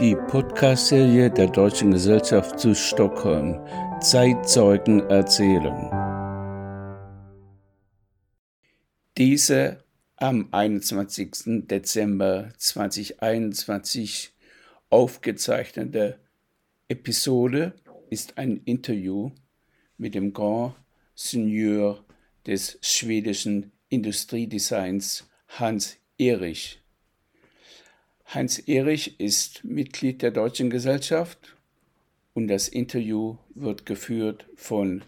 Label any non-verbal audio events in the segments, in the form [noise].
Die Podcast-Serie der Deutschen Gesellschaft zu Stockholm Zeitzeugen erzählen. Diese am 21. Dezember 2021 aufgezeichnete Episode ist ein Interview mit dem Grand Seigneur des schwedischen Industriedesigns Hans Erich. Hans Erich ist Mitglied der Deutschen Gesellschaft und das Interview wird geführt von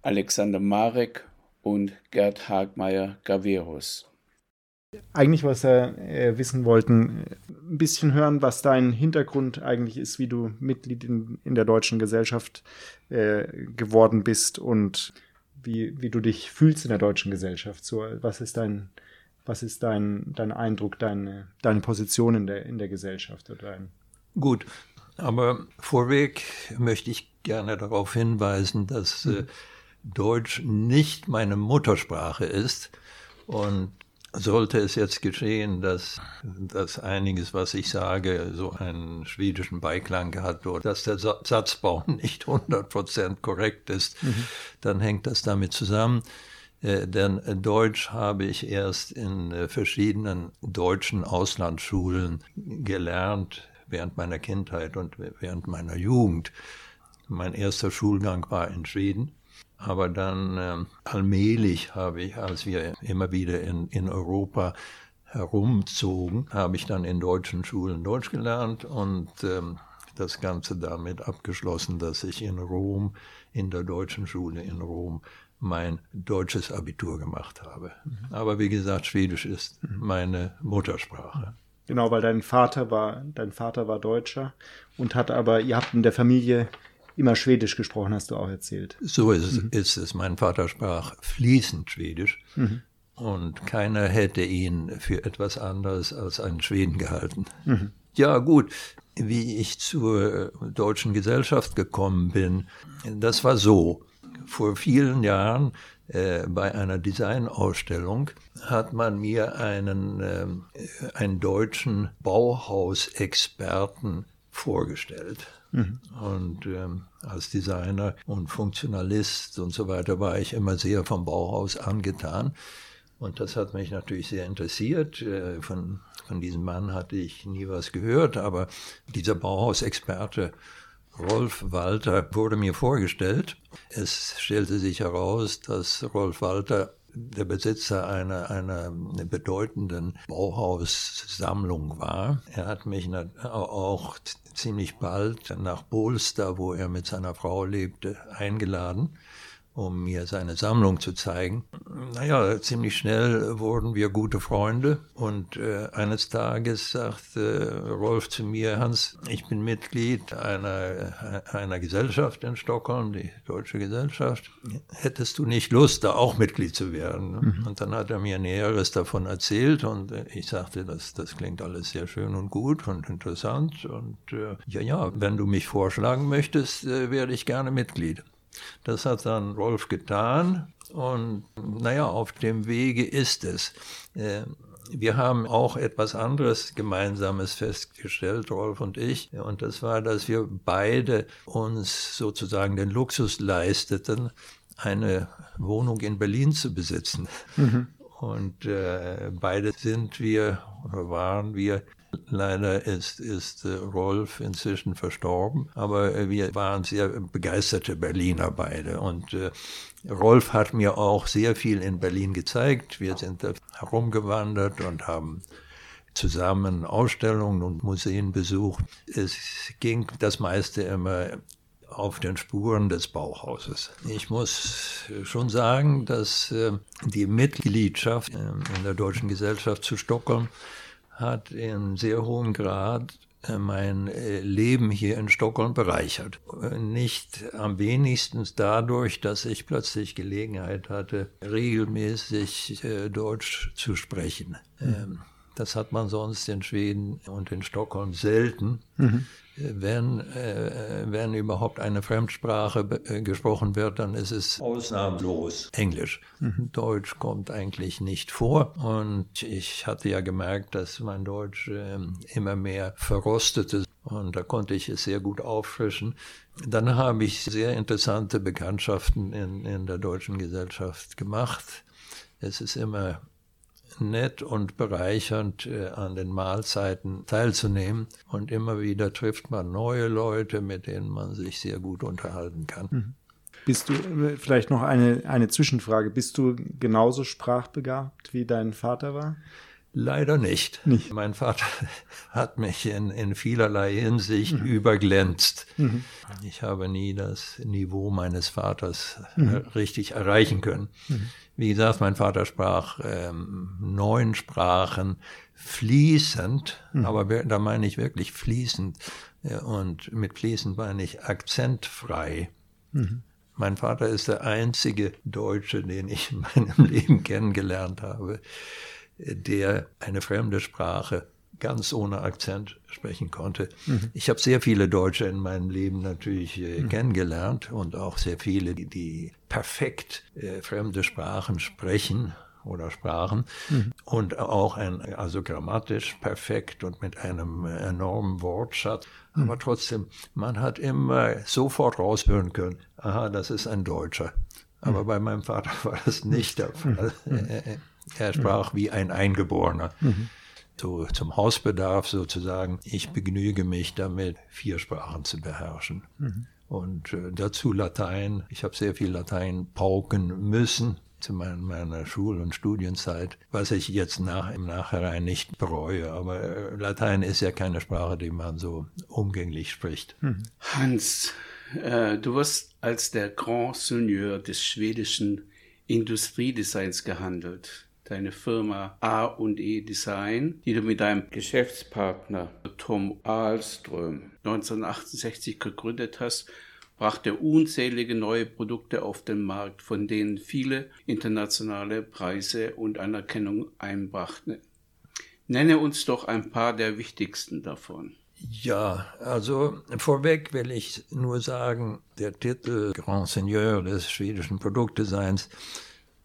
Alexander Marek und Gerd Hagmeier Gaverus. Eigentlich, was wir äh, wissen wollten, ein bisschen hören, was dein Hintergrund eigentlich ist, wie du Mitglied in, in der Deutschen Gesellschaft äh, geworden bist und wie, wie du dich fühlst in der Deutschen Gesellschaft. So, was ist dein, was ist dein, dein Eindruck, deine, deine Position in der, in der Gesellschaft? Oder dein Gut, aber vorweg möchte ich gerne darauf hinweisen, dass äh, Deutsch nicht meine Muttersprache ist. Und sollte es jetzt geschehen, dass, dass einiges, was ich sage, so einen schwedischen Beiklang hat oder dass der Satzbau [laughs] nicht 100% korrekt ist, mhm. dann hängt das damit zusammen. Äh, denn Deutsch habe ich erst in äh, verschiedenen deutschen Auslandsschulen gelernt während meiner Kindheit und während meiner Jugend. Mein erster Schulgang war in Schweden. Aber dann ähm, allmählich habe ich, als wir immer wieder in, in Europa herumzogen, habe ich dann in deutschen Schulen Deutsch gelernt und ähm, das Ganze damit abgeschlossen, dass ich in Rom, in der deutschen Schule in Rom, mein deutsches Abitur gemacht habe. Aber wie gesagt, Schwedisch ist meine Muttersprache. Genau, weil dein Vater war, dein Vater war Deutscher und hat aber, ihr habt in der Familie immer Schwedisch gesprochen, hast du auch erzählt. So ist es. Mhm. Ist es. Mein Vater sprach fließend Schwedisch mhm. und keiner hätte ihn für etwas anderes als einen Schweden gehalten. Mhm. Ja, gut. Wie ich zur deutschen Gesellschaft gekommen bin, das war so vor vielen Jahren äh, bei einer Designausstellung hat man mir einen, äh, einen deutschen Bauhausexperten vorgestellt. Mhm. Und ähm, als Designer und Funktionalist und so weiter war ich immer sehr vom Bauhaus angetan. Und das hat mich natürlich sehr interessiert. Äh, von, von diesem Mann hatte ich nie was gehört, aber dieser Bauhausexperte Rolf Walter wurde mir vorgestellt. Es stellte sich heraus, dass Rolf Walter der Besitzer einer, einer bedeutenden Bauhaussammlung war. Er hat mich auch ziemlich bald nach Bolster, wo er mit seiner Frau lebte, eingeladen um mir seine Sammlung zu zeigen. Naja, ziemlich schnell wurden wir gute Freunde und äh, eines Tages sagte Rolf zu mir, Hans, ich bin Mitglied einer, einer Gesellschaft in Stockholm, die Deutsche Gesellschaft. Hättest du nicht Lust, da auch Mitglied zu werden? Mhm. Und dann hat er mir Näheres davon erzählt und äh, ich sagte, das, das klingt alles sehr schön und gut und interessant und äh, ja, ja, wenn du mich vorschlagen möchtest, äh, werde ich gerne Mitglied. Das hat dann Rolf getan und naja, auf dem Wege ist es. Äh, wir haben auch etwas anderes Gemeinsames festgestellt, Rolf und ich, und das war, dass wir beide uns sozusagen den Luxus leisteten, eine Wohnung in Berlin zu besitzen. Mhm. Und äh, beide sind wir oder waren wir Leider ist, ist äh, Rolf inzwischen verstorben, aber äh, wir waren sehr begeisterte Berliner beide. Und äh, Rolf hat mir auch sehr viel in Berlin gezeigt. Wir sind da herumgewandert und haben zusammen Ausstellungen und Museen besucht. Es ging das meiste immer auf den Spuren des Bauhauses. Ich muss schon sagen, dass die Mitgliedschaft in der Deutschen Gesellschaft zu Stockholm hat in sehr hohem Grad äh, mein äh, Leben hier in Stockholm bereichert. Nicht am wenigsten dadurch, dass ich plötzlich Gelegenheit hatte, regelmäßig äh, Deutsch zu sprechen. Mhm. Das hat man sonst in Schweden und in Stockholm selten. Mhm. Wenn, äh, wenn überhaupt eine Fremdsprache äh, gesprochen wird, dann ist es ausnahmslos Englisch. Mhm. Deutsch kommt eigentlich nicht vor. Und ich hatte ja gemerkt, dass mein Deutsch äh, immer mehr verrostete. Und da konnte ich es sehr gut auffrischen. Dann habe ich sehr interessante Bekanntschaften in, in der deutschen Gesellschaft gemacht. Es ist immer nett und bereichernd, äh, an den Mahlzeiten teilzunehmen. Und immer wieder trifft man neue Leute, mit denen man sich sehr gut unterhalten kann. Mhm. Bist du, äh, vielleicht noch eine, eine Zwischenfrage, bist du genauso sprachbegabt, wie dein Vater war? Leider nicht. nicht. Mein Vater [laughs] hat mich in, in vielerlei Hinsicht mhm. überglänzt. Mhm. Ich habe nie das Niveau meines Vaters mhm. richtig erreichen können. Mhm. Wie gesagt, mein Vater sprach ähm, neun Sprachen fließend, mhm. aber da meine ich wirklich fließend. Und mit fließend meine ich akzentfrei. Mhm. Mein Vater ist der einzige Deutsche, den ich in meinem [laughs] Leben kennengelernt habe, der eine fremde Sprache ganz ohne Akzent sprechen konnte. Mhm. Ich habe sehr viele Deutsche in meinem Leben natürlich äh, mhm. kennengelernt und auch sehr viele, die, die perfekt äh, fremde Sprachen sprechen oder sprachen mhm. und auch ein, also grammatisch perfekt und mit einem enormen Wortschatz. Mhm. Aber trotzdem, man hat immer sofort raushören können, aha, das ist ein Deutscher. Aber mhm. bei meinem Vater [laughs] war das nicht der Fall. Mhm. Er sprach wie ein Eingeborener. Mhm. So zum Hausbedarf sozusagen. Ich begnüge mich damit, vier Sprachen zu beherrschen. Mhm. Und äh, dazu Latein. Ich habe sehr viel Latein pauken müssen zu meiner, meiner Schul- und Studienzeit, was ich jetzt nach, im Nachhinein nicht bereue. Aber äh, Latein ist ja keine Sprache, die man so umgänglich spricht. Mhm. Hans, äh, du wirst als der Grand Seigneur des schwedischen Industriedesigns gehandelt deine Firma A&E Design, die du mit deinem Geschäftspartner Tom Ahlström 1968 gegründet hast, brachte unzählige neue Produkte auf den Markt, von denen viele internationale Preise und Anerkennung einbrachten. Nenne uns doch ein paar der wichtigsten davon. Ja, also vorweg will ich nur sagen, der Titel Grand Seigneur des schwedischen Produktdesigns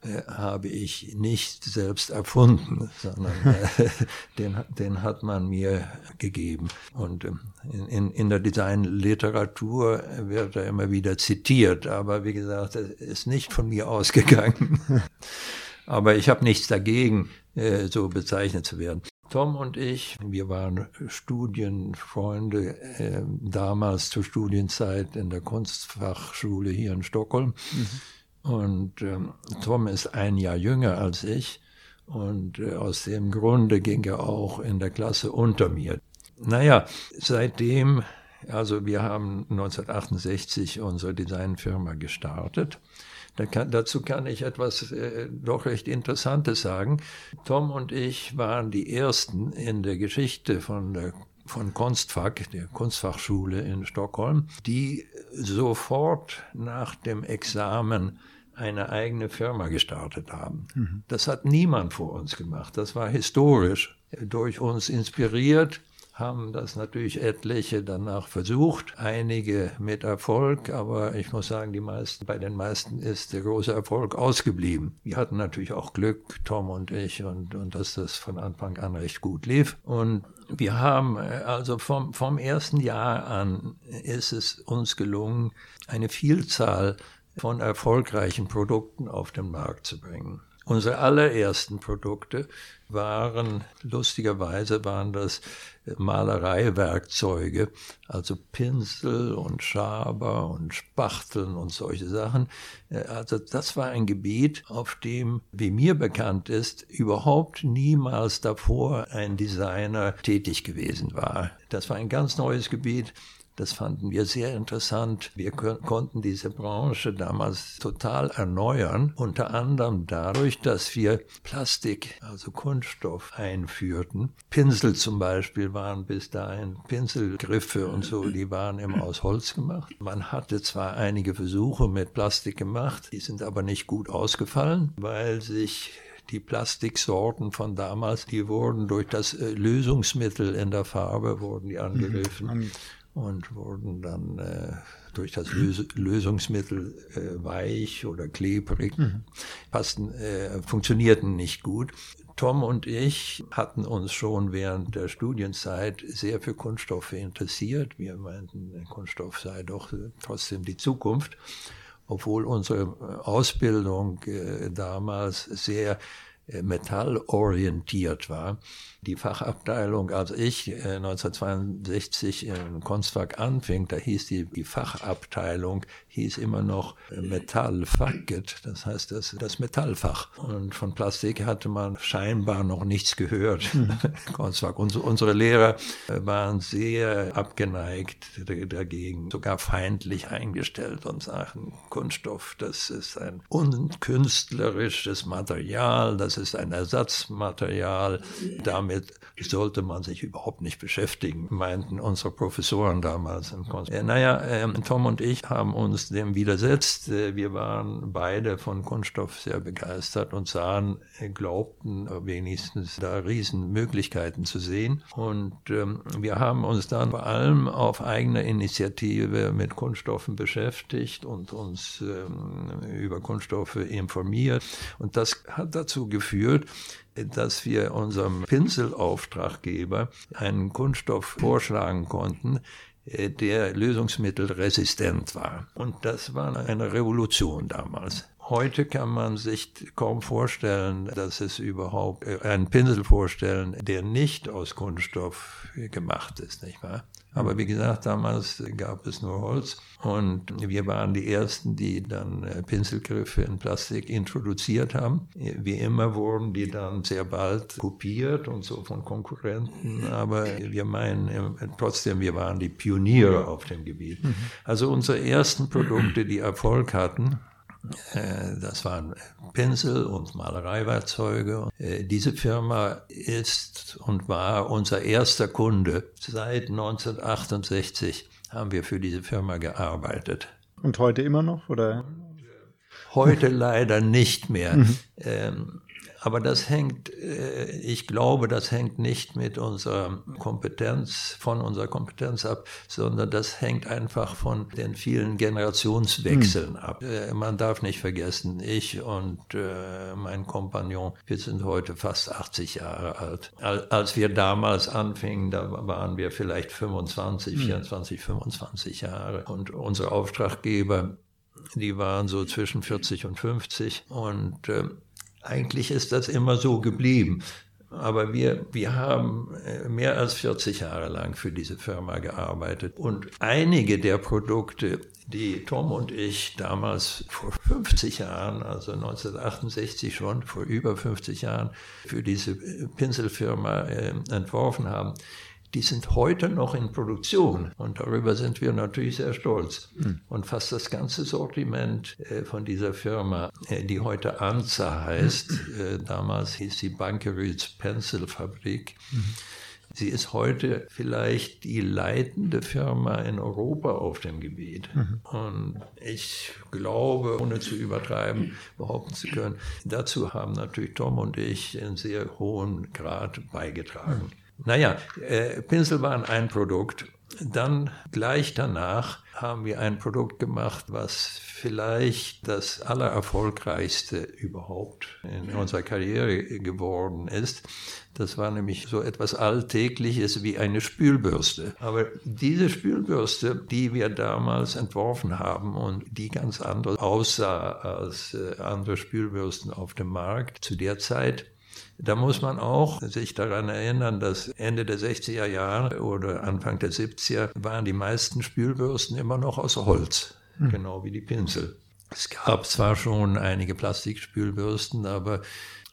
äh, habe ich nicht selbst erfunden, sondern äh, [laughs] den, den hat man mir gegeben. Und ähm, in, in, der Designliteratur wird er immer wieder zitiert, aber wie gesagt, er ist nicht von mir ausgegangen. [laughs] aber ich habe nichts dagegen, äh, so bezeichnet zu werden. Tom und ich, wir waren Studienfreunde äh, damals zur Studienzeit in der Kunstfachschule hier in Stockholm. Mhm. Und ähm, Tom ist ein Jahr jünger als ich und äh, aus dem Grunde ging er auch in der Klasse unter mir. Naja, seitdem, also wir haben 1968 unsere Designfirma gestartet. Da kann, dazu kann ich etwas äh, doch recht Interessantes sagen. Tom und ich waren die Ersten in der Geschichte von der von Kunstfach, der Kunstfachschule in Stockholm, die sofort nach dem Examen eine eigene Firma gestartet haben. Mhm. Das hat niemand vor uns gemacht. Das war historisch. Durch uns inspiriert haben das natürlich etliche danach versucht, einige mit Erfolg, aber ich muss sagen, die meisten, bei den meisten ist der große Erfolg ausgeblieben. Wir hatten natürlich auch Glück, Tom und ich, und, und dass das von Anfang an recht gut lief. Und wir haben äh, also vom, vom ersten Jahr an ist es uns gelungen, eine Vielzahl von erfolgreichen Produkten auf den Markt zu bringen. Unsere allerersten Produkte waren, lustigerweise waren das Malereiwerkzeuge, also Pinsel und Schaber und Spachteln und solche Sachen. Also das war ein Gebiet, auf dem, wie mir bekannt ist, überhaupt niemals davor ein Designer tätig gewesen war. Das war ein ganz neues Gebiet. Das fanden wir sehr interessant. Wir konnten diese Branche damals total erneuern, unter anderem dadurch, dass wir Plastik, also Kunststoff, einführten. Pinsel zum Beispiel waren bis dahin Pinselgriffe und so, die waren immer aus Holz gemacht. Man hatte zwar einige Versuche mit Plastik gemacht, die sind aber nicht gut ausgefallen, weil sich die Plastiksorten von damals, die wurden durch das äh, Lösungsmittel in der Farbe, wurden die mhm. angegriffen mhm. Und wurden dann äh, durch das Lös Lösungsmittel äh, weich oder klebrig, mhm. passten, äh, funktionierten nicht gut. Tom und ich hatten uns schon während der Studienzeit sehr für Kunststoffe interessiert. Wir meinten, Kunststoff sei doch trotzdem die Zukunft, obwohl unsere Ausbildung äh, damals sehr äh, metallorientiert war. Die Fachabteilung, als ich 1962 im Kunstwerk anfing, da hieß die, die Fachabteilung, hieß immer noch Metallfacket, das heißt das, das Metallfach. Und von Plastik hatte man scheinbar noch nichts gehört. [laughs] Mhm. Kunstwerk. Unsere, unsere Lehrer waren sehr abgeneigt dagegen, sogar feindlich eingestellt und sagten, Kunststoff, das ist ein unkünstlerisches Material, das ist ein Ersatzmaterial. Damit sollte man sich überhaupt nicht beschäftigen, meinten unsere Professoren damals im Kunststoff. Naja, ähm, Tom und ich haben uns dem widersetzt. Äh, wir waren beide von Kunststoff sehr begeistert und sahen, äh, glaubten wenigstens da Riesenmöglichkeiten zu sehen. Und ähm, wir haben uns dann vor allem auf eigene Initiative mit Kunststoffen beschäftigt und uns ähm, über Kunststoffe informiert. Und das hat dazu geführt, dass wir unserem Pinselauftraggeber einen Kunststoff vorschlagen konnten, äh, der lösungsmittelresistent war. Und das war eine Revolution damals. Heute kann man sich kaum vorstellen, dass es überhaupt äh, einen Pinsel vorstellen, der nicht aus Kunststoff gemacht ist, nicht wahr? Aber wie gesagt, damals gab es nur Holz und wir waren die Ersten, die dann äh, Pinselgriffe in Plastik introduziert haben. Wie immer wurden die dann sehr bald kopiert und so von Konkurrenten, aber wir meinen äh, trotzdem, wir waren die Pioniere auf dem Gebiet. Mhm. Also unsere ersten Produkte, die Erfolg hatten, das waren Pinsel und Malereiwerkzeuge. Äh, diese Firma ist und war unser erster Kunde. Seit 1968 haben wir für diese Firma gearbeitet. Und heute immer noch, oder? Heute leider nicht mehr. Mhm. Ähm, aber das hängt, äh, ich glaube, das hängt nicht mit unserer Kompetenz, von unserer Kompetenz ab, sondern das hängt einfach von den vielen Generationswechseln hm. ab. Äh, man darf nicht vergessen, ich und äh, mein Kompagnon, wir sind heute fast 80 Jahre alt. Als wir damals anfingen, da waren wir vielleicht 25, 24, 25 Jahre. Und unsere Auftraggeber, die waren so zwischen 40 und 50. Und äh, eigentlich ist das immer so geblieben. Aber wir, wir haben äh, mehr als 40 Jahre lang für diese Firma gearbeitet. Und einige der Produkte, die Tom und ich damals vor 50 Jahren, also 1968 schon, vor über 50 Jahren, für diese Pinselfirma äh, entworfen haben, die sind heute noch in Produktion und darüber sind wir natürlich sehr stolz. Mhm. Und fast das ganze Sortiment äh, von dieser Firma, äh, die heute Anza heißt, äh, damals hieß sie Bankerüts Pencilfabrik, mhm. Sie ist heute vielleicht die leitende Firma in Europa auf dem Gebiet. Mhm. Und ich glaube, ohne zu übertreiben, behaupten zu können, dazu haben natürlich Tom und ich in sehr hohem Grad beigetragen. Mhm. Naja, äh, Pinsel waren ein Produkt. Dann gleich danach haben wir ein Produkt gemacht, was vielleicht das allererfolgreichste überhaupt in unserer Karriere geworden ist. Das war nämlich so etwas Alltägliches wie eine Spülbürste. Aber diese Spülbürste, die wir damals entworfen haben und die ganz anders aussah als äh, andere Spülbürsten auf dem Markt zu der Zeit, da muss man auch sich daran erinnern, dass Ende der 60er Jahre oder Anfang der 70er waren die meisten Spülbürsten immer noch aus Holz, mhm. genau wie die Pinsel. Es gab zwar schon einige Plastikspülbürsten, aber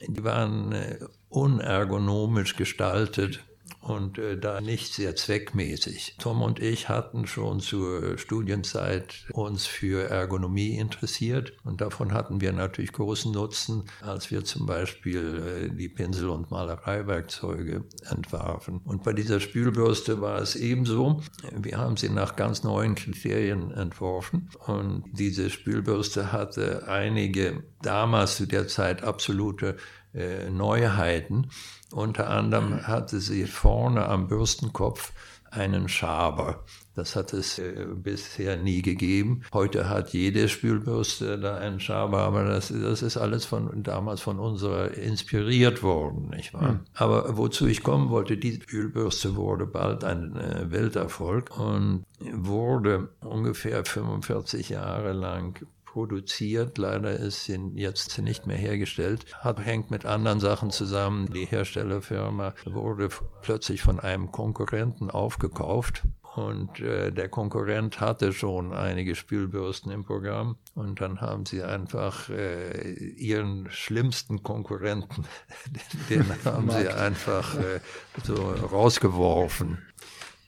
die waren äh, unergonomisch gestaltet und äh, da nicht sehr zweckmäßig. Tom und ich hatten schon zur Studienzeit uns für Ergonomie interessiert und davon hatten wir natürlich großen Nutzen, als wir zum Beispiel äh, die Pinsel- und Malereiwerkzeuge entwarfen. Und bei dieser Spülbürste war es ebenso. Wir haben sie nach ganz neuen Kriterien entworfen und diese Spülbürste hatte einige damals zu der Zeit absolute äh, Neuheiten. Unter anderem hatte sie vorne am Bürstenkopf einen Schaber. Das hat es äh, bisher nie gegeben. Heute hat jede Spülbürste da einen Schaber, aber das, das ist alles von damals von unserer inspiriert worden, nicht wahr? Mhm. Aber wozu ich kommen wollte, die Spülbürste wurde bald ein äh, Welterfolg und wurde ungefähr 45 Jahre lang produziert. Leider ist sie jetzt nicht mehr hergestellt. Hat, hängt mit anderen Sachen zusammen. Die Herstellerfirma wurde plötzlich von einem Konkurrenten aufgekauft. Und äh, der Konkurrent hatte schon einige Spülbürsten im Programm. Und dann haben sie einfach äh, ihren schlimmsten Konkurrenten, [laughs] den haben sie einfach äh, so rausgeworfen.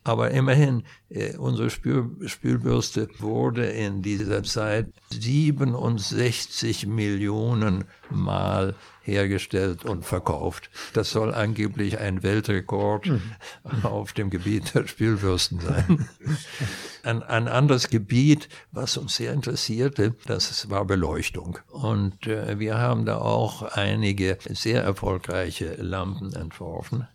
Aber immerhin, äh, unsere Spül Spülbürste wurde in dieser Zeit 67 Millionen Mal hergestellt und verkauft. Das soll angeblich ein Weltrekord mhm. auf dem Gebiet der Spülbürsten sein. Ein, ein, anderes Gebiet, was uns sehr interessierte, das war Beleuchtung. Und äh, wir haben da auch einige sehr erfolgreiche Lampen entworfen.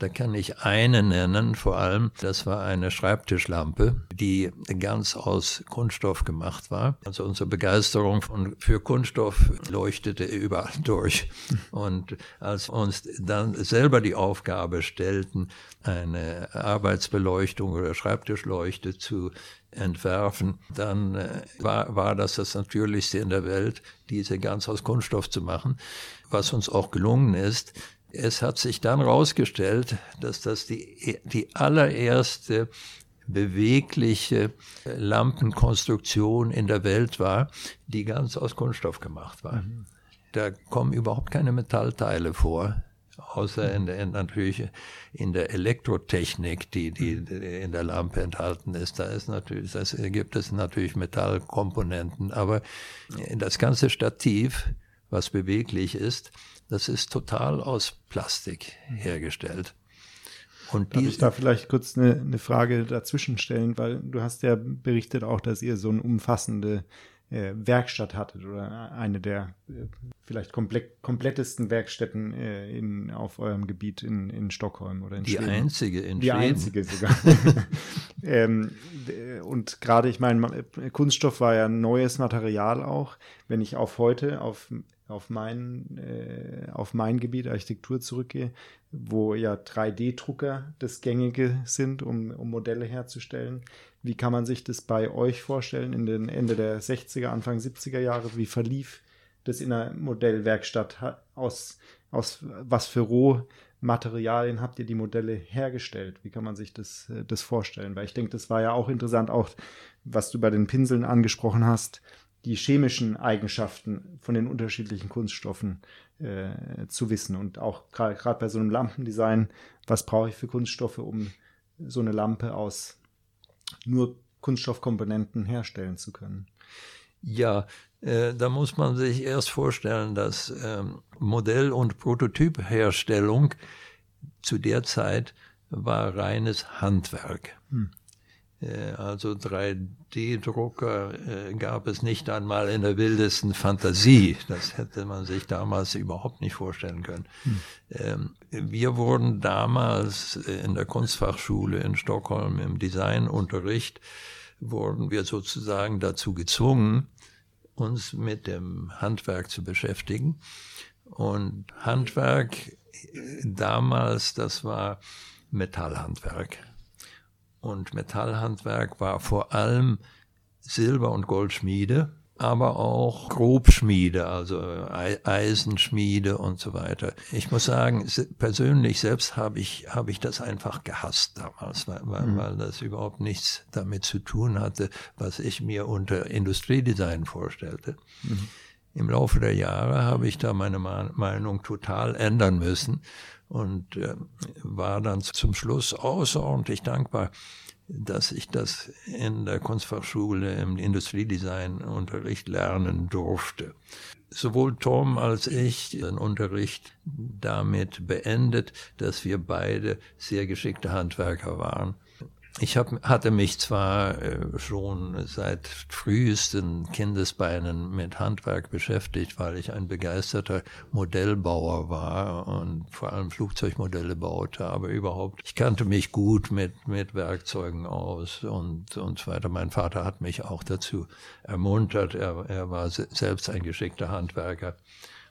Da kann ich eine nennen, vor allem, das war eine Schreibtischlampe, die ganz aus Kunststoff gemacht war. Also unsere Begeisterung für Kunststoff leuchtete überall [laughs] durch. Und als uns dann selber die Aufgabe stellten, eine Arbeitsbeleuchtung oder Schreibtischleuchte zu entwerfen, dann äh, war, war das das Natürlichste in der Welt, diese ganz aus Kunststoff zu machen. Was uns auch gelungen ist, es hat sich dann herausgestellt, dass das die, die allererste bewegliche Lampenkonstruktion in der Welt war, die ganz aus Kunststoff gemacht war. Mhm. Da kommen überhaupt keine Metallteile vor, außer in der, natürlich in der Elektrotechnik, die, die, die in der Lampe enthalten ist. Da ist natürlich, das gibt es natürlich Metallkomponenten, aber das ganze Stativ, was beweglich ist, das ist total aus Plastik hergestellt. Und Darf ich da vielleicht kurz eine, eine, Frage dazwischen stellen, weil du hast ja berichtet auch, dass ihr so eine umfassende äh, Werkstatt hattet oder eine der äh, vielleicht komplett, komplettesten Werkstätten äh, in, auf eurem Gebiet in, in Stockholm oder in Die Schweden. einzige in Die Schweden. Die einzige sogar. [laughs] ähm, und gerade, ich meine, Kunststoff war ja neues Material auch. Wenn ich auf heute, auf auf mein, äh, auf mein Gebiet Architektur zurückgehe, wo ja 3D-Drucker das Gängige sind, um, um Modelle herzustellen. Wie kann man sich das bei euch vorstellen in den Ende der 60er, Anfang 70er Jahre? Wie verlief das in einer Modellwerkstatt? Aus, aus was für Rohmaterialien habt ihr die Modelle hergestellt? Wie kann man sich das, äh, das vorstellen? Weil ich denke, das war ja auch interessant, auch was du bei den Pinseln angesprochen hast, die chemischen Eigenschaften von den unterschiedlichen Kunststoffen äh, zu wissen. Und auch gerade bei so einem Lampendesign, was brauche ich für Kunststoffe, um so eine Lampe aus nur Kunststoffkomponenten herstellen zu können? Ja, äh, da muss man sich erst vorstellen, dass ähm, Modell- und Prototypherstellung zu der Zeit war reines Handwerk. Hm. Äh, also 3D-Drucker äh, gab es nicht einmal in der wildesten Fantasie. Das hätte man sich damals überhaupt nicht vorstellen können. Hm. Wir wurden damals in der Kunstfachschule in Stockholm im Designunterricht, wurden wir sozusagen dazu gezwungen, uns mit dem Handwerk zu beschäftigen. Und Handwerk damals, das war Metallhandwerk. Und Metallhandwerk war vor allem Silber- und Goldschmiede, aber auch Grobschmiede, also Eisenschmiede und so weiter. Ich muss sagen, persönlich selbst habe ich, habe ich das einfach gehasst damals, weil, weil, mhm. weil das überhaupt nichts damit zu tun hatte, was ich mir unter Industriedesign vorstellte. Mhm. Im Laufe der Jahre habe ich da meine Meinung total ändern müssen und äh, war dann zum Schluss außerordentlich dankbar, dass ich das in der Kunstfachschule im Industriedesign-Unterricht lernen durfte. Sowohl Tom als ich den Unterricht damit beendet, dass wir beide sehr geschickte Handwerker waren. Ich hab, hatte mich zwar äh, schon seit frühesten Kindesbeinen mit Handwerk beschäftigt, weil ich ein begeisterter Modellbauer war und vor allem Flugzeugmodelle baute, aber überhaupt, ich kannte mich gut mit, mit Werkzeugen aus und, und so weiter. Mein Vater hat mich auch dazu ermuntert. Er, er war selbst ein geschickter Handwerker.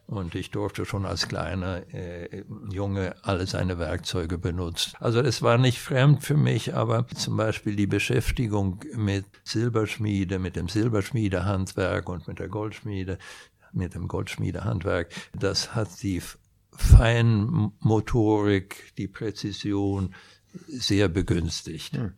Und ich durfte schon als kleiner äh, Junge alle seine Werkzeuge benutzen. Also es war nicht fremd für mich, aber zum Beispiel die Beschäftigung mit Silberschmiede, mit dem Silberschmiedehandwerk und mit der Goldschmiede, mit dem Goldschmiedehandwerk, das hat die Feinmotorik, die Präzision sehr begünstigt. Hm.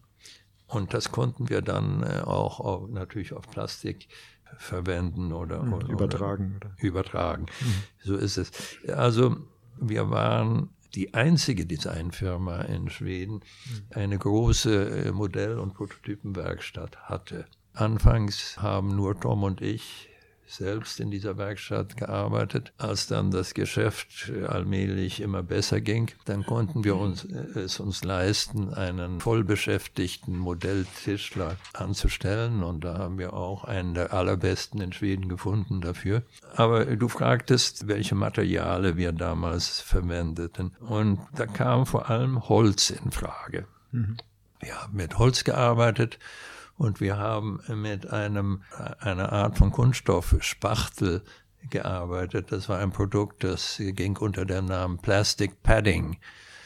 Und das konnten wir dann äh, auch auf, natürlich auf Plastik verwenden oder, mhm, oder übertragen. Oder übertragen. Mhm. So ist es. Also wir waren die einzige Designfirma in Schweden, mhm. eine große äh, Modell- und Prototypenwerkstatt hatte. Anfangs haben nur Tom und ich selbst in dieser Werkstatt gearbeitet. Als dann das Geschäft allmählich immer besser ging, dann konnten wir uns, äh, es uns leisten, einen vollbeschäftigten Modelltischler anzustellen. Und da haben wir auch einen der allerbesten in Schweden gefunden dafür. Aber du fragtest, welche Materiale wir damals verwendeten. Und da kam vor allem Holz in Frage. Mhm. Wir haben mit Holz gearbeitet und wir haben mit einem, einer Art von Kunststoff, Spachtel, gearbeitet. Das war ein Produkt, das ging unter dem Namen Plastic Padding.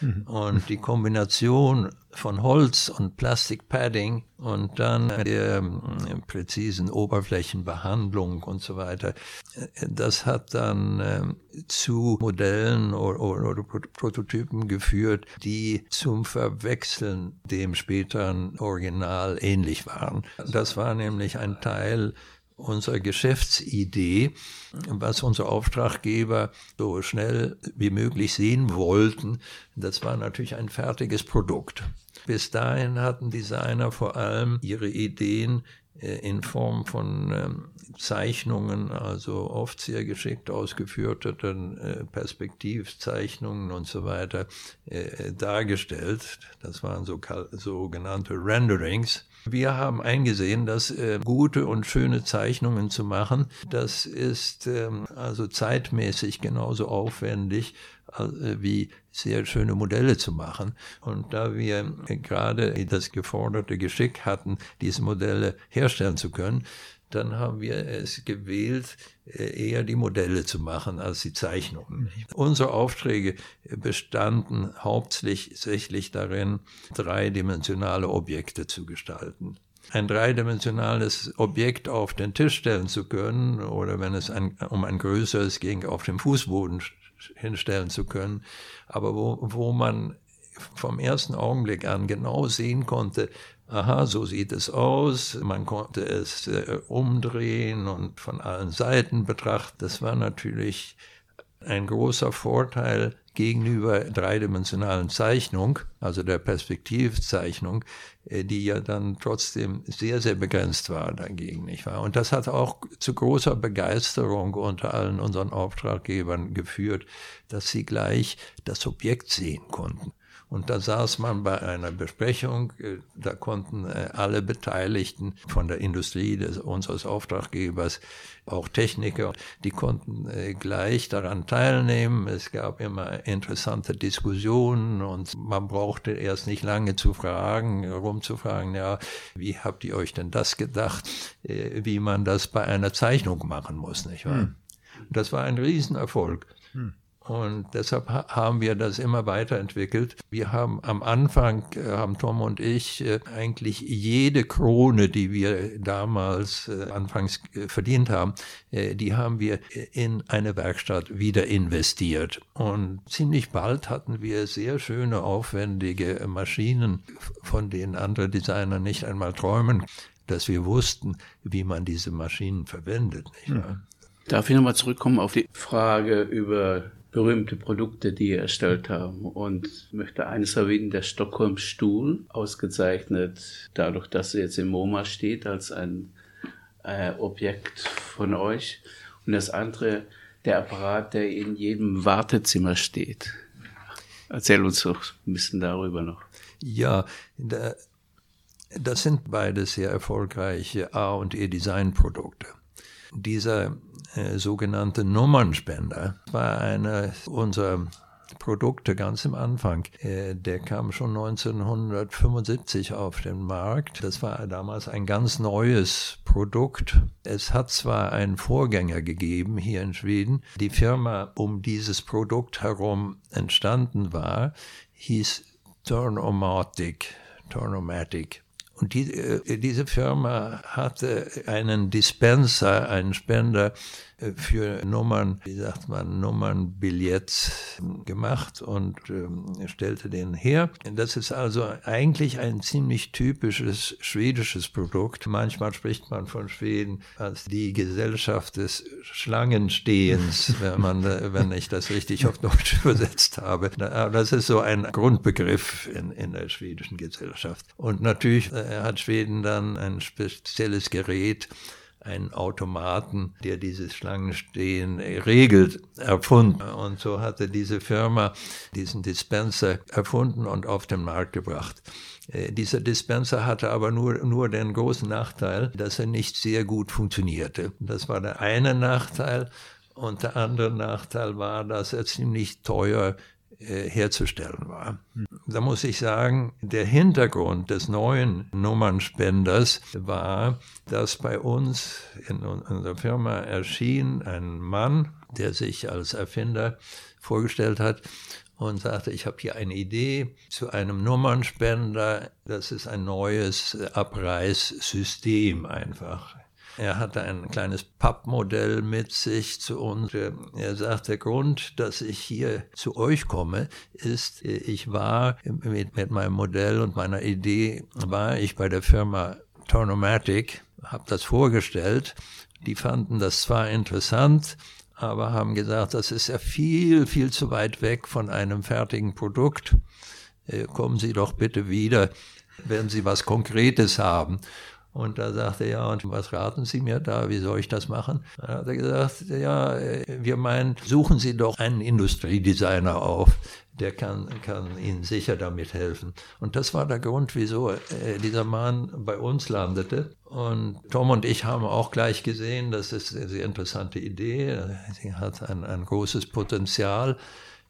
Mhm. Und die Kombination von Holz und Plastikpadding und dann der ähm, präzisen Oberflächenbehandlung und so weiter, das hat dann ähm, zu Modellen oder, oder, Prototypen geführt, die zum Verwechseln dem späteren Original ähnlich waren. Das war nämlich ein Teil unserer Geschäftsidee, was unsere Auftraggeber so schnell wie möglich sehen wollten. Das war natürlich ein fertiges Produkt. Bis dahin hatten Designer vor allem ihre Ideen äh, in Form von ähm, Zeichnungen, also oft sehr geschickt ausgeführten äh, Perspektivzeichnungen und so weiter äh, dargestellt. Das waren so sogenannte Renderings. Wir haben eingesehen, dass äh, gute und schöne Zeichnungen zu machen, das ist ähm, also zeitmäßig genauso aufwendig äh, wie sehr schöne Modelle zu machen. Und da wir gerade das geforderte Geschick hatten, diese Modelle herstellen zu können, dann haben wir es gewählt, äh, eher die Modelle zu machen als die Zeichnungen. Unsere Aufträge bestanden hauptsächlich darin, dreidimensionale Objekte zu gestalten. Ein dreidimensionales Objekt auf den Tisch stellen zu können oder wenn es ein, um ein größeres ging, auf dem Fußboden hinstellen zu können, aber wo, wo man vom ersten Augenblick an genau sehen konnte, aha, so sieht es aus, man konnte es äh, umdrehen und von allen Seiten betrachten. Das war natürlich ein großer Vorteil gegenüber dreidimensionalen Zeichnung, also der Perspektivzeichnung, äh, die ja dann trotzdem sehr, sehr begrenzt war dagegen, nicht wahr? Und das hat auch zu großer Begeisterung unter allen unseren Auftraggebern geführt, dass sie gleich das Objekt sehen konnten. Und da saß man bei einer Besprechung, äh, da konnten äh, alle Beteiligten von der Industrie, des, unseres Auftraggebers, auch Techniker, die konnten äh, gleich daran teilnehmen. Es gab immer interessante Diskussionen und man brauchte erst nicht lange zu fragen, rumzufragen, ja, wie habt ihr euch denn das gedacht, wie man das bei einer Zeichnung machen muss, nicht wahr? Hm. Das war ein Riesenerfolg. Hm. Und deshalb haben wir das immer weiterentwickelt. Wir haben am Anfang, äh, haben Tom und ich äh, eigentlich jede Krone, die wir damals äh, anfangs verdient haben, die haben wir in eine Werkstatt wieder investiert. Und ziemlich bald hatten wir sehr schöne, aufwendige Maschinen, von denen andere Designer nicht einmal träumen, dass wir wussten, wie man diese Maschinen verwendet. Nicht wahr? Darf ich nochmal zurückkommen auf die Frage über berühmte Produkte, die ihr erstellt haben. Und möchte eines erwähnen, der Stockholm Stuhl, ausgezeichnet dadurch, dass er jetzt im MoMA steht als ein äh, Objekt von euch. Und das andere, der Apparat, der in jedem Wartezimmer steht. Erzähl uns doch ein bisschen darüber noch. Ja, Das sind beide sehr erfolgreiche A und E Designprodukte. Dieser äh, sogenannte Nummernspender war einer unserer Produkte ganz am Anfang. Äh, der kam schon 1975 auf den Markt. Das war damals ein ganz neues Produkt. Es hat zwar einen Vorgänger gegeben hier in Schweden. Die Firma, um dieses Produkt herum entstanden war, hieß Turnomatic. Turnomatic. Und die, äh, diese Firma hatte einen Dispenser, einen Spender für Nummern, wie sagt man, Nummernbillets gemacht und äh, stellte den her. Das ist also eigentlich ein ziemlich typisches schwedisches Produkt. Manchmal spricht man von Schweden als die Gesellschaft des Schlangenstehens, [laughs] wenn man, äh, wenn ich das richtig auf Deutsch übersetzt habe. Das ist so ein Grundbegriff in, in der schwedischen Gesellschaft. Und natürlich äh, hat Schweden dann ein spezielles Gerät, einen Automaten, der dieses Schlangenstehen regelt, erfunden. Und so hatte diese Firma diesen Dispenser erfunden und auf den Markt gebracht. Äh, dieser Dispenser hatte aber nur, nur den großen Nachteil, dass er nicht sehr gut funktionierte. Das war der eine Nachteil. Und der andere Nachteil war, dass er ziemlich teuer herzustellen war. Da muss ich sagen, der Hintergrund des neuen Nummernspenders war, dass bei uns in unserer Firma erschien ein Mann, der sich als Erfinder vorgestellt hat und sagte, ich habe hier eine Idee zu einem Nummernspender. Das ist ein neues Abreißsystem einfach. Er hatte ein kleines Pappmodell mit sich zu uns. Er sagt, der Grund, dass ich hier zu euch komme, ist, ich war mit, mit meinem Modell und meiner Idee, war ich bei der Firma Tornomatic, habe das vorgestellt. Die fanden das zwar interessant, aber haben gesagt, das ist ja viel, viel zu weit weg von einem fertigen Produkt. Äh, kommen Sie doch bitte wieder, wenn Sie was Konkretes haben. Und da sagte er, ja, und was raten Sie mir da? Wie soll ich das machen? Dann hat er gesagt, ja, wir meinen, suchen Sie doch einen Industriedesigner auf. Der kann, kann Ihnen sicher damit helfen. Und das war der Grund, wieso äh, dieser Mann bei uns landete. Und Tom und ich haben auch gleich gesehen, das ist eine sehr interessante Idee. Sie hat ein, ein großes Potenzial.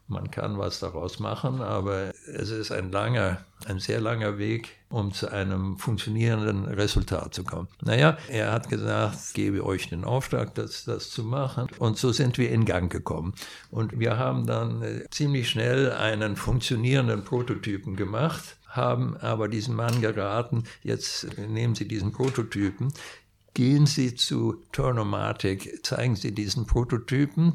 Man kann was daraus machen, aber es ist ein langer, ein sehr langer Weg, um zu einem funktionierenden Resultat zu kommen. Naja, er hat gesagt, ich gebe euch den Auftrag, das, das zu machen. Und so sind wir in Gang gekommen. Und wir haben dann äh, ziemlich schnell einen funktionierenden Prototypen gemacht, haben aber diesen Mann geraten, jetzt nehmen Sie diesen Prototypen, gehen Sie zu Turnomatic, zeigen Sie diesen Prototypen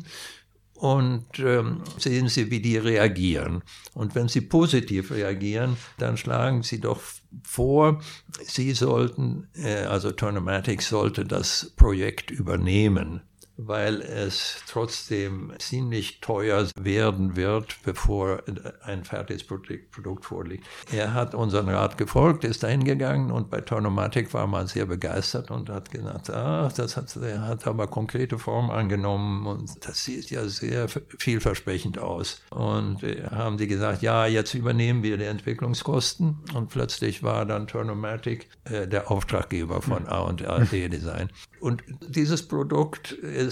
und ähm, sehen Sie, wie die reagieren. Und wenn sie positiv reagieren, dann schlagen Sie doch vor, Sie sollten, äh, also Turnomatic sollte das Projekt übernehmen weil es trotzdem ziemlich teuer werden wird, bevor ein fertiges Produkt vorliegt. Er hat unseren Rat gefolgt, ist dahin gegangen und bei Tornomatic war man sehr begeistert und hat gesagt, ach, das hat, hat aber konkrete Form angenommen und das sieht ja sehr vielversprechend aus. Und äh, haben die gesagt, ja, jetzt übernehmen wir die Entwicklungskosten und plötzlich war dann Turnomatic äh, der Auftraggeber von A und A&D Design. Und dieses Produkt ist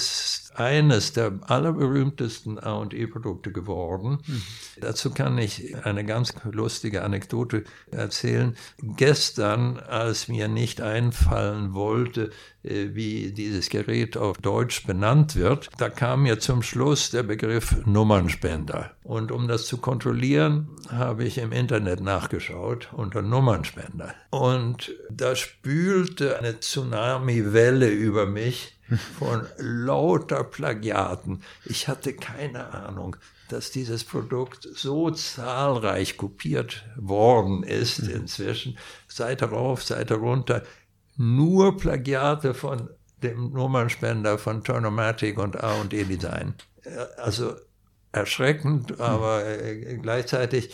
eines der allerberühmtesten A&E-Produkte geworden. Mhm. Dazu kann ich eine ganz lustige Anekdote erzählen. Gestern, als mir nicht einfallen wollte, äh, wie dieses Gerät auf Deutsch benannt wird, da kam mir zum Schluss der Begriff Nummernspender. Und um das zu kontrollieren, habe ich im Internet nachgeschaut unter Nummernspender. Und da spülte eine Tsunami-Welle über mich von lauter Plagiaten. Ich hatte keine Ahnung, dass dieses Produkt so zahlreich kopiert worden ist mhm. inzwischen. Seite rauf, Seite runter nur Plagiate von dem Nummernspender von Turnomatic und A&E Design. Äh, also erschreckend, aber äh, gleichzeitig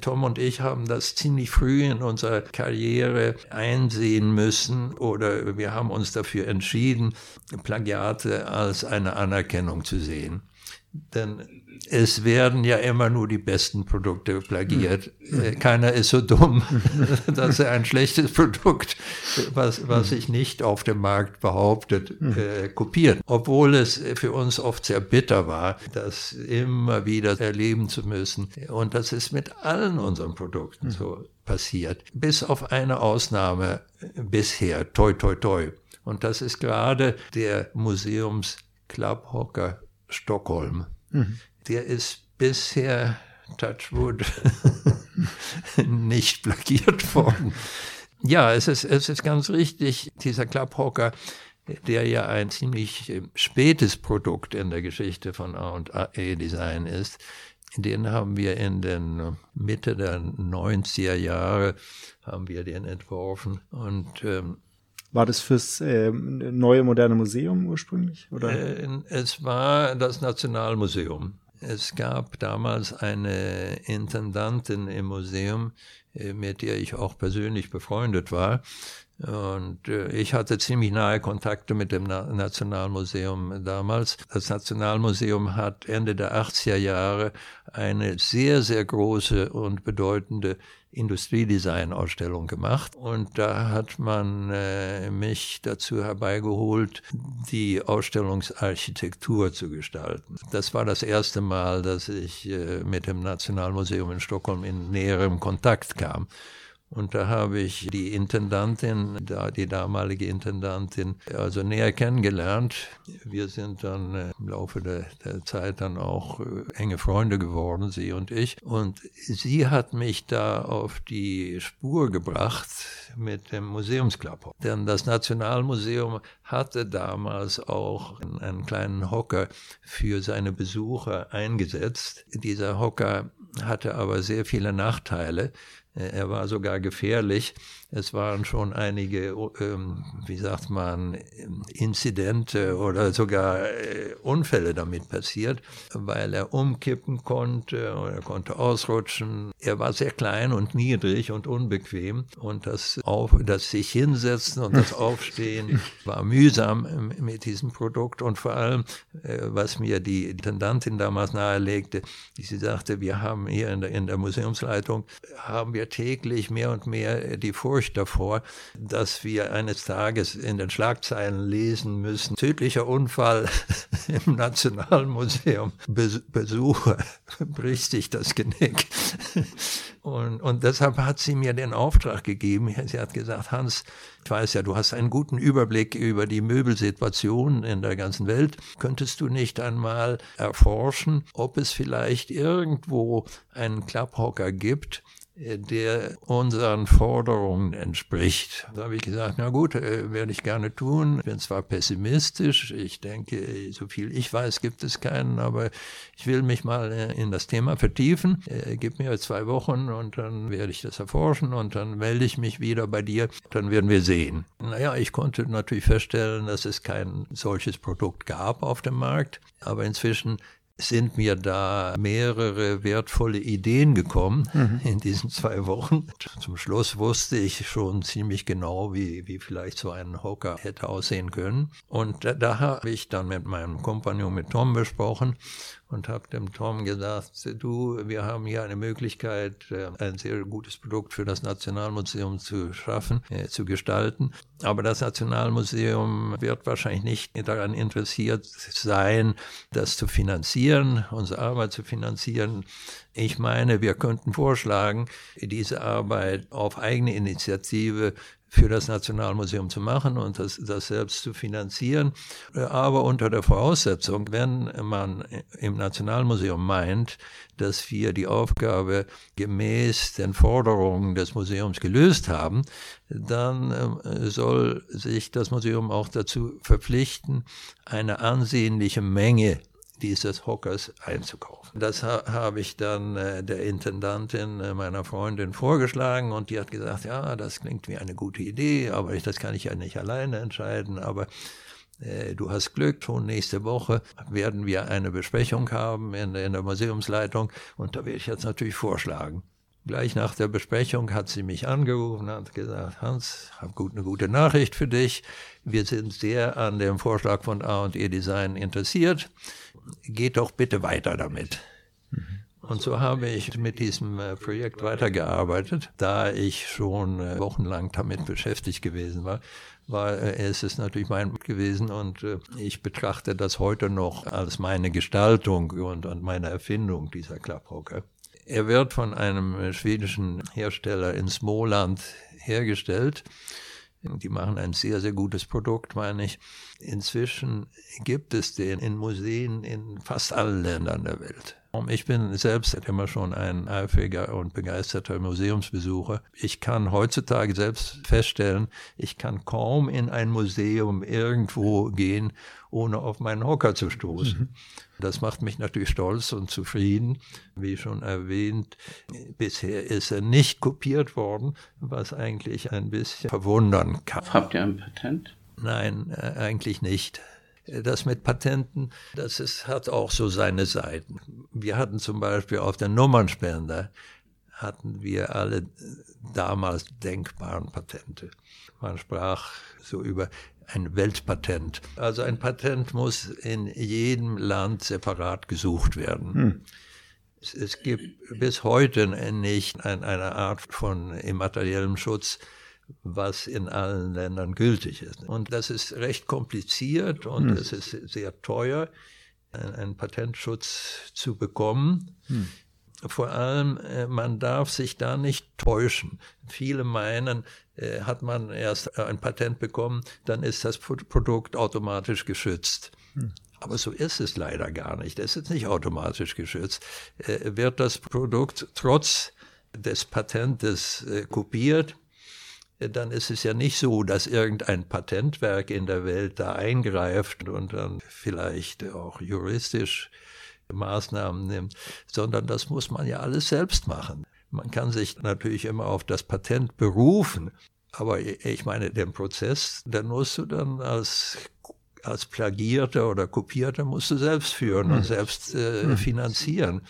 Tom und ich haben das ziemlich früh in unserer Karriere einsehen müssen oder wir haben uns dafür entschieden, Plagiate als eine Anerkennung zu sehen. denn es werden ja immer nur die besten Produkte plagiert. Äh, keiner ist so dumm, [laughs] dass er ein schlechtes Produkt, was, was sich nicht auf dem Markt behauptet, äh, kopiert. Obwohl es für uns oft sehr bitter war, das immer wieder erleben zu müssen. Und das ist mit allen unseren Produkten so passiert. Bis auf eine Ausnahme bisher, toi toi toi. Und das ist gerade der Museums Clubhocker Stockholm. Mhm. Der ist bisher, Touchwood, [laughs] nicht plagiert worden. Ja, es ist, es ist ganz richtig, dieser Clubhocker, der ja ein ziemlich äh, spätes Produkt in der Geschichte von A und E Design ist, den haben wir in den Mitte der 90er Jahre haben wir den entworfen und ähm, war das fürs äh, neue moderne Museum ursprünglich? Oder? Äh, es war das Nationalmuseum. Es gab damals eine Intendantin im Museum, äh, mit der ich auch persönlich befreundet war. Und äh, ich hatte ziemlich nahe Kontakte mit dem Nationalmuseum damals. Das Nationalmuseum hat Ende der 80er Jahre eine sehr, sehr große und bedeutende Industriedesign-Ausstellung gemacht. Und da hat man äh, mich dazu herbeigeholt, die Ausstellungsarchitektur zu gestalten. Das war das erste Mal, dass ich äh, mit dem Nationalmuseum in Stockholm in näherem Kontakt kam. Und da habe ich die Intendantin, die damalige Intendantin, also näher kennengelernt. Wir sind dann äh, im Laufe der, der Zeit dann auch äh, enge Freunde geworden, sie und ich. Und sie hat mich da auf die Spur gebracht mit dem Museumsklapp. Denn das Nationalmuseum hatte damals auch einen kleinen Hocker für seine Besucher eingesetzt. Dieser Hocker hatte aber sehr viele Nachteile. Er war sogar gefährlich. Es waren schon einige, ähm, wie sagt man, Inzidente oder sogar äh, Unfälle damit passiert, weil er umkippen konnte oder er konnte ausrutschen. Er war sehr klein und niedrig und unbequem und das, Auf, das sich hinsetzen und das [laughs] Aufstehen war mühsam mit diesem Produkt und vor allem, äh, was mir die Intendantin damals nahelegte, sie sagte, wir haben hier in der, in der Museumsleitung, haben wir täglich mehr und mehr die Furcht davor, dass wir eines Tages in den Schlagzeilen lesen müssen, tödlicher Unfall [laughs] im Nationalmuseum, Besucher [laughs] bricht sich das Genick. [laughs] Und, und deshalb hat sie mir den Auftrag gegeben. Sie hat gesagt, Hans, ich weiß ja, du hast einen guten Überblick über die Möbelsituation in der ganzen Welt. Könntest du nicht einmal erforschen, ob es vielleicht irgendwo einen Klapphocker gibt, der unseren Forderungen entspricht. Da habe ich gesagt, na gut, äh, werde ich gerne tun. Ich bin zwar pessimistisch, ich denke, so viel ich weiß, gibt es keinen, aber ich will mich mal äh, in das Thema vertiefen. Äh, gib mir zwei Wochen und dann werde ich das erforschen und dann melde ich mich wieder bei dir. Dann werden wir sehen. Naja, ich konnte natürlich feststellen, dass es kein solches Produkt gab auf dem Markt, aber inzwischen sind mir da mehrere wertvolle Ideen gekommen mhm. in diesen zwei Wochen. Zum Schluss wusste ich schon ziemlich genau, wie, wie vielleicht so ein Hocker hätte aussehen können. Und da, da habe ich dann mit meinem Kompagnon, mit Tom besprochen und habe dem Tom gesagt, du, wir haben hier eine Möglichkeit, äh, ein sehr gutes Produkt für das Nationalmuseum zu schaffen, äh, zu gestalten. Aber das Nationalmuseum wird wahrscheinlich nicht daran interessiert sein, das zu finanzieren, unsere Arbeit zu finanzieren. Ich meine, wir könnten vorschlagen, diese Arbeit auf eigene Initiative für das Nationalmuseum zu machen und das, das selbst zu finanzieren, aber unter der Voraussetzung, wenn man im Nationalmuseum meint, dass wir die Aufgabe gemäß den Forderungen des Museums gelöst haben, dann äh, soll sich das Museum auch dazu verpflichten, eine ansehnliche Menge dieses Hockers einzukaufen. Das ha habe ich dann äh, der Intendantin äh, meiner Freundin vorgeschlagen und die hat gesagt, ja, das klingt wie eine gute Idee, aber ich, das kann ich ja nicht alleine entscheiden, aber äh, Du hast Glück, schon nächste Woche werden wir eine Besprechung haben in, in der Museumsleitung und da werde ich jetzt natürlich vorschlagen. Gleich nach der Besprechung hat sie mich angerufen und hat gesagt, Hans, habe gut, eine gute Nachricht für dich. Wir sind sehr an dem Vorschlag von A&E Design interessiert. Geht doch bitte weiter damit. Mhm. Und so habe ich mit diesem äh, Projekt weitergearbeitet, da ich schon äh, wochenlang damit beschäftigt gewesen war war äh, es ist natürlich mein gewesen und ich betrachte das heute noch als meine Gestaltung und, und meine Erfindung dieser Klapphocker. Er wird von einem schwedischen Hersteller in Smoland hergestellt. Die machen ein sehr, sehr gutes Produkt, meine ich. Inzwischen gibt es den in Museen in fast allen Ländern der Welt. Ich bin selbst immer schon ein eifriger und begeisterter Museumsbesucher. Ich kann heutzutage selbst feststellen, ich kann kaum in ein Museum irgendwo gehen, ohne auf meinen Hocker zu stoßen. Mhm. Das macht mich natürlich stolz und zufrieden. Wie schon erwähnt, bisher ist er nicht kopiert worden, was eigentlich ein bisschen verwundern kann. Habt ihr ein Patent? Nein, äh, eigentlich nicht das mit Patenten, das ist, hat auch so seine Seiten. Wir hatten zum Beispiel auf der Nummernspender, hatten wir alle damals denkbaren Patente. Man sprach so über ein Weltpatent. Also ein Patent muss in jedem Land separat gesucht werden. Hm. Es, es, gibt bis heute nicht ein, eine Art von immateriellem Schutz, was in allen Ländern gültig ist. Und das ist recht kompliziert und hm. es ist sehr teuer, einen Patentschutz zu bekommen. Hm. Vor allem, äh, man darf sich da nicht täuschen. Viele meinen, äh, hat man erst ein Patent bekommen, dann ist das Produkt automatisch geschützt. Hm. Aber so ist es leider gar nicht. Es ist nicht automatisch geschützt. Äh, wird das Produkt trotz des Patentes kopiert, dann ist es ja nicht so, dass irgendein Patentwerk in der Welt da eingreift und dann vielleicht auch juristisch Maßnahmen nimmt, sondern das muss man ja alles selbst machen. Man kann sich natürlich immer auf das Patent berufen, aber ich meine, den Prozess, den musst du dann als als Plagierter oder Kopierter musst du selbst führen und hm. selbst äh, hm. finanzieren.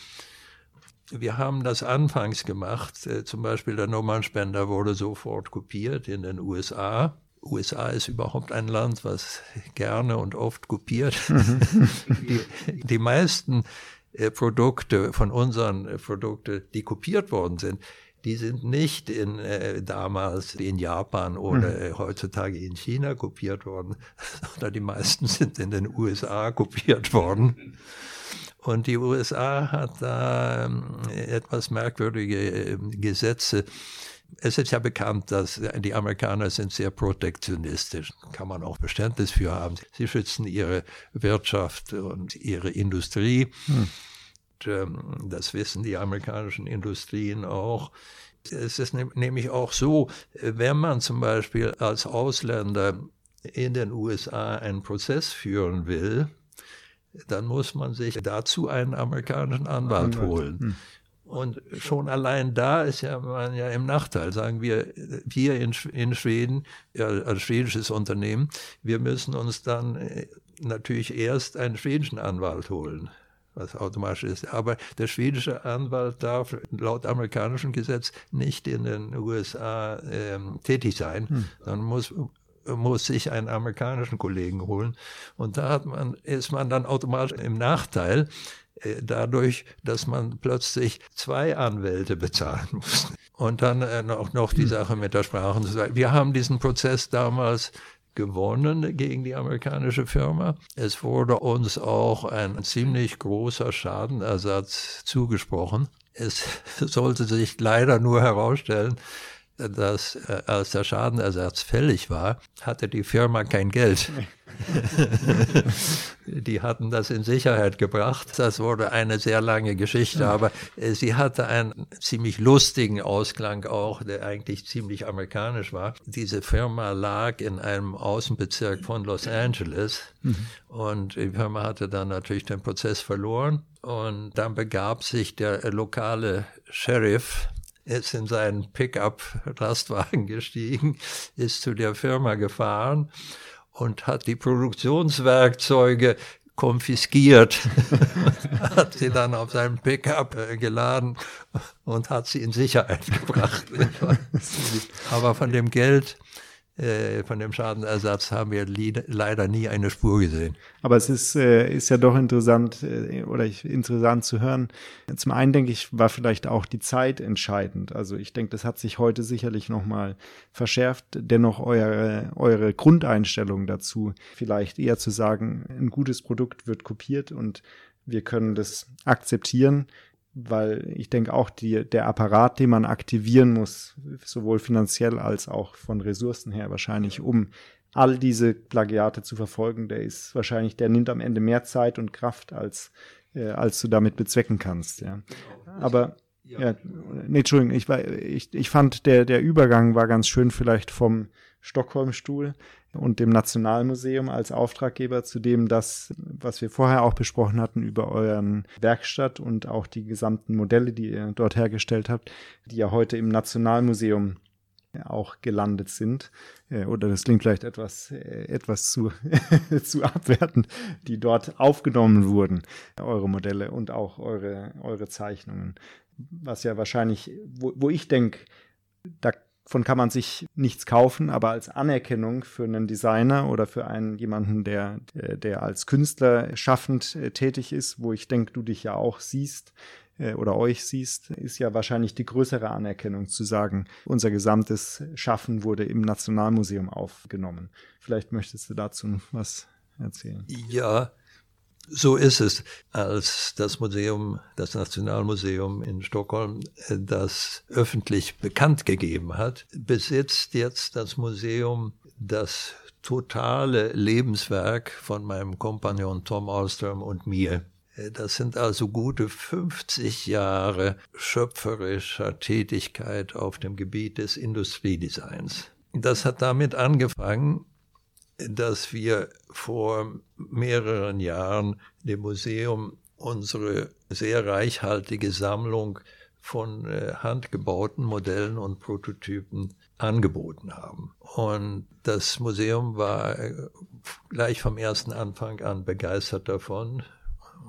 Wir haben das anfangs gemacht. Äh, zum Beispiel der Nummernspender wurde sofort kopiert in den USA. USA ist überhaupt ein Land, was gerne und oft kopiert. die, die meisten äh, Produkte von unseren äh, Produkten, die kopiert worden sind, die sind nicht in äh, damals in Japan oder äh, heutzutage in China kopiert worden, [laughs] sondern die meisten sind in den USA kopiert worden. Und die USA hat da ähm, etwas merkwürdige ähm, Gesetze. Es ist ja bekannt, dass die Amerikaner sind sehr protektionistisch. Kann man auch Verständnis für haben. Sie schützen ihre Wirtschaft und ihre Industrie. Hm. Und, ähm, das wissen die amerikanischen Industrien auch. Es ist nämlich auch so, wenn man zum Beispiel als Ausländer in den USA einen Prozess führen will, dann muss man sich dazu einen amerikanischen Anwalt holen. Hm. Und schon allein da ist ja man ja im Nachteil, sagen wir hier in, in Schweden, ja, als schwedisches Unternehmen, wir müssen uns dann äh, natürlich erst einen schwedischen Anwalt holen, was automatisch ist. Aber der schwedische Anwalt darf laut amerikanischem Gesetz nicht in den USA ähm, tätig sein, hm. sondern muss muss sich einen amerikanischen Kollegen holen. Und da hat man, ist man dann automatisch im Nachteil, äh, dadurch, dass man plötzlich zwei Anwälte bezahlen [laughs] muss. Und dann äh, noch, noch die Sache mit der Sprache. Wir haben diesen Prozess damals gewonnen gegen die amerikanische Firma. Es wurde uns auch ein ziemlich großer Schadenersatz zugesprochen. Es [laughs] sollte sich leider nur herausstellen, dass äh, als der Schadenersatz fällig war, hatte die Firma kein Geld. [laughs] die hatten das in Sicherheit gebracht. Das wurde eine sehr lange Geschichte, aber äh, sie hatte einen ziemlich lustigen Ausklang auch, der eigentlich ziemlich amerikanisch war. Diese Firma lag in einem Außenbezirk von Los Angeles mhm. und die Firma hatte dann natürlich den Prozess verloren und dann begab sich der lokale Sheriff ist in seinen Pickup-Lastwagen [laughs] gestiegen, ist zu der Firma gefahren und hat die Produktionswerkzeuge konfiskiert, [laughs] hat sie dann auf seinem Pickup äh, geladen und hat sie in Sicherheit [laughs] gebracht. Aber von dem Geld von dem Schadenersatz haben wir leider nie eine Spur gesehen. Aber es ist, äh, ist ja doch interessant äh, oder interessant zu hören. Zum einen denke ich, war vielleicht auch die Zeit entscheidend. Also ich denke, das hat sich heute sicherlich nochmal verschärft. Dennoch eure, eure Grundeinstellung dazu, vielleicht eher zu sagen, ein gutes Produkt wird kopiert und wir können das akzeptieren weil ich denke auch, die, der Apparat, den man aktivieren muss, sowohl finanziell als auch von Ressourcen her wahrscheinlich, um all diese Plagiate zu verfolgen, der ist wahrscheinlich, der nimmt am Ende mehr Zeit und Kraft, als, äh, als du damit bezwecken kannst. Ja. Aber ja, nee, Entschuldigung, ich, war, ich, ich fand, der, der Übergang war ganz schön vielleicht vom Stockholm-Stuhl und dem Nationalmuseum als Auftraggeber zu dem, das, was wir vorher auch besprochen hatten über euren Werkstatt und auch die gesamten Modelle, die ihr dort hergestellt habt, die ja heute im Nationalmuseum auch gelandet sind. Äh, oder das klingt vielleicht etwas, äh, etwas zu, [laughs] zu abwertend, die dort aufgenommen wurden, eure Modelle und auch eure, eure Zeichnungen. Was ja wahrscheinlich, wo, wo ich denke, da Davon kann man sich nichts kaufen, aber als Anerkennung für einen Designer oder für einen jemanden, der, der als Künstler schaffend äh, tätig ist, wo ich denke, du dich ja auch siehst äh, oder euch siehst, ist ja wahrscheinlich die größere Anerkennung zu sagen, unser gesamtes Schaffen wurde im Nationalmuseum aufgenommen. Vielleicht möchtest du dazu was erzählen. Ja, so ist es, als das Museum, das Nationalmuseum in Stockholm äh, das öffentlich bekannt gegeben hat, besitzt jetzt das Museum das totale Lebenswerk von meinem Kompagnon Tom Alström und mir. Äh, das sind also gute 50 Jahre schöpferischer Tätigkeit auf dem Gebiet des Industriedesigns. Das hat damit angefangen, dass wir vor mehreren Jahren dem Museum unsere sehr reichhaltige Sammlung von äh, handgebauten Modellen und Prototypen angeboten haben. Und das Museum war äh, gleich vom ersten Anfang an begeistert davon,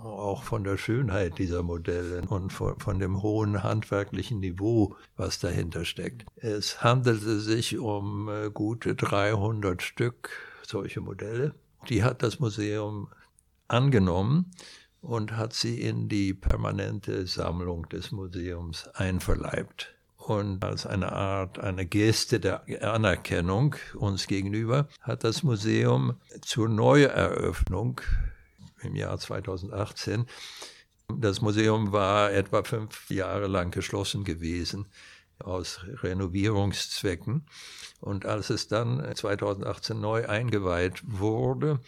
auch von der Schönheit dieser Modelle und von, von, dem hohen handwerklichen Niveau, was dahinter steckt. Es handelte sich um äh, gute 300 Stück solche Modelle. Die hat das Museum angenommen und hat sie in die permanente Sammlung des Museums einverleibt. Und als eine Art, eine Geste der Anerkennung uns gegenüber hat das Museum zur Neueröffnung im Jahr 2018 das Museum war etwa fünf Jahre lang geschlossen gewesen aus Renovierungszwecken. Und als es dann 2018 neu eingeweiht wurde,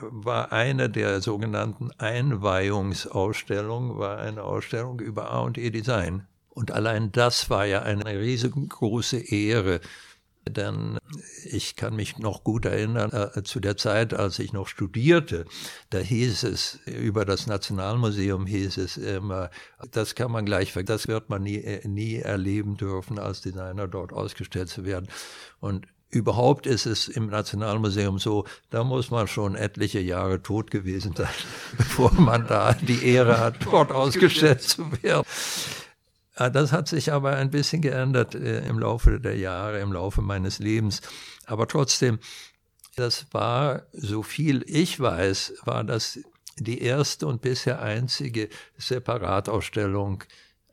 war eine der sogenannten Einweihungsausstellungen, war eine Ausstellung über A&E Design. Und allein das war ja eine riesengroße Ehre denn ich kann mich noch gut erinnern, äh, zu der Zeit, als ich noch studierte, da hieß es, über das Nationalmuseum hieß es immer, das kann man gleich, das wird man nie, äh, nie erleben dürfen, als Designer dort ausgestellt zu werden. Und Überhaupt ist es im Nationalmuseum so, da muss man schon etliche Jahre tot gewesen sein, [laughs] bevor man da die Ehre hat, dort ausgestellt zu werden. Ah, das hat sich aber ein bisschen geändert äh, im Laufe der Jahre, im Laufe meines Lebens. Aber trotzdem, das war, so viel ich weiß, war das die erste und bisher einzige Separatausstellung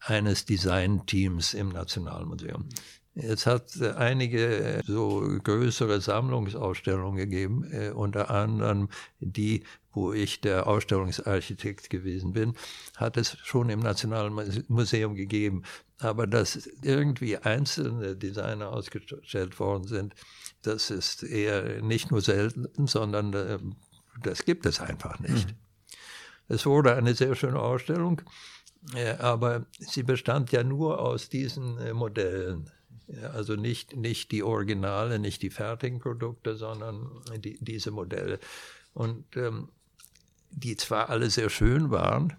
eines Designteams im Nationalmuseum. Es hat äh, einige äh, so größere Sammlungsausstellungen gegeben, äh, unter anderem die, wo ich der Ausstellungsarchitekt gewesen bin, hat es schon im Nationalen Museum gegeben. Aber dass irgendwie einzelne Designer ausgestellt worden sind, das ist eher nicht nur selten, sondern das gibt es einfach nicht. Mhm. Es wurde eine sehr schöne Ausstellung, aber sie bestand ja nur aus diesen Modellen. Also nicht, nicht die Originale, nicht die fertigen Produkte, sondern die, diese Modelle. Und ähm, die zwar alle sehr schön waren,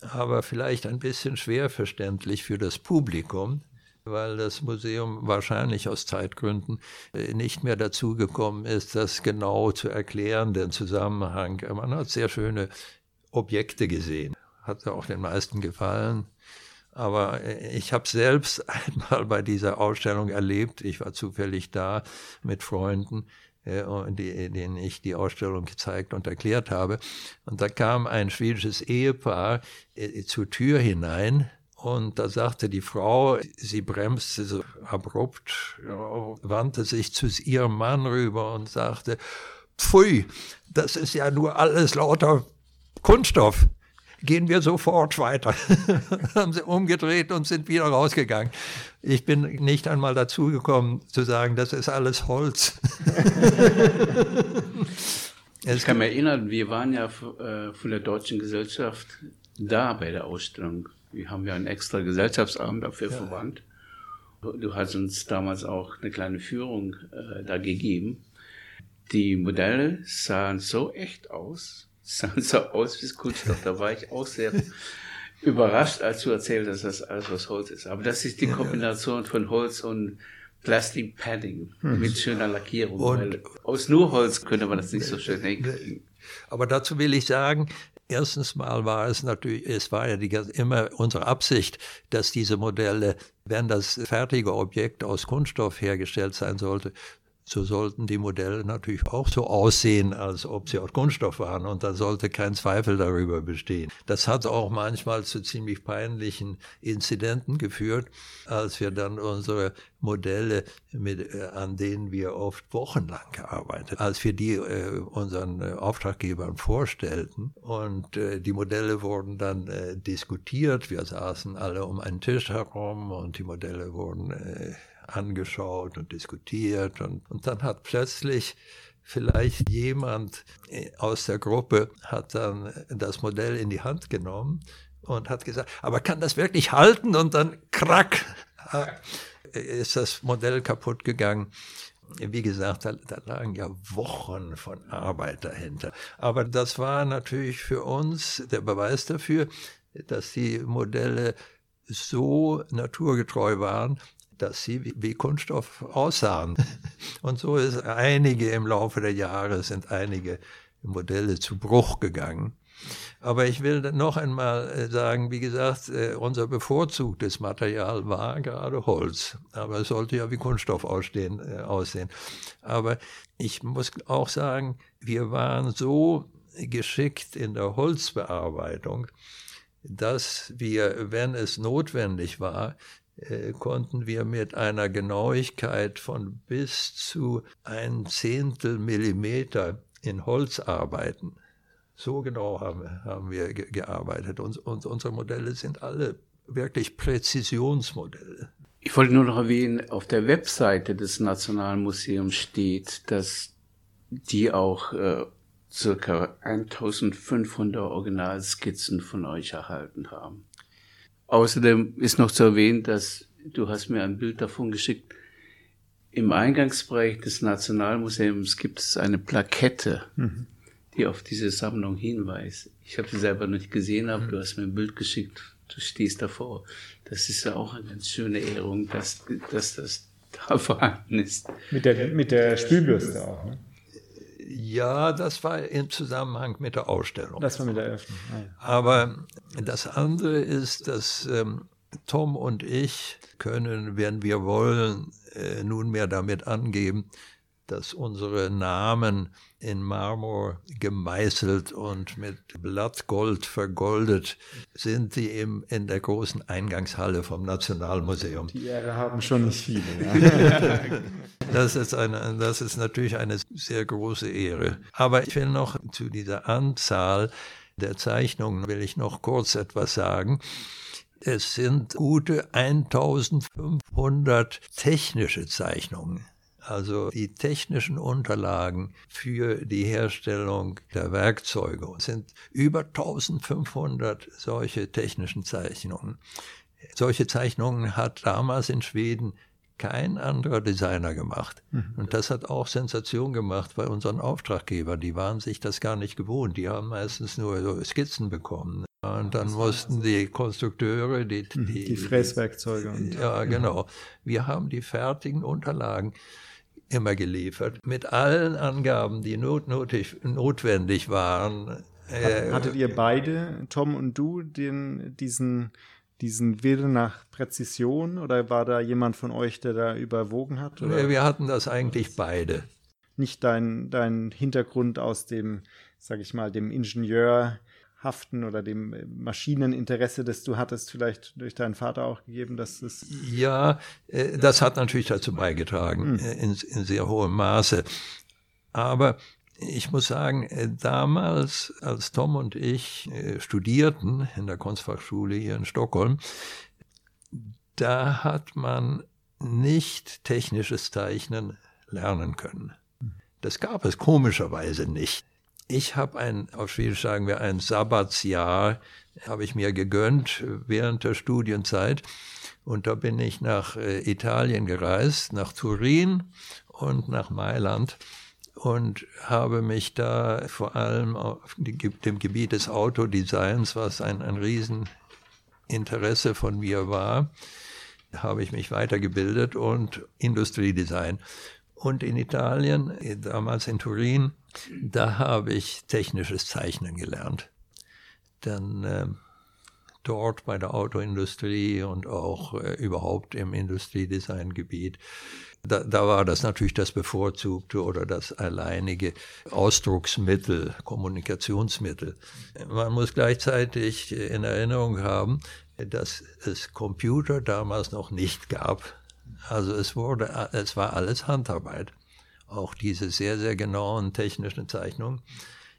aber vielleicht ein bisschen schwer verständlich für das Publikum, weil das Museum wahrscheinlich aus Zeitgründen äh, nicht mehr dazu gekommen ist, das genau zu erklären, den Zusammenhang. Man hat sehr schöne Objekte gesehen, hat auch den meisten gefallen. Aber äh, ich habe selbst [laughs] einmal bei dieser Ausstellung erlebt, ich war zufällig da mit Freunden, äh, denen ich die Ausstellung gezeigt und erklärt habe. Und da kam ein schwedisches Ehepaar zur Tür hinein und da sagte die Frau, sie bremste so abrupt, wandte sich zu ihrem Mann rüber und sagte, Pfui, das ist ja nur alles lauter Kunststoff. Gehen wir sofort weiter. [laughs] haben sie umgedreht und sind wieder rausgegangen. Ich bin nicht einmal dazu gekommen zu sagen, das ist alles Holz. [laughs] ich kann mich erinnern, wir waren ja äh, von der Deutschen Gesellschaft da bei der Ausstellung wir haben ja einen extra Gesellschaftsabend dafür ja. verwandt. Du hast uns damals auch eine kleine Führung äh, da gegeben. Die Modelle sahen so echt aus, sahen so aus wie Kunststoff. Da war ich auch sehr überrascht, als du erzählt hast, dass das alles aus Holz ist. Aber das ist die Kombination von Holz und Plastic Padding hm. mit schöner Lackierung. Und aus nur Holz könnte man das nicht so schön hinkriegen. Aber dazu will ich sagen, Erstens mal war es natürlich, es war ja die, immer unsere Absicht, dass diese Modelle, wenn das fertige Objekt aus Kunststoff hergestellt sein sollte, so sollten die Modelle natürlich auch so aussehen, als ob sie aus Kunststoff waren. Und da sollte kein Zweifel darüber bestehen. Das hat auch manchmal zu ziemlich peinlichen Inzidenten geführt, als wir dann unsere Modelle, mit, äh, an denen wir oft wochenlang gearbeitet, als wir die äh, unseren äh, Auftraggebern vorstellten. Und äh, die Modelle wurden dann äh, diskutiert. Wir saßen alle um einen Tisch herum und die Modelle wurden äh, angeschaut und diskutiert und, und dann hat plötzlich vielleicht jemand äh, aus der Gruppe hat dann das Modell in die Hand genommen und hat gesagt, aber kann das wirklich halten? Und dann krack äh, ist das Modell kaputt gegangen. Wie gesagt, da, da, lagen ja Wochen von Arbeit dahinter. Aber das war natürlich für uns der Beweis dafür, dass die Modelle so naturgetreu waren, dass sie wie, Kunststoff aussahen. [laughs] Und so ist einige im Laufe der Jahre sind einige Modelle zu Bruch gegangen. Aber ich will noch einmal äh, sagen, wie gesagt, äh, unser bevorzugtes Material war gerade Holz. Aber es sollte ja wie Kunststoff ausstehen, äh, aussehen. Aber ich muss auch sagen, wir waren so geschickt in der Holzbearbeitung, dass wir, wenn es notwendig war, konnten wir mit einer Genauigkeit von bis zu ein Zehntel Millimeter in Holz arbeiten. So genau haben, haben wir ge gearbeitet. Und, und unsere Modelle sind alle wirklich Präzisionsmodelle. Ich wollte nur noch erwähnen, auf der Webseite des Nationalmuseums steht, dass die auch äh, circa 1500 Originalskizzen von euch erhalten haben. Außerdem ist noch zu erwähnen, dass du hast mir ein Bild davon geschickt. Im Eingangsbereich des Nationalmuseums gibt es eine Plakette, mhm. die auf diese Sammlung hinweist. Ich habe sie selber nicht gesehen, aber mhm. du hast mir ein Bild geschickt. Du stehst davor. Das ist ja auch eine ganz schöne Ehrung, dass, dass das [laughs] da vorhanden ist. Mit der, mit der Spülbürste auch, ne? Ja, das war im Zusammenhang mit der Ausstellung. Das war mit der Eröffnung. Ah, ja. Aber das andere ist, dass ähm, Tom und ich können, wenn wir wollen, äh, nunmehr damit angeben, dass unsere Namen in Marmor gemeißelt und mit Blattgold vergoldet sind, die im, in der großen Eingangshalle vom Nationalmuseum. Die Ehre haben schon nicht viele. Ja. [laughs] das, ist eine, das ist natürlich eine sehr große Ehre. Aber ich will noch zu dieser Anzahl der Zeichnungen will ich noch kurz etwas sagen. Es sind gute 1500 technische Zeichnungen also die technischen Unterlagen für die Herstellung der Werkzeuge. Es sind über 1500 solche technischen Zeichnungen. Solche Zeichnungen hat damals in Schweden kein anderer Designer gemacht. Mhm. Und das hat auch Sensation gemacht bei unseren Auftraggebern. Die waren sich das gar nicht gewohnt. Die haben meistens nur so Skizzen bekommen. Und dann mussten die Konstrukteure, die, mhm, die, die Fräswerkzeuge. Und, ja, genau. Wir haben die fertigen Unterlagen immer geliefert, mit allen Angaben, die notnotig, notwendig waren. Äh, Hattet ihr beide, Tom und du, den, diesen, diesen Will nach Präzision oder war da jemand von euch, der da überwogen hat? Oder? Wir hatten das eigentlich beide. Nicht dein, dein Hintergrund aus dem, sag ich mal, dem Ingenieur Haften oder dem Maschineninteresse, das du hattest, vielleicht durch deinen Vater auch gegeben, dass es. Ja, äh, das hat natürlich dazu beigetragen, mhm. in, in, sehr hohem Maße. Aber ich muss sagen, äh, damals, als Tom und ich studierten in der Kunstfachschule hier in Stockholm, da hat man nicht technisches Zeichnen lernen können. Das gab es komischerweise nicht. Ich habe ein, auf Schwedisch sagen wir, ein Sabbatsjahr, habe ich mir gegönnt während der Studienzeit. Und da bin ich nach äh, Italien gereist, nach Turin und nach Mailand und habe mich da vor allem auf dem Gebiet des Autodesigns, was ein, ein Rieseninteresse von mir war, habe ich mich weitergebildet und Industriedesign. Und in Italien, damals in Turin, da habe ich technisches Zeichnen gelernt. Dann äh, dort bei der Autoindustrie und auch äh, überhaupt im Industriedesign-Gebiet, da, da, war das natürlich das bevorzugte oder das alleinige Ausdrucksmittel, Kommunikationsmittel. Man muss gleichzeitig in Erinnerung haben, dass es Computer damals noch nicht gab. Also es wurde, es war alles Handarbeit. Auch diese sehr, sehr genauen technischen Zeichnungen,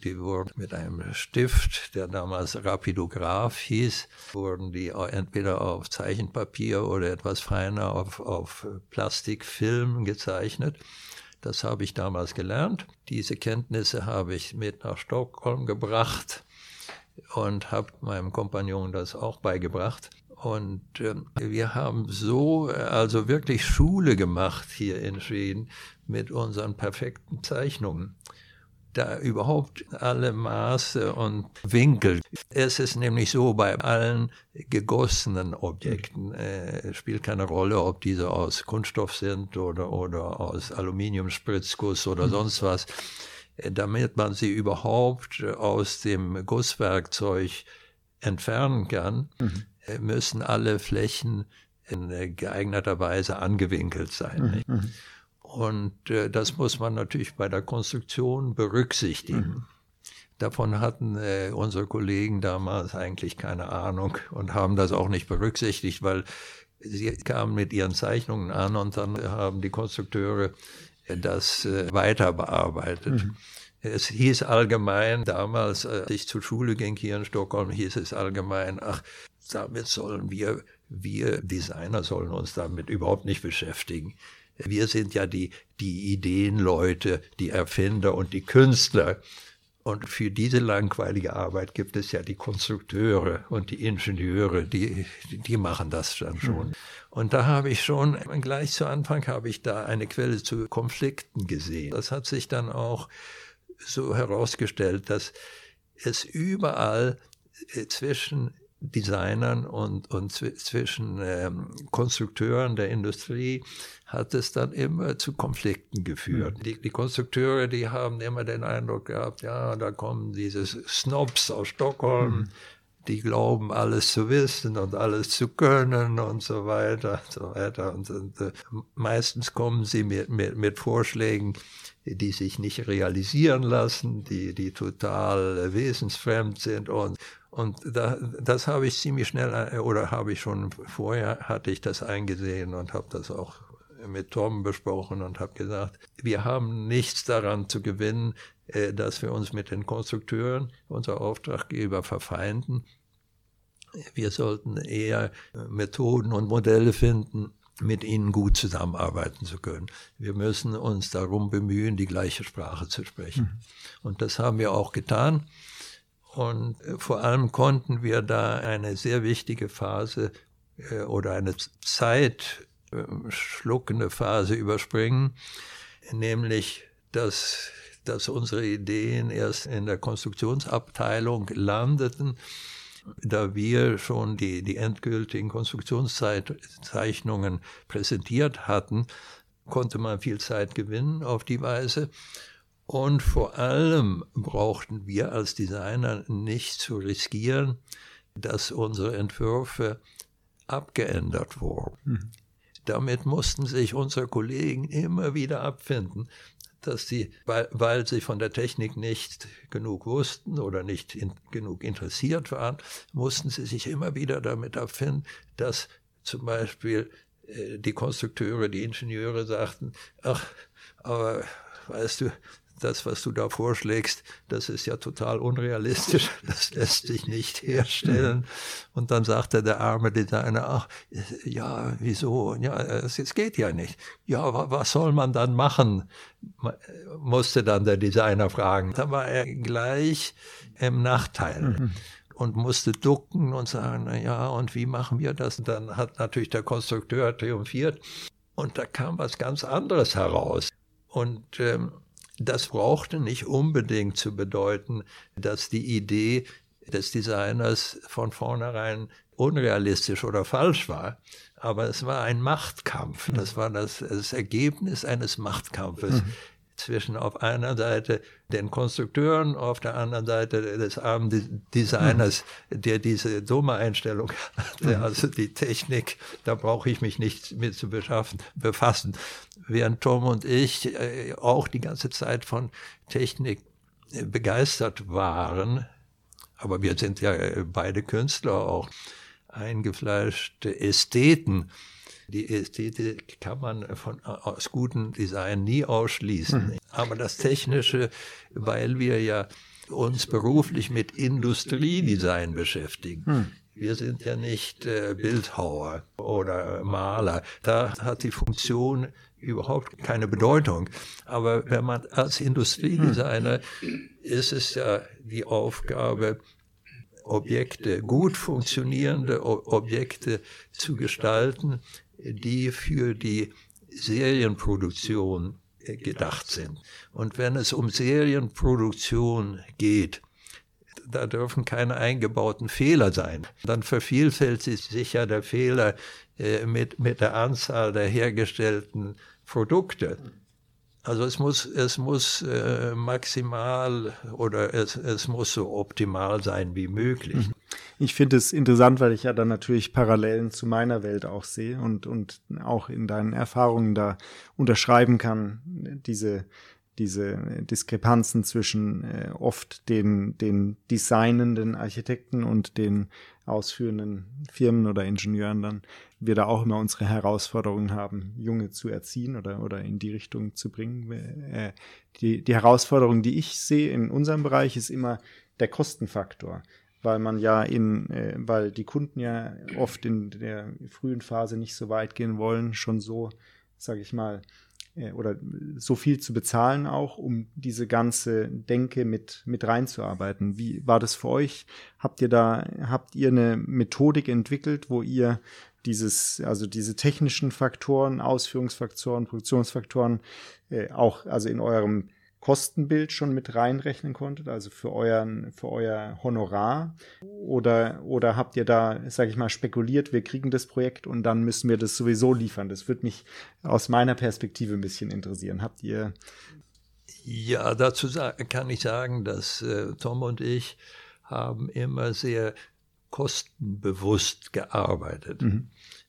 die wurden mit einem Stift, der damals Rapidograph hieß, wurden die entweder auf Zeichenpapier oder etwas feiner auf, auf Plastikfilm gezeichnet. Das habe ich damals gelernt. Diese Kenntnisse habe ich mit nach Stockholm gebracht und habe meinem Kompagnon das auch beigebracht. Und äh, wir haben so also wirklich Schule gemacht hier in Schweden mit unseren perfekten Zeichnungen. Da überhaupt alle Maße und Winkel. Es ist nämlich so, bei allen gegossenen Objekten äh, spielt keine Rolle, ob diese aus Kunststoff sind oder, oder aus Aluminiumspritzguss oder mhm. sonst was. Äh, damit man sie überhaupt aus dem Gusswerkzeug entfernen kann, mhm. Äh, müssen alle Flächen in geeigneter Weise angewinkelt sein. Mhm. Und äh, das muss man natürlich bei der Konstruktion berücksichtigen. Mhm. Davon hatten äh, unsere Kollegen damals eigentlich keine Ahnung und haben das auch nicht berücksichtigt, weil sie kamen mit ihren Zeichnungen an und dann haben die Konstrukteure äh, das äh, weiter bearbeitet. Mhm. Es hieß allgemein, damals, als ich zur Schule ging hier in Stockholm, hieß es allgemein, ach, damit sollen wir, wir Designer sollen uns damit überhaupt nicht beschäftigen. Wir sind ja die, die Ideenleute, die Erfinder und die Künstler. Und für diese langweilige Arbeit gibt es ja die Konstrukteure und die Ingenieure, die, die machen das dann schon. Mhm. Und da habe ich schon, gleich zu Anfang habe ich da eine Quelle zu Konflikten gesehen. Das hat sich dann auch so herausgestellt, dass es überall äh, zwischen Designern und, und zwischen ähm, Konstrukteuren der Industrie hat es dann immer zu Konflikten geführt. Mhm. Die, die, Konstrukteure, die haben immer den Eindruck gehabt, ja, da kommen diese Snobs aus Stockholm, mhm. die glauben, alles zu wissen und alles zu können und so weiter und so weiter. Und, und äh, meistens kommen sie mit, mit, mit Vorschlägen, die sich nicht realisieren lassen, die, die total wesensfremd sind und und da, das habe ich ziemlich schnell, äh, oder habe ich schon vorher, hatte ich das eingesehen und habe das auch mit Tom besprochen und habe gesagt, wir haben nichts daran zu gewinnen, äh, dass wir uns mit den Konstrukteuren, unser Auftraggeber, verfeinden. Wir sollten eher Methoden und Modelle finden, mit ihnen gut zusammenarbeiten zu können. Wir müssen uns darum bemühen, die gleiche Sprache zu sprechen. Mhm. Und das haben wir auch getan. Und äh, vor allem konnten wir da eine sehr wichtige Phase äh, oder eine Zeit äh, Phase überspringen, nämlich dass, dass unsere Ideen erst in der Konstruktionsabteilung landeten da wir schon die, die endgültigen Konstruktionszeichnungen präsentiert hatten, konnte man viel Zeit gewinnen auf die Weise. Und vor allem brauchten wir als Designer nicht zu riskieren, dass unsere Entwürfe abgeändert wurden. Mhm. Damit mussten sich unsere Kollegen immer wieder abfinden, dass sie, weil, weil sie von der Technik nicht genug wussten oder nicht in, genug interessiert waren, mussten sie sich immer wieder damit abfinden, dass zum Beispiel äh, die Konstrukteure, die Ingenieure sagten, ach, aber weißt du, das, was du da vorschlägst, das ist ja total unrealistisch, [laughs] das lässt sich nicht herstellen. Und dann sagte der arme Designer, ach, ja, wieso? Ja, es, es geht ja nicht. Ja, was soll man dann machen? Musste dann der Designer fragen. Da war er gleich im Nachteil. Mhm und musste ducken und sagen, na ja, und wie machen wir das? Und dann hat natürlich der Konstrukteur triumphiert und da kam was ganz anderes heraus. Und ähm, das brauchte nicht unbedingt zu bedeuten, dass die Idee des Designers von vornherein unrealistisch oder falsch war. Aber es war ein Machtkampf. Das war das, das Ergebnis eines Machtkampfes. Mhm zwischen auf einer Seite den Konstrukteuren, auf der anderen Seite des armen Designers, der diese dumme Einstellung hatte, mhm. also die Technik, da brauche ich mich nicht mit zu beschaffen, befassen. Während Tom und ich äh, auch die ganze Zeit von Technik äh, begeistert waren, aber wir sind ja äh, beide Künstler auch, eingefleischte Ästheten, die Ästhetik kann man von, aus gutem Design nie ausschließen. Mhm. Aber das Technische, weil wir ja uns beruflich mit Industriedesign beschäftigen. Mhm. Wir sind ja nicht äh, Bildhauer oder Maler. Da hat die Funktion überhaupt keine Bedeutung. Aber wenn man als Industriedesigner ist es ja die Aufgabe, Objekte, gut funktionierende Objekte zu gestalten, die für die Serienproduktion äh, gedacht sind. Und wenn es um Serienproduktion geht, da dürfen keine eingebauten Fehler sein. Dann vervielfältigt sich ja der Fehler äh, mit, mit der Anzahl der hergestellten Produkte. Also es muss, es muss äh, maximal oder es, es muss so optimal sein wie möglich. Mhm. Ich finde es interessant, weil ich ja dann natürlich Parallelen zu meiner Welt auch sehe und, und auch in deinen Erfahrungen da unterschreiben kann, diese, diese Diskrepanzen zwischen äh, oft den, den designenden Architekten und den ausführenden Firmen oder Ingenieuren dann wir da auch immer unsere Herausforderungen haben, Junge zu erziehen oder, oder in die Richtung zu bringen. Äh, die, die Herausforderung, die ich sehe in unserem Bereich, ist immer der Kostenfaktor, weil man ja in, äh, weil die Kunden ja oft in der frühen Phase nicht so weit gehen wollen, schon so, sage ich mal, äh, oder so viel zu bezahlen auch, um diese ganze Denke mit, mit reinzuarbeiten. Wie war das für euch? Habt ihr da, habt ihr eine Methodik entwickelt, wo ihr dieses, also diese technischen Faktoren, Ausführungsfaktoren, Produktionsfaktoren äh, auch also in eurem Kostenbild schon mit reinrechnen konntet, also für euren, für euer Honorar? Oder, oder habt ihr da, sage ich mal, spekuliert, wir kriegen das Projekt und dann müssen wir das sowieso liefern? Das würde mich aus meiner Perspektive ein bisschen interessieren. Habt ihr. Ja, dazu kann ich sagen, dass äh, Tom und ich haben immer sehr kostenbewusst gearbeitet, mhm.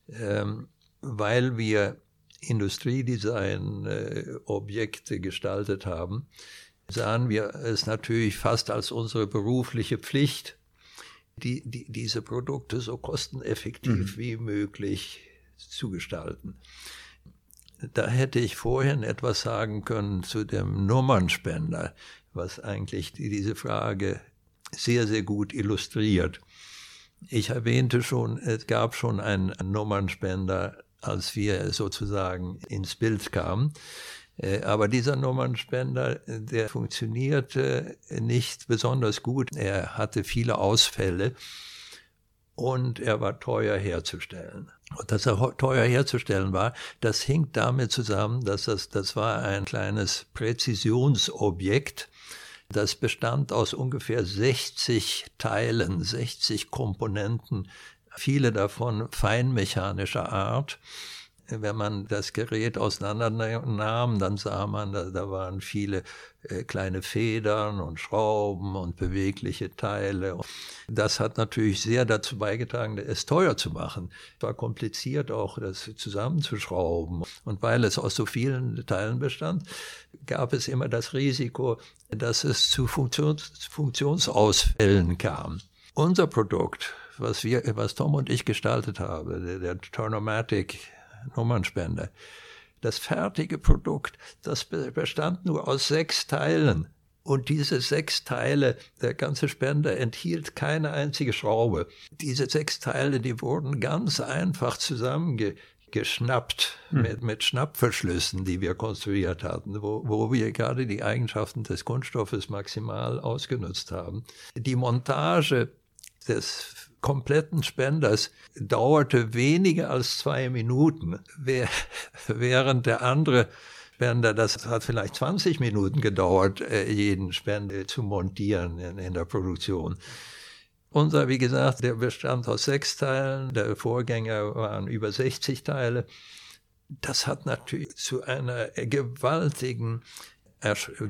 ähm, weil wir Industriedesign-Objekte äh, gestaltet haben, sahen wir es natürlich fast als unsere berufliche Pflicht, die, die, diese Produkte so kosteneffektiv mhm. wie möglich zu gestalten. Da hätte ich vorhin etwas sagen können zu dem Nummernspender, was eigentlich diese Frage sehr, sehr gut illustriert. Ich erwähnte schon, es gab schon einen Nummernspender, als wir sozusagen ins Bild kamen. Äh, aber dieser Nummernspender, der funktionierte nicht besonders gut. Er hatte viele Ausfälle und er war teuer herzustellen. Und dass er teuer herzustellen war, das hing damit zusammen, dass das, das war ein kleines Präzisionsobjekt, Das bestand aus ungefähr 60 Teilen, 60 Komponenten, viele davon feinmechanischer Art wenn man das Gerät auseinandernahm, dann sah man, da, da waren viele äh, kleine Federn und Schrauben und bewegliche Teile. Das hat natürlich sehr dazu beigetragen, es teuer zu machen. Es war kompliziert auch, das zusammenzuschrauben. Und weil es aus so vielen Teilen bestand, gab es immer das Risiko, dass es zu Funktions Funktionsausfällen kam. Unser Produkt, was wir, was Tom und ich gestaltet haben, der, der Tornomatic Nummernspender. Das fertige Produkt, das bestand nur aus sechs Teilen. Und diese sechs Teile, der ganze Spender enthielt keine einzige Schraube. Diese sechs Teile, die wurden ganz einfach zusammengeschnappt hm. mit, mit Schnappverschlüssen, die wir konstruiert hatten, wo, wo wir gerade die Eigenschaften des Kunststoffes maximal ausgenutzt haben. Die Montage des kompletten Spenders dauerte weniger als zwei Minuten, [laughs] während der andere Spender, das hat vielleicht 20 Minuten gedauert, äh, jeden Spender zu montieren in, in der Produktion. Unser, wie gesagt, der bestand aus sechs Teilen, der Vorgänger waren über 60 Teile. Das hat natürlich zu einer gewaltigen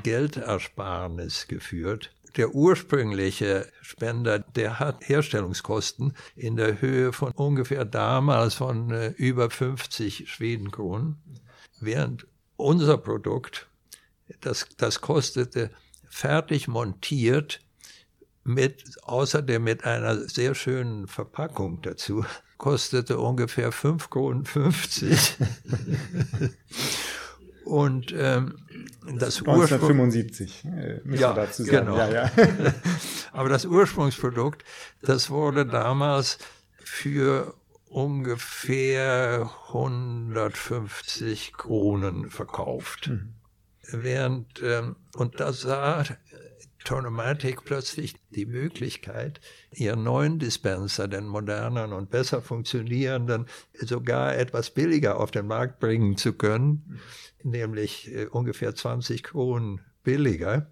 Geldersparnis geführt der ursprüngliche Spender, der hat Herstellungskosten in der Höhe von ungefähr damals von äh, über 50 Schwedenkronen, während unser Produkt, das, das kostete fertig montiert mit, außerdem mit einer sehr schönen Verpackung dazu, kostete ungefähr 5 Kronen 50. [laughs] Und ähm, das 1975, äh, ja, dazu sagen. Genau. Ja, ja. [laughs] Aber das Ursprungsprodukt, das wurde damals für ungefähr 150 Kronen verkauft. Mhm. Während, ähm, und da sah Tonomatic plötzlich die Möglichkeit, ihren neuen Dispenser, den moderneren und besser funktionierenden, sogar etwas billiger auf den Markt bringen zu können. Mhm nämlich äh, ungefähr 20 Kronen billiger.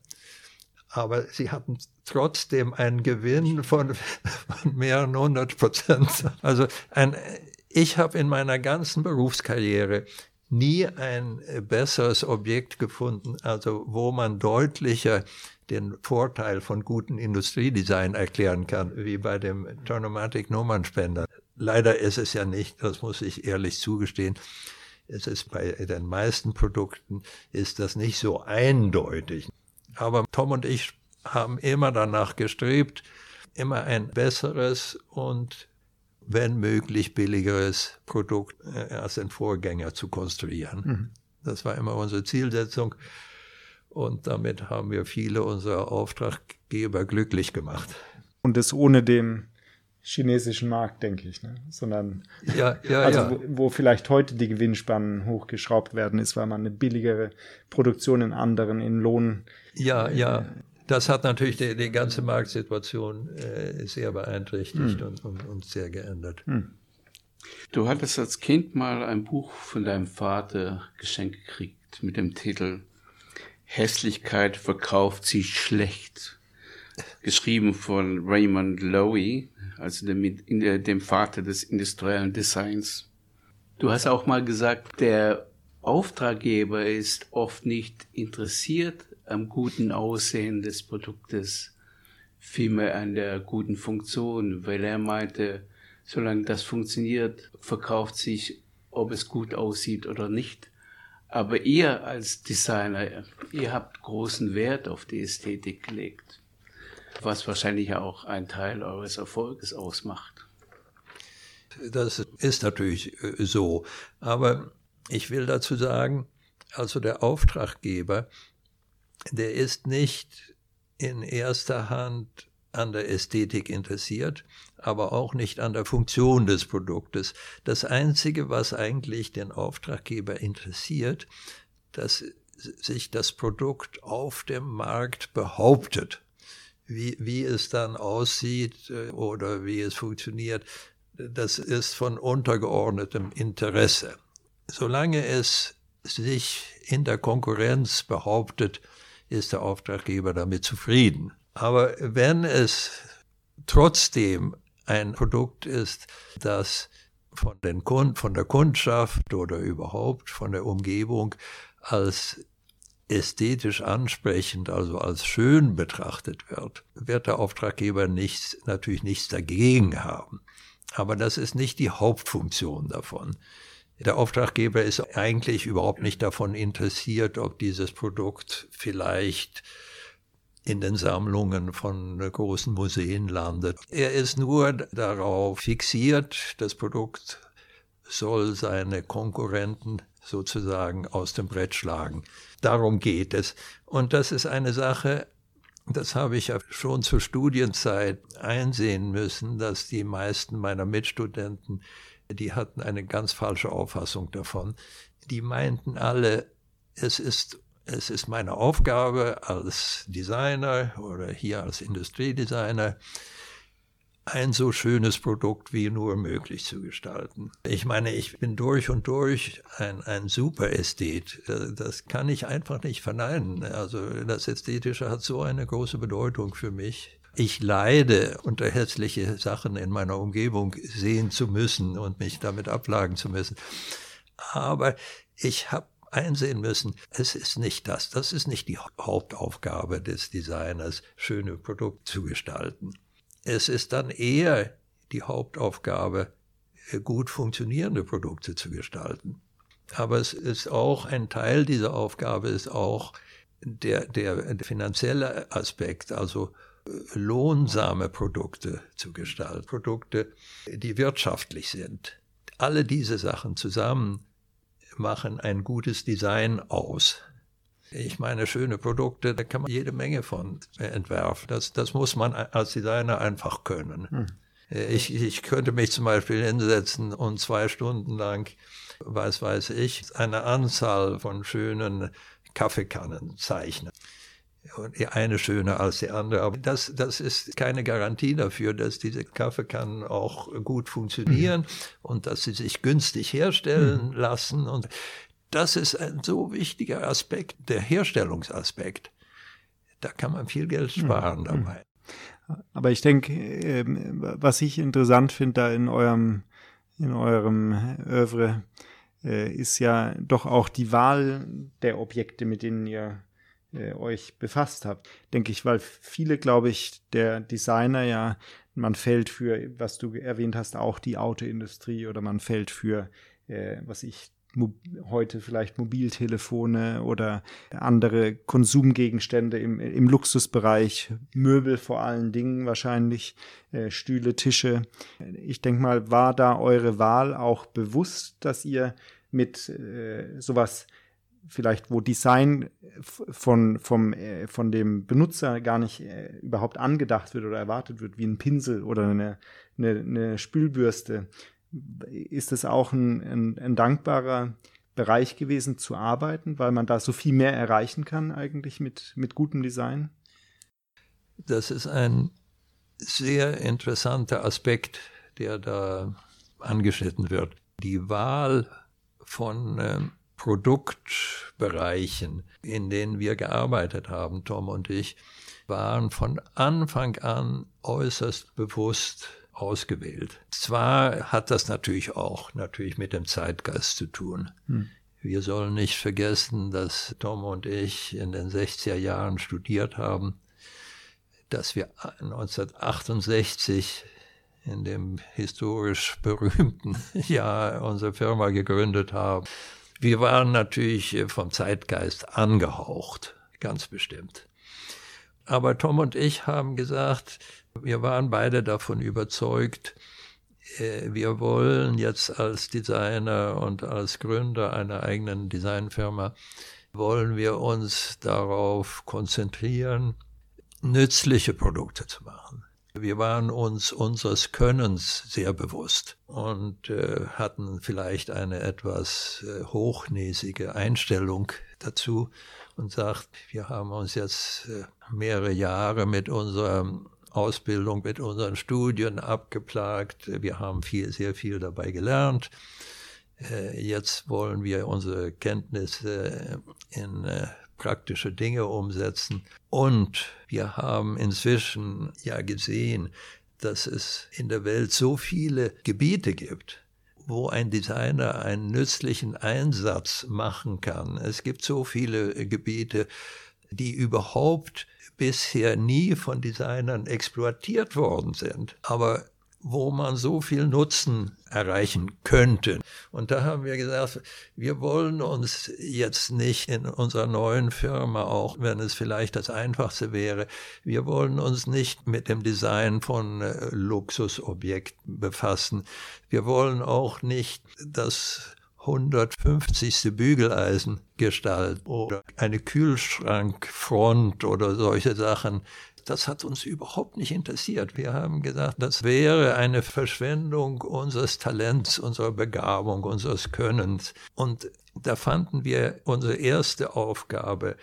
Aber sie hatten trotzdem einen Gewinn von, von mehreren hundert Prozent. Also ein, ich habe in meiner ganzen Berufskarriere nie ein äh, besseres Objekt gefunden, also wo man deutlicher den Vorteil von gutem Industriedesign erklären kann, wie bei dem Turnomatic Nummernspender. Leider ist es ja nicht, das muss ich ehrlich zugestehen. Es ist bei den meisten Produkten ist das nicht so eindeutig. Aber Tom und ich haben immer danach gestrebt, immer ein besseres und wenn möglich billigeres Produkt äh, als den Vorgänger zu konstruieren. Mhm. Das war immer unsere Zielsetzung und damit haben wir viele unserer Auftraggeber glücklich gemacht. Und das ohne den chinesischen Markt, denke ich, ne? sondern ja, ja, also ja. Wo, wo, vielleicht heute die Gewinnspannen hochgeschraubt werden, ist, weil man eine billigere Produktion in anderen, in Lohn. Ja, äh, ja. Das hat natürlich die, die ganze Marktsituation äh, sehr beeinträchtigt hm. und, und, und, sehr geändert. Hm. Du hattest als Kind mal ein Buch von deinem Vater geschenkt gekriegt mit dem Titel Hässlichkeit verkauft sich schlecht. Geschrieben von Raymond Lowy also dem, dem Vater des industriellen Designs. Du hast auch mal gesagt, der Auftraggeber ist oft nicht interessiert am guten Aussehen des Produktes, vielmehr an der guten Funktion, weil er meinte, solange das funktioniert, verkauft sich, ob es gut aussieht oder nicht. Aber ihr als Designer, ihr habt großen Wert auf die Ästhetik gelegt was wahrscheinlich auch ein Teil eures Erfolges ausmacht. Das ist natürlich äh, so. Aber ich will dazu sagen, also der Auftraggeber, der ist nicht in erster Hand an der Ästhetik interessiert, aber auch nicht an der Funktion des Produktes. Das Einzige, was eigentlich den Auftraggeber interessiert, dass sich das Produkt auf dem Markt behauptet wie, wie es dann aussieht äh, oder wie es funktioniert, das ist von untergeordnetem Interesse. Solange es sich in der Konkurrenz behauptet, ist der Auftraggeber damit zufrieden. Aber wenn es trotzdem ein Produkt ist, das von, den Kund, von der Kundschaft oder überhaupt von der Umgebung als ästhetisch ansprechend, also als schön betrachtet wird, wird der Auftraggeber nichts, natürlich nichts dagegen haben. Aber das ist nicht die Hauptfunktion davon. Der Auftraggeber ist eigentlich überhaupt nicht davon interessiert, ob dieses Produkt vielleicht in den Sammlungen von großen Museen landet. Er ist nur darauf fixiert, das Produkt soll seine Konkurrenten sozusagen aus dem Brett schlagen. Darum geht es. Und das ist eine Sache, das habe ich ja schon zur Studienzeit einsehen müssen, dass die meisten meiner Mitstudenten, die hatten eine ganz falsche Auffassung davon. Die meinten alle, es ist es ist meine Aufgabe als Designer oder hier als Industriedesigner, ein so schönes Produkt wie nur möglich zu gestalten. Ich meine, ich bin durch und durch ein, ein Super-Ästhet. Das kann ich einfach nicht verneinen. Also das Ästhetische hat so eine große Bedeutung für mich. Ich leide unter hässliche Sachen in meiner Umgebung sehen zu müssen und mich damit ablagen zu müssen. Aber ich habe einsehen müssen, es ist nicht das, das ist nicht die Hauptaufgabe des Designers, schöne Produkte zu gestalten. Es ist dann eher die Hauptaufgabe, gut funktionierende Produkte zu gestalten. Aber es ist auch ein Teil dieser Aufgabe ist auch der, der, der finanzielle Aspekt, also äh, lohnsame Produkte zu gestalten, Produkte, die wirtschaftlich sind. Alle diese Sachen zusammen machen ein gutes Design aus. Ich meine, schöne Produkte, da kann man jede Menge von entwerfen. Das, das muss man als Designer einfach können. Hm. Ich, ich könnte mich zum Beispiel hinsetzen und zwei Stunden lang, was weiß ich, eine Anzahl von schönen Kaffeekannen zeichnen und die eine schöner als die andere. Aber das, das ist keine Garantie dafür, dass diese Kaffeekannen auch gut funktionieren mhm. und dass sie sich günstig herstellen mhm. lassen. Und das ist ein so wichtiger Aspekt, der Herstellungsaspekt. Da kann man viel Geld mhm. sparen mhm. dabei. Aber ich denke, ähm, was ich interessant finde da in eurem, in eurem Övre, äh, ist ja doch auch die Wahl der Objekte, mit denen ihr äh, euch befasst habt. Denke ich, weil viele, glaube ich, der Designer ja, man fällt für, was du erwähnt hast, auch die Autoindustrie oder man fällt für, äh, was ich heute vielleicht Mobiltelefone oder andere Konsumgegenstände im, im Luxusbereich, Möbel vor allen Dingen wahrscheinlich, äh, Stühle, Tische. Ich denke mal, war da eure Wahl auch bewusst, dass ihr mit äh, sowas vielleicht, wo Design von, vom, äh, von dem Benutzer gar nicht äh, überhaupt angedacht wird oder erwartet wird, wie ein Pinsel oder eine, eine, eine Spülbürste, ist es auch ein, ein, ein dankbarer Bereich gewesen zu arbeiten, weil man da so viel mehr erreichen kann eigentlich mit, mit gutem Design? Das ist ein sehr interessanter Aspekt, der da angeschnitten wird. Die Wahl von ähm, Produktbereichen, in denen wir gearbeitet haben, Tom und ich, waren von Anfang an äußerst bewusst ausgewählt. Zwar hat das natürlich auch natürlich mit dem Zeitgeist zu tun. Hm. Wir sollen nicht vergessen, dass Tom und ich in den 60er Jahren studiert haben, dass wir 1968 in dem historisch berühmten [laughs] Jahr unsere Firma gegründet haben. Wir waren natürlich äh, vom Zeitgeist angehaucht, ganz bestimmt. Aber Tom und ich haben gesagt, wir waren beide davon überzeugt, äh, wir wollen jetzt als Designer und als Gründer einer eigenen Designfirma, wollen wir uns darauf konzentrieren, nützliche Produkte zu machen. Wir waren uns unseres Könnens sehr bewusst und äh, hatten vielleicht eine etwas äh, hochnäsige Einstellung dazu und sagt, wir haben uns jetzt mehrere Jahre mit unserer Ausbildung, mit unseren Studien abgeplagt. Wir haben viel, sehr viel dabei gelernt. Äh, jetzt wollen wir unsere Kenntnisse in äh, praktische Dinge umsetzen. Und wir haben inzwischen ja gesehen, dass es in der Welt so viele Gebiete gibt, wo ein Designer einen nützlichen Einsatz machen kann. Es gibt so viele Gebiete, die überhaupt bisher nie von Designern exploitiert worden sind. Aber wo man so viel Nutzen erreichen könnte. Und da haben wir gesagt, wir wollen uns jetzt nicht in unserer neuen Firma, auch wenn es vielleicht das Einfachste wäre, wir wollen uns nicht mit dem Design von äh, Luxusobjekten befassen. Wir wollen auch nicht das 150. Bügeleisen gestalten oder eine Kühlschrankfront oder solche Sachen das hat uns überhaupt nicht interessiert. Wir haben gesagt, das wäre eine Verschwendung unseres Talents, unserer Begabung, unseres Könnens. Und da fanden wir unsere erste Aufgabe,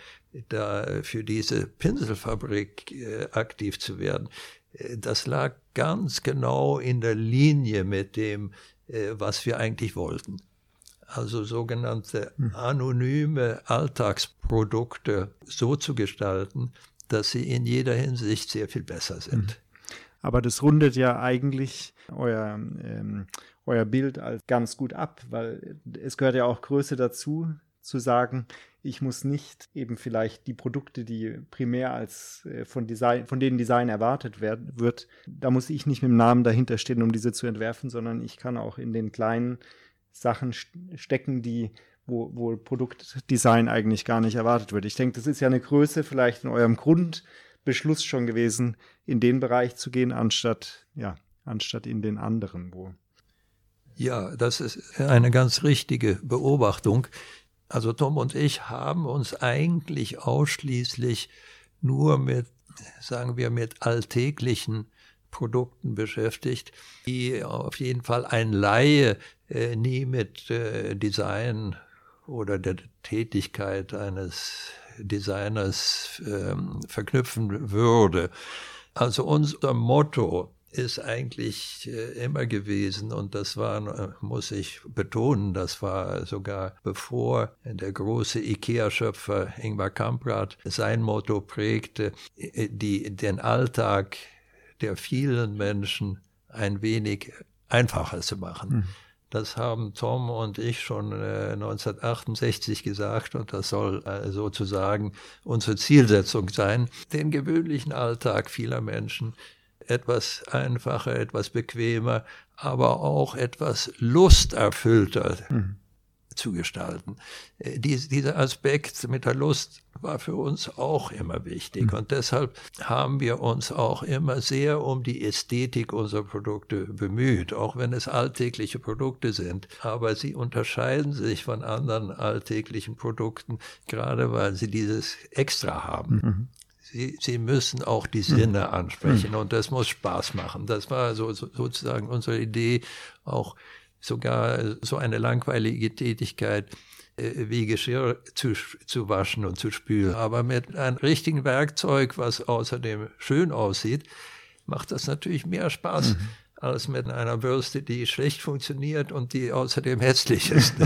da für diese Pinselfabrik äh, aktiv zu werden. Äh, das lag ganz genau in der Linie mit dem, äh, was wir eigentlich wollten. Also sogenannte hm. anonyme Alltagsprodukte so zu gestalten, dass sie in jeder Hinsicht sehr viel besser sind. Mhm. Aber das rundet ja eigentlich euer, ähm, euer Bild als ganz gut ab, weil es gehört ja auch Größe dazu, zu sagen, ich muss nicht eben vielleicht die Produkte, die primär als äh, von Design, von denen Design erwartet werden, wird, da muss ich nicht mit dem Namen dahinter stehen, um diese zu entwerfen, sondern ich kann auch in den kleinen Sachen stecken, die wo, wo Produktdesign eigentlich gar nicht erwartet wird. Ich denke, das ist ja eine Größe vielleicht in eurem Grundbeschluss schon gewesen, in den Bereich zu gehen, anstatt, ja, anstatt in den anderen, wo. Ja, das ist eine ganz richtige Beobachtung. Also Tom und ich haben uns eigentlich ausschließlich nur mit, sagen wir, mit alltäglichen Produkten beschäftigt, die auf jeden Fall ein Laie äh, nie mit äh, Design oder der Tätigkeit eines Designers ähm, verknüpfen würde. Also unser Motto ist eigentlich äh, immer gewesen und das war, äh, muss ich betonen, das war sogar bevor der große IKEA-Schöpfer Ingvar Kamprad sein Motto prägte, äh, die, den Alltag der vielen Menschen ein wenig einfacher zu machen. Mhm. Das haben Tom und ich schon äh, 1968 gesagt und das soll äh, sozusagen unsere Zielsetzung sein, den gewöhnlichen Alltag vieler Menschen etwas einfacher, etwas bequemer, aber auch etwas lusterfüllter mhm zu gestalten. Äh, dies, dieser Aspekt mit der Lust war für uns auch immer wichtig. Mhm. Und deshalb haben wir uns auch immer sehr um die Ästhetik unserer Produkte bemüht, auch wenn es alltägliche Produkte sind. Aber sie unterscheiden sich von anderen alltäglichen Produkten, gerade weil sie dieses Extra haben. Mhm. Sie, sie, müssen auch die Sinne mhm. ansprechen mhm. und das muss Spaß machen. Das war so, so, sozusagen unsere Idee, auch sogar so eine langweilige Tätigkeit äh, wie Geschirr zu, zu waschen und zu spülen. Aber mit einem richtigen Werkzeug, was außerdem schön aussieht, macht das natürlich mehr Spaß. Mhm. Als mit einer Bürste, die schlecht funktioniert und die außerdem hässlich ist. [laughs]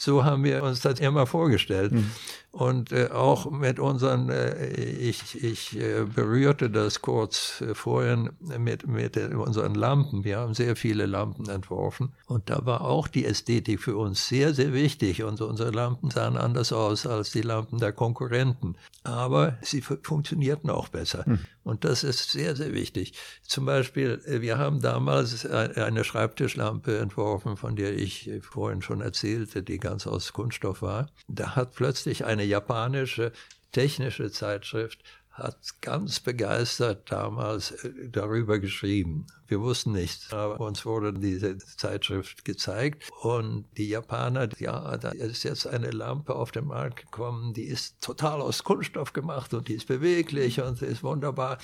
So haben wir uns das immer vorgestellt. Mhm. Und äh, auch mit unseren, äh, ich, ich äh, berührte das kurz äh, vorhin mit, mit unseren Lampen. Wir haben sehr viele Lampen entworfen. Und da war auch die Ästhetik für uns sehr, sehr wichtig. Und unsere Lampen sahen anders aus als die Lampen der Konkurrenten. Aber sie funktionierten auch besser. Hm. Und das ist sehr, sehr wichtig. Zum Beispiel, äh, wir haben damals eine Schreibtischlampe entworfen, von der ich äh, vorhin schon erzählte, die ganz aus Kunststoff war. Da hat plötzlich eine japanische technische Zeitschrift hat ganz begeistert damals äh, darüber geschrieben. Wir wussten nichts, aber uns wurde diese Zeitschrift gezeigt und die Japaner, ja, da ist jetzt eine Lampe auf den Markt gekommen, die ist total aus Kunststoff gemacht und die ist beweglich und ist wunderbar.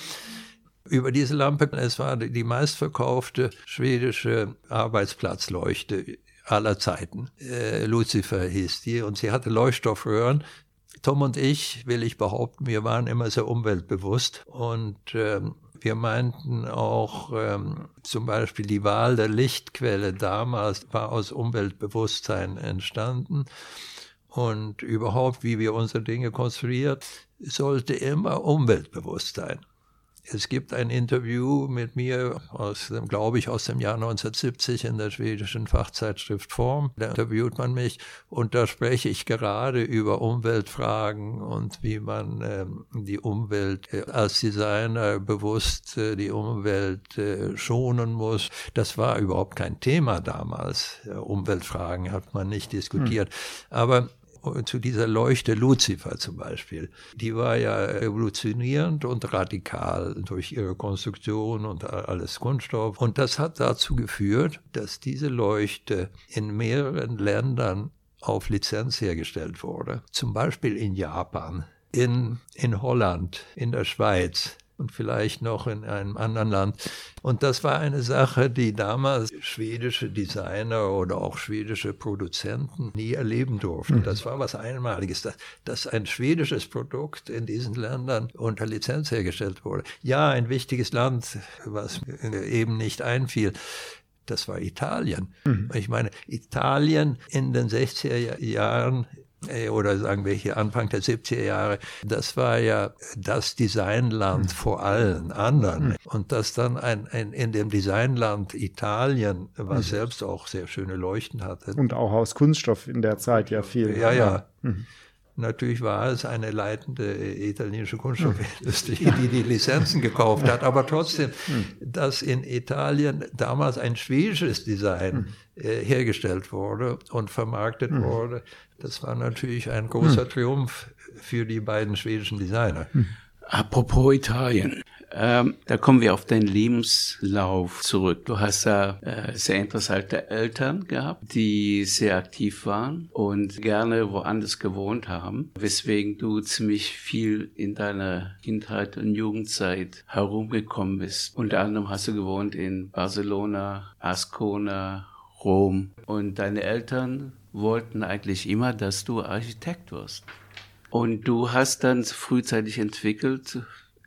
Über diese Lampe, es war die meistverkaufte schwedische Arbeitsplatzleuchte aller Zeiten. Äh, Lucifer hieß die und sie hatte Leuchtstoffröhren Tom und ich, will ich behaupten, wir waren immer sehr umweltbewusst und ähm, wir meinten auch ähm, zum Beispiel die Wahl der Lichtquelle damals war aus Umweltbewusstsein entstanden. und überhaupt, wie wir unsere Dinge konstruieren, sollte immer umweltbewusst sein. Es gibt ein Interview mit mir aus dem, glaube ich, aus dem Jahr 1970 in der schwedischen Fachzeitschrift Form. Da interviewt man mich und da spreche ich gerade über Umweltfragen und wie man ähm, die Umwelt äh, als Designer bewusst äh, die Umwelt äh, schonen muss. Das war überhaupt kein Thema damals. Umweltfragen hat man nicht diskutiert. Hm. Aber zu dieser Leuchte Luzifer zum Beispiel. Die war ja revolutionierend und radikal durch ihre Konstruktion und alles Kunststoff. Und das hat dazu geführt, dass diese Leuchte in mehreren Ländern auf Lizenz hergestellt wurde. Zum Beispiel in Japan, in, in Holland, in der Schweiz, und vielleicht noch in einem anderen Land. Und das war eine Sache, die damals schwedische Designer oder auch schwedische Produzenten nie erleben durften. Mhm. Das war was Einmaliges, dass, dass ein schwedisches Produkt in diesen Ländern unter Lizenz hergestellt wurde. Ja, ein wichtiges Land, was eben nicht einfiel das war Italien. Mhm. Ich meine, Italien in den 60er Jahren oder sagen wir hier Anfang der 70er Jahre, das war ja das Designland mhm. vor allen anderen. Mhm. Und dass dann ein, ein in dem Designland Italien, was mhm. selbst auch sehr schöne Leuchten hatte. Und auch aus Kunststoff in der Zeit ja viel. Ja, ja. Mhm. Natürlich war es eine leitende italienische Kunststoffindustrie, die die Lizenzen gekauft hat, aber trotzdem, dass in Italien damals ein schwedisches Design äh, hergestellt wurde und vermarktet wurde, das war natürlich ein großer Triumph für die beiden schwedischen Designer. Apropos Italien. Ähm, da kommen wir auf deinen Lebenslauf zurück. Du hast ja äh, sehr interessante Eltern gehabt, die sehr aktiv waren und gerne woanders gewohnt haben, weswegen du ziemlich viel in deiner Kindheit und Jugendzeit herumgekommen bist. Unter anderem hast du gewohnt in Barcelona, Ascona, Rom und deine Eltern wollten eigentlich immer, dass du Architekt wirst. Und du hast dann frühzeitig entwickelt,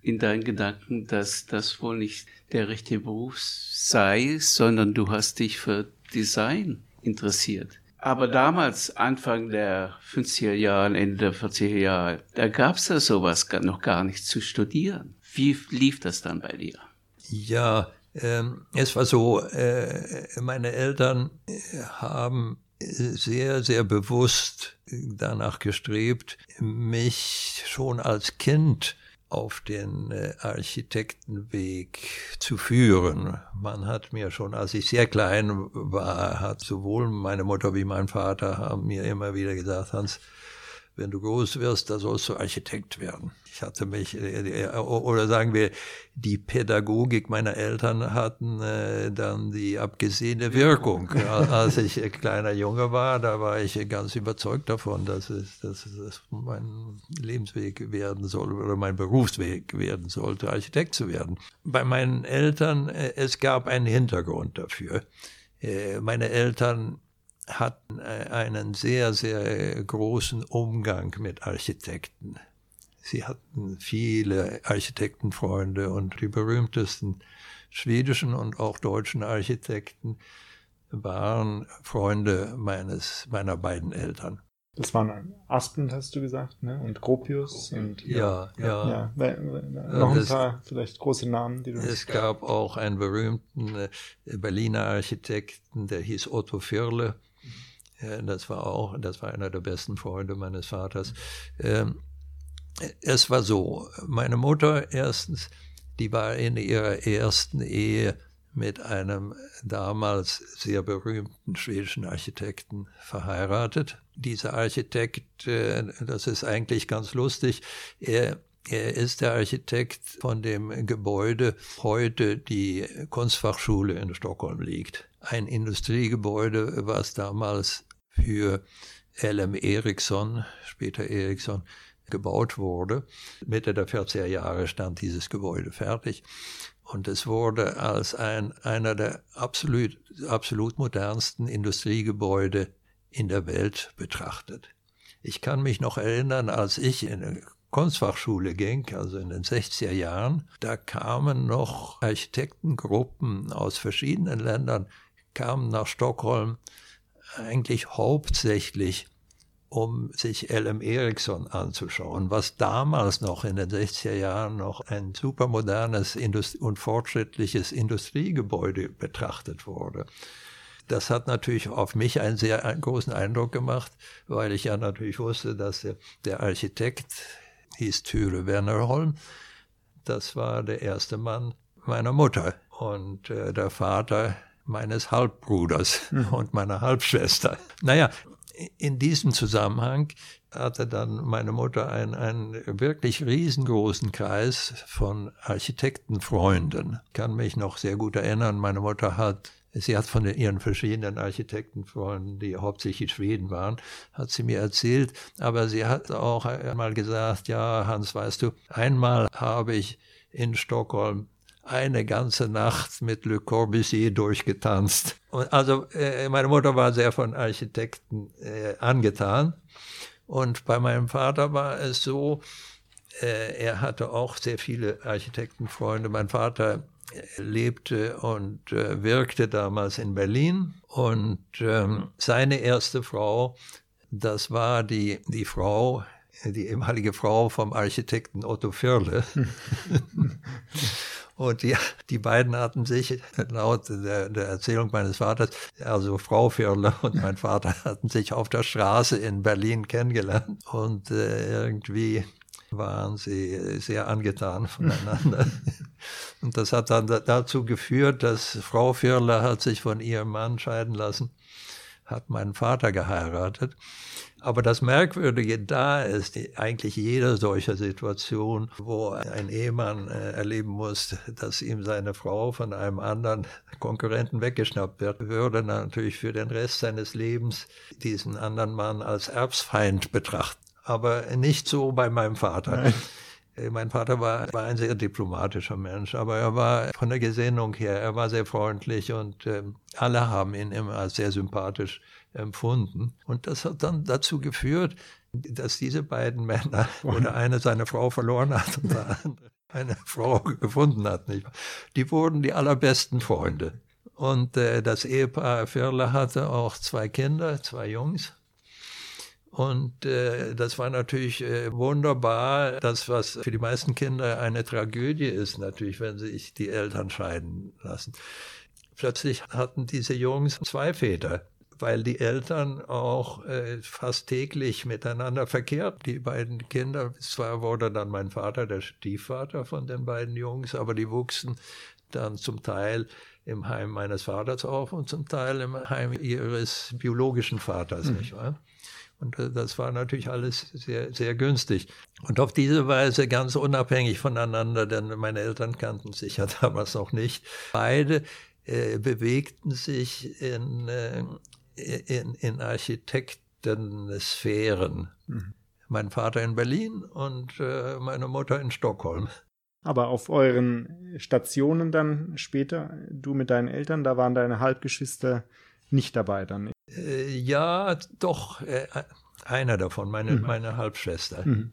in deinen Gedanken, dass das wohl nicht der richtige Beruf sei, sondern du hast dich für Design interessiert. Aber damals, Anfang der 50er Jahre, Ende der 40er Jahre, da gab es ja sowas noch gar nicht zu studieren. Wie lief das dann bei dir? Ja, ähm, es war so, äh, meine Eltern äh, haben sehr, sehr bewusst danach gestrebt, mich schon als Kind auf den äh, Architektenweg zu führen. Man hat mir schon, als ich sehr klein war, hat sowohl meine Mutter wie mein Vater haben mir immer wieder gesagt, Hans, wenn du groß wirst, da sollst du Architekt werden. Ich hatte mich, äh, äh, oder sagen wir, die Pädagogik meiner Eltern hatten äh, dann die abgesehene Wirkung. [laughs] Als ich kleiner Junge war, da war ich ganz überzeugt davon, dass es, dass es mein Lebensweg werden soll oder mein Berufsweg werden sollte, Architekt zu werden. Bei meinen Eltern, es gab einen Hintergrund dafür. Meine Eltern hatten äh, einen sehr, sehr großen Umgang mit Architekten. Sie hatten viele Architektenfreunde und die berühmtesten schwedischen und auch deutschen Architekten waren Freunde meines, meiner beiden Eltern. Das waren Aspen, hast du gesagt, ne? Und Gropius und ja, ja. ja. Noch ein paar vielleicht große Namen, die du Es gab auch einen berühmten äh, Berliner Architekten, der hieß Otto Firle. Das war auch, das war einer der besten Freunde meines Vaters. Ähm, es war so, meine Mutter erstens, die war in ihrer ersten Ehe mit einem damals sehr berühmten schwedischen Architekten verheiratet. Dieser Architekt, äh, das ist eigentlich ganz lustig, er, er ist der Architekt von dem Gebäude heute die Kunstfachschule in Stockholm liegt. Ein Industriegebäude, was damals für LM Ericsson, später Ericsson, gebaut wurde. Mitte der 40er Jahre stand dieses Gebäude fertig. Und es wurde als ein, einer der absolut, absolut modernsten Industriegebäude in der Welt betrachtet. Ich kann mich noch erinnern, als ich in eine Kunstfachschule ging, also in den 60er Jahren, da kamen noch Architektengruppen aus verschiedenen Ländern, kamen nach Stockholm eigentlich hauptsächlich um sich LM Ericsson anzuschauen, was damals noch in den 60er Jahren noch ein supermodernes Indust und fortschrittliches Industriegebäude betrachtet wurde. Das hat natürlich auf mich einen sehr großen Eindruck gemacht, weil ich ja natürlich wusste, dass der, Architekt hieß Thüre Wernerholm. Das war der erste Mann meiner Mutter und äh, der Vater meines Halbbruders [laughs] mhm. und meiner Halbschwester. Naja, in diesem Zusammenhang hatte dann meine Mutter einen, einen wirklich riesengroßen Kreis von Architektenfreunden. Ich kann mich noch sehr gut erinnern, meine Mutter hat Sie hat von ihren verschiedenen Architektenfreunden, die hauptsächlich Schweden waren, hat sie mir erzählt. Aber sie hat auch einmal gesagt, ja, Hans, weißt du, einmal habe ich in Stockholm eine ganze Nacht mit Le Corbusier durchgetanzt. Und also äh, meine Mutter war sehr von Architekten äh, angetan. Und bei meinem Vater war es so, äh, er hatte auch sehr viele Architektenfreunde. Mein Vater äh, lebte und äh, wirkte damals in Berlin. Und ähm, seine erste Frau, das war die, die Frau, die ehemalige Frau vom Architekten Otto Firle. [laughs] Und die, die beiden hatten sich laut der, der Erzählung meines Vaters, also Frau Firle und mein Vater [laughs] hatten sich auf der Straße in Berlin kennengelernt. Und äh, irgendwie waren sie sehr angetan voneinander. [laughs] und das hat dann dazu geführt, dass Frau Firle hat sich von ihrem Mann scheiden lassen, hat meinen Vater geheiratet. Aber das Merkwürdige da ist eigentlich jeder solcher Situation, wo ein Ehemann äh, erleben muss, dass ihm seine Frau von einem anderen Konkurrenten weggeschnappt wird, würde natürlich für den Rest seines Lebens diesen anderen Mann als Erbsfeind betrachten. Aber nicht so bei meinem Vater. Nein. Mein Vater war, war, ein sehr diplomatischer Mensch, aber er war von der Gesinnung her, er war sehr freundlich und äh, alle haben ihn immer als sehr sympathisch empfunden. Und das hat dann dazu geführt, dass diese beiden Männer [laughs] oder eine seine Frau verloren hat und der andere eine Frau gefunden hat. Nicht? Die wurden die allerbesten Freunde. Und äh, das Ehepaar Firle hatte auch zwei Kinder, zwei Jungs. Und äh, das war natürlich äh, wunderbar. Das, was für die meisten Kinder eine Tragödie ist, natürlich, wenn sich die Eltern scheiden lassen. Plötzlich hatten diese Jungs zwei Väter weil die Eltern auch äh, fast täglich miteinander verkehrt. Die beiden Kinder, zwar wurde dann mein Vater der Stiefvater von den beiden Jungs, aber die wuchsen dann zum Teil im Heim meines Vaters auf und zum Teil im Heim ihres biologischen Vaters, mhm. nicht wahr? Und äh, das war natürlich alles sehr, sehr günstig. Und auf diese Weise ganz unabhängig voneinander, denn meine Eltern kannten sich ja [laughs] damals noch nicht. Beide äh, bewegten sich in, äh, in, in Architektensphären. Mhm. Mein Vater in Berlin und äh, meine Mutter in Stockholm. Aber auf euren Stationen dann später, du mit deinen Eltern, da waren deine Halbgeschwister nicht dabei dann? Äh, ja, doch, äh, einer davon, meine, mhm. meine Halbschwester. Mhm.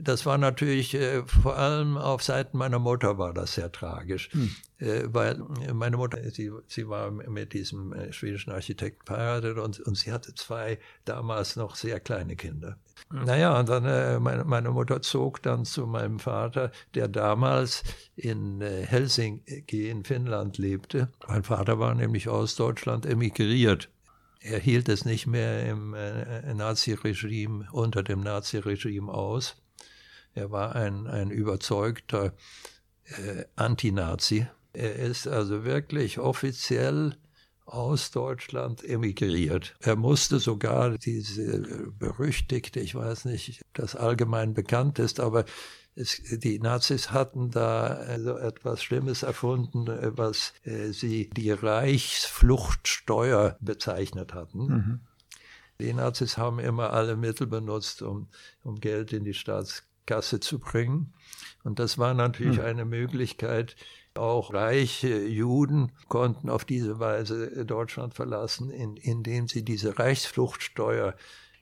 Das war natürlich äh, vor allem auf Seiten meiner Mutter war das sehr tragisch, hm. äh, weil meine Mutter, sie, sie war mit diesem äh, schwedischen Architekten verheiratet und, und sie hatte zwei damals noch sehr kleine Kinder. Naja, und dann äh, meine, meine Mutter zog dann zu meinem Vater, der damals in äh, Helsinki in Finnland lebte. Mein Vater war nämlich aus Deutschland emigriert er hielt es nicht mehr im äh, Naziregime, unter dem Naziregime aus. Er war ein, ein überzeugter äh, Antinazi. Er ist also wirklich offiziell aus Deutschland emigriert. Er musste sogar diese berüchtigte, ich weiß nicht, ob das allgemein bekannt ist, aber es, die Nazis hatten da so etwas Schlimmes erfunden, was äh, sie die Reichsfluchtsteuer bezeichnet hatten. Mhm. Die Nazis haben immer alle Mittel benutzt, um, um Geld in die Staats Kasse zu bringen. Und das war natürlich hm. eine Möglichkeit, auch reiche Juden konnten auf diese Weise Deutschland verlassen, in, indem sie diese Reichsfluchtsteuer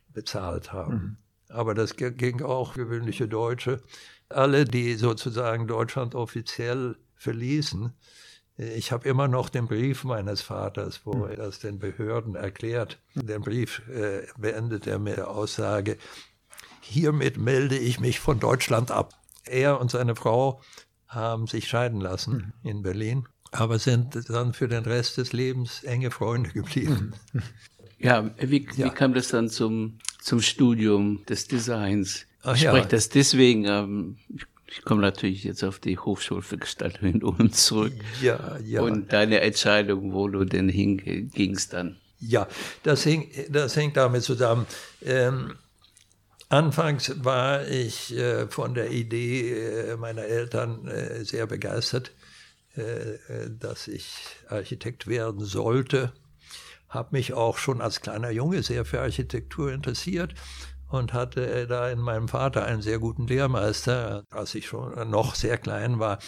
bezahlt haben. Mhm. Aber das ging auch gewöhnliche Deutsche. Alle, die sozusagen Deutschland offiziell verließen, Ich habe immer noch den Brief meines Vaters, wo hm. er das den Behörden erklärt. Den Brief äh, beendet er mit der Aussage, hiermit melde ich mich von Deutschland ab. Er und seine Frau haben sich scheiden lassen hm. in Berlin, aber sind dann für den Rest des Lebens enge Freunde geblieben. Ja, wie, ja. wie kam das dann zum, zum Studium des Designs? Ach, ich spreche ja. das deswegen, ähm, ich komme natürlich jetzt auf die Hochschule für Gestaltung in Ulm zurück. Ja, ja. Und deine Entscheidung, wo du denn hingingst dann. Ja, das, hing, das hängt damit zusammen. Ähm, anfangs war ich äh, von der Idee äh, meiner Eltern äh, sehr begeistert, äh, äh, dass ich Architekt werden sollte. Habe mich auch schon als kleiner Junge sehr für Architektur interessiert und hatte da in meinem Vater einen sehr guten Lehrmeister. Als ich schon noch sehr klein war,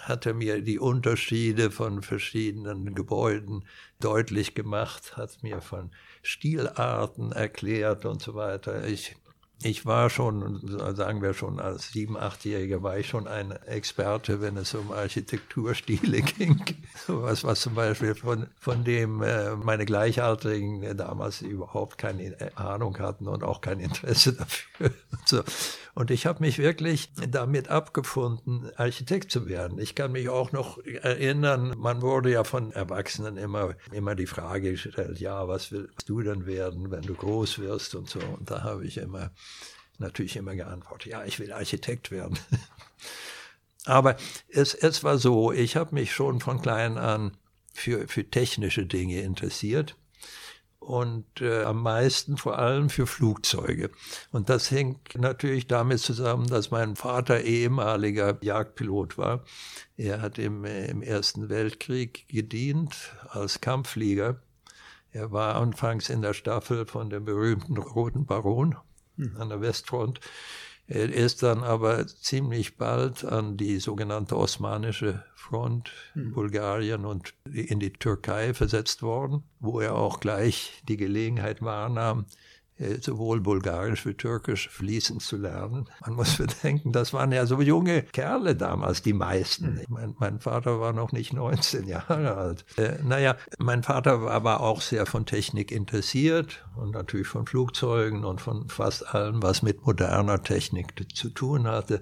hatte mir die Unterschiede von verschiedenen Gebäuden deutlich gemacht, hat mir von Stilarten erklärt und so weiter. Ich ich war schon, sagen wir schon, als sieben, achtjähriger war ich schon ein Experte, wenn es um Architekturstile [laughs] ging. Was, was zum Beispiel von, von dem äh, meine Gleichaltrigen damals überhaupt keine Ahnung hatten und auch kein Interesse [laughs] dafür. So. Und ich habe mich wirklich damit abgefunden, Architekt zu werden. Ich kann mich auch noch erinnern, man wurde ja von Erwachsenen immer, immer die Frage gestellt, ja, was willst du denn werden, wenn du groß wirst und so. Und da habe ich immer, natürlich immer geantwortet, ja, ich will Architekt werden. [laughs] Aber es, es war so, ich habe mich schon von klein an für, für technische Dinge interessiert und äh, am meisten vor allem für Flugzeuge. Und das hängt natürlich damit zusammen, dass mein Vater ehemaliger Jagdpilot war. Er hat im, im Ersten Weltkrieg gedient als Kampfflieger. Er war anfangs in der Staffel von dem berühmten Roten Baron hm. an der Westfront. Er ist dann aber ziemlich bald an die sogenannte Osmanische Front hm. Bulgarien und in die Türkei versetzt worden, wo er auch gleich die Gelegenheit wahrnahm, sowohl Bulgarisch wie Türkisch fließend zu lernen. Man muss [laughs] bedenken, das waren ja so junge Kerle damals, die meisten. Ich mein, mein Vater war noch nicht [laughs] 19 Jahre alt. Äh, naja, mein Vater war aber auch sehr von Technik interessiert und natürlich von Flugzeugen und von fast allem, was mit moderner Technik zu tun hatte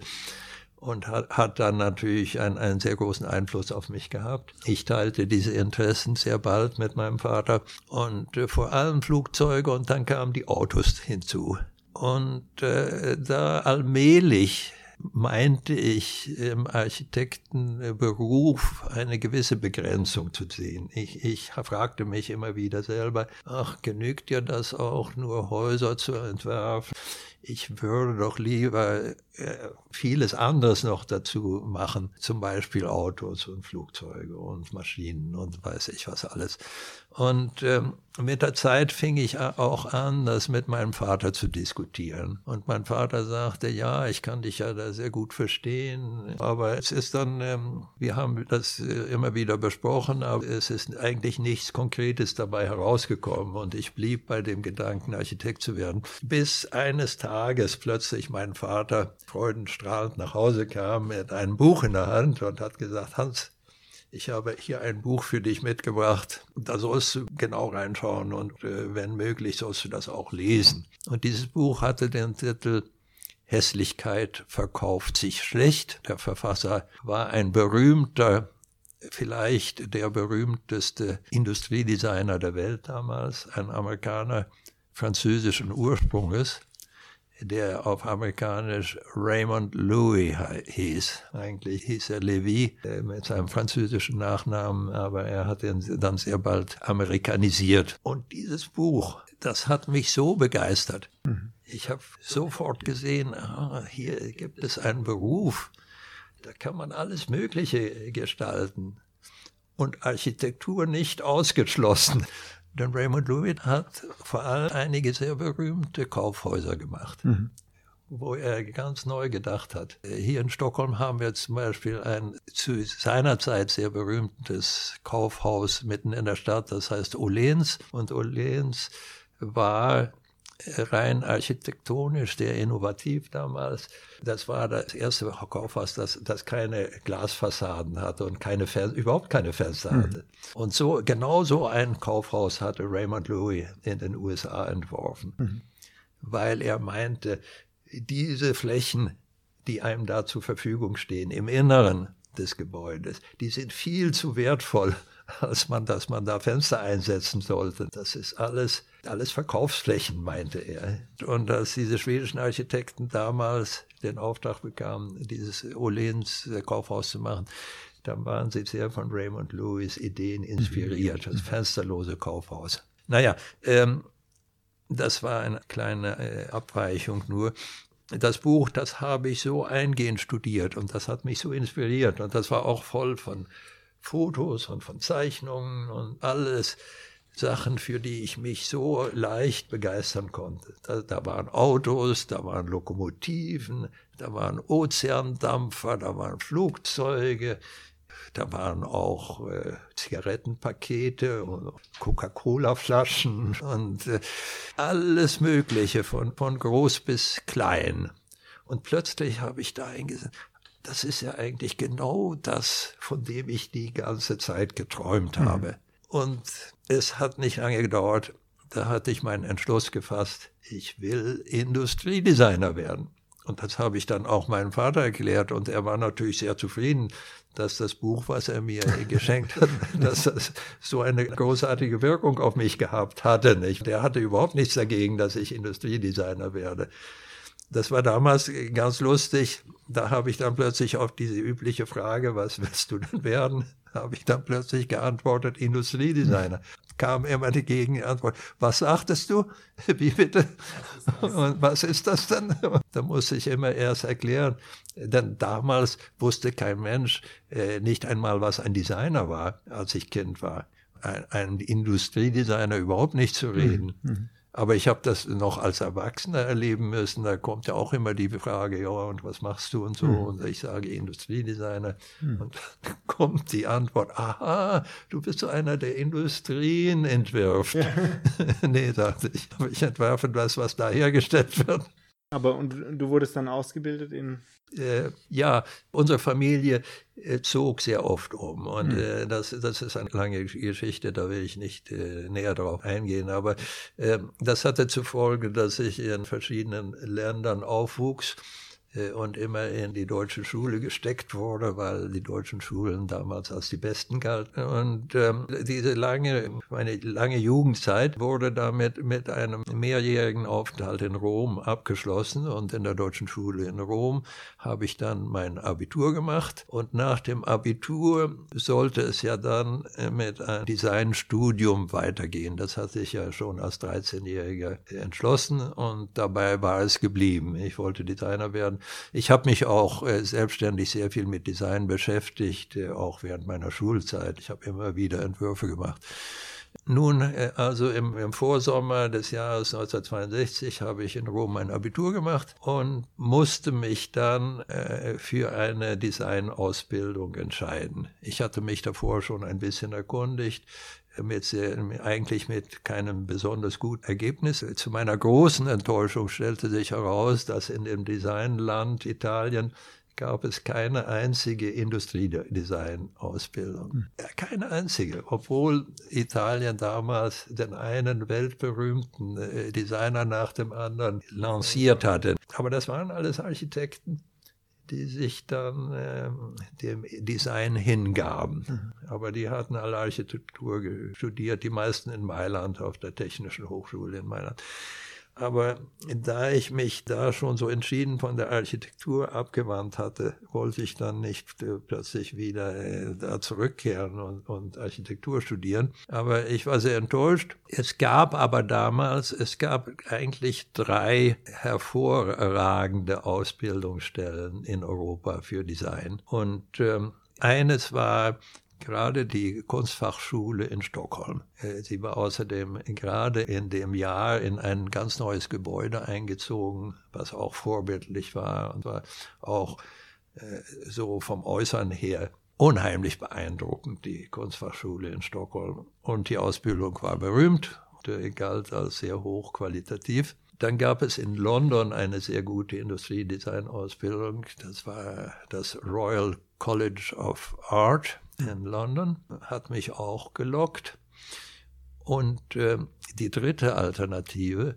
und hat, hat dann natürlich einen, einen sehr großen Einfluss auf mich gehabt. Ich teilte diese Interessen sehr bald mit meinem Vater und äh, vor allem Flugzeuge und dann kamen die Autos hinzu. Und äh, da allmählich meinte ich im Architektenberuf eine gewisse Begrenzung zu sehen. Ich, ich fragte mich immer wieder selber, ach, genügt dir das auch, nur Häuser zu entwerfen? Ich würde doch lieber äh, vieles anderes noch dazu machen, zum Beispiel Autos und Flugzeuge und Maschinen und weiß ich was alles. Und ähm, mit der Zeit fing ich auch an, das mit meinem Vater zu diskutieren. Und mein Vater sagte, ja, ich kann dich ja da sehr gut verstehen, aber es ist dann, ähm, wir haben das äh, immer wieder besprochen, aber es ist eigentlich nichts Konkretes dabei herausgekommen. Und ich blieb bei dem Gedanken, Architekt zu werden, bis eines Tages plötzlich mein Vater freudenstrahlend nach Hause kam mit einem Buch in der Hand und hat gesagt, Hans, ich habe hier ein Buch für dich mitgebracht. Da sollst du genau reinschauen und äh, wenn möglich sollst du das auch lesen. Und dieses Buch hatte den Titel Hässlichkeit verkauft sich schlecht. Der Verfasser war ein berühmter, vielleicht der berühmteste Industriedesigner der Welt damals, ein Amerikaner französischen Ursprunges der auf amerikanisch Raymond Louis hieß. Eigentlich hieß er Levy äh, mit seinem französischen Nachnamen, aber er hat ihn dann sehr bald amerikanisiert. Und dieses Buch, das hat mich so begeistert. Mhm. Ich habe sofort gesehen, ah, hier gibt es einen Beruf, da kann man alles Mögliche gestalten. Und Architektur nicht ausgeschlossen. Denn Raymond Louis hat vor allem einige sehr berühmte Kaufhäuser gemacht. Mhm wo er ganz neu gedacht hat. Hier in Stockholm haben wir zum Beispiel ein zu seiner Zeit sehr berühmtes Kaufhaus mitten in der Stadt, das heißt Olens. Und Olens war rein architektonisch sehr innovativ damals. Das war das erste Kaufhaus, das, das keine Glasfassaden hatte und keine überhaupt keine Fenster hatte. Mhm. Und so genau so ein Kaufhaus hatte Raymond Louis in den USA entworfen, mhm. weil er meinte, diese Flächen, die einem da zur Verfügung stehen im Inneren des Gebäudes, die sind viel zu wertvoll [laughs] als man, dass man da Fenster einsetzen sollte. Das ist alles, alles Verkaufsflächen, meinte er. Und als diese schwedischen Architekten damals den Auftrag bekamen, dieses Olens äh, Kaufhaus zu machen, dann waren sie sehr von Raymond Lewis Ideen inspiriert, das fensterlose Kaufhaus. Naja, ähm, das war eine kleine äh, Abweichung nur. Das Buch, das habe ich so eingehend studiert und das hat mich so inspiriert und das war auch voll von Fotos und von Zeichnungen und alles Sachen, für die ich mich so leicht begeistern konnte. Da, da, waren Autos, da waren Lokomotiven, da waren Ozeandampfer, da waren Flugzeuge, da waren auch äh, Zigarettenpakete und Coca-Cola-Flaschen und äh, alles Mögliche von, von groß bis klein. Und plötzlich habe ich da eingesehen, das ist ja eigentlich genau das, von dem ich die ganze Zeit geträumt mhm. Und es hat nicht lange gedauert, da hatte ich meinen Entschluss gefasst, ich will Industriedesigner werden. Und das habe ich dann auch meinem Vater erklärt und er war natürlich sehr zufrieden, dass das Buch, was er mir [laughs] geschenkt hat, dass das so eine großartige Wirkung auf mich gehabt hatte. Nicht? Der hatte überhaupt nichts dagegen, dass ich Industriedesigner werde. Das war damals ganz lustig. Da habe ich dann plötzlich auf diese übliche Frage, was willst du denn werden, [laughs] habe ich dann plötzlich geantwortet, Industriedesigner. Kam immer die Gegenantwort, was sagtest du? [laughs] Wie bitte? Und was ist das denn? [laughs] Da musste ich immer erst erklären, denn damals wusste kein Mensch äh, nicht einmal, was ein Designer war, als ich Kind war. Ein, ein Industriedesigner überhaupt nicht zu reden. Mhm. Aber ich habe das noch als Erwachsener erleben müssen. Da kommt ja auch immer die Frage, ja, und was machst du und so? Mhm. Und ich sage Industriedesigner. Mhm. Und dann [laughs] kommt die Antwort, aha, du bist so einer, der Industrien entwirft. Ja. [laughs] nee, dachte ich, aber ich entwerfe das, was da hergestellt wird. Aber und du wurdest dann ausgebildet in? Äh, ja, unsere Familie äh, zog sehr oft um. Und hm. äh, das, das ist eine lange Geschichte, da will ich nicht äh, näher darauf eingehen, aber ähm, das hatte zur Folge, dass ich in verschiedenen Ländern aufwuchs und immer in die deutsche Schule gesteckt wurde, weil die deutschen Schulen damals als die besten galten. Und ähm, diese lange, meine lange Jugendzeit wurde damit mit einem mehrjährigen Aufenthalt in Rom abgeschlossen. Und in der deutschen Schule in Rom habe ich dann mein Abitur gemacht. Und nach dem Abitur sollte es ja dann äh, mit einem Designstudium weitergehen. Das hatte ich ja schon als 13-Jähriger entschlossen und dabei war es geblieben. Ich wollte Designer werden. Ich habe mich auch äh, selbstständig sehr viel mit Design beschäftigt, äh, auch während meiner Schulzeit. Ich habe immer wieder Entwürfe gemacht. Nun, äh, also im, im, Vorsommer des Jahres 1962 habe ich in Rom mein Abitur gemacht und musste mich dann äh, für eine Designausbildung entscheiden. Ich hatte mich davor schon ein bisschen erkundigt mit sehr, eigentlich mit keinem besonders guten Ergebnis. Zu meiner großen Enttäuschung stellte sich heraus, dass in dem Designland Italien gab es keine einzige Industriedesign-Ausbildung. Hm. Keine einzige, obwohl Italien damals den einen weltberühmten äh, Designer nach dem anderen lanciert hatte. Aber das waren alles Architekten, die sich dann äh, dem Design hingaben. Mhm. Aber die hatten alle Architektur studiert, die meisten in Mailand, auf der Technischen Hochschule in Mailand. Aber da ich mich da schon so entschieden von der Architektur abgewandt hatte, wollte ich dann nicht äh, plötzlich wieder äh, da zurückkehren und, und, Architektur studieren. Aber ich war sehr enttäuscht. Es gab aber damals, es gab eigentlich drei hervorragende Ausbildungsstellen in Europa für Design. Und ähm, eines war gerade die Kunstfachschule in Stockholm. Äh, sie war außerdem gerade in dem Jahr in ein ganz neues Gebäude eingezogen, was auch vorbildlich war und war auch äh, so vom Äußern her unheimlich beeindruckend, die Kunstfachschule in Stockholm. Und die Ausbildung war berühmt, galt als sehr hochqualitativ. Dann gab es in London eine sehr gute Industriedesign-Ausbildung. Das war das Royal College of Art in London. Hat mich auch gelockt. Und äh, die dritte Alternative,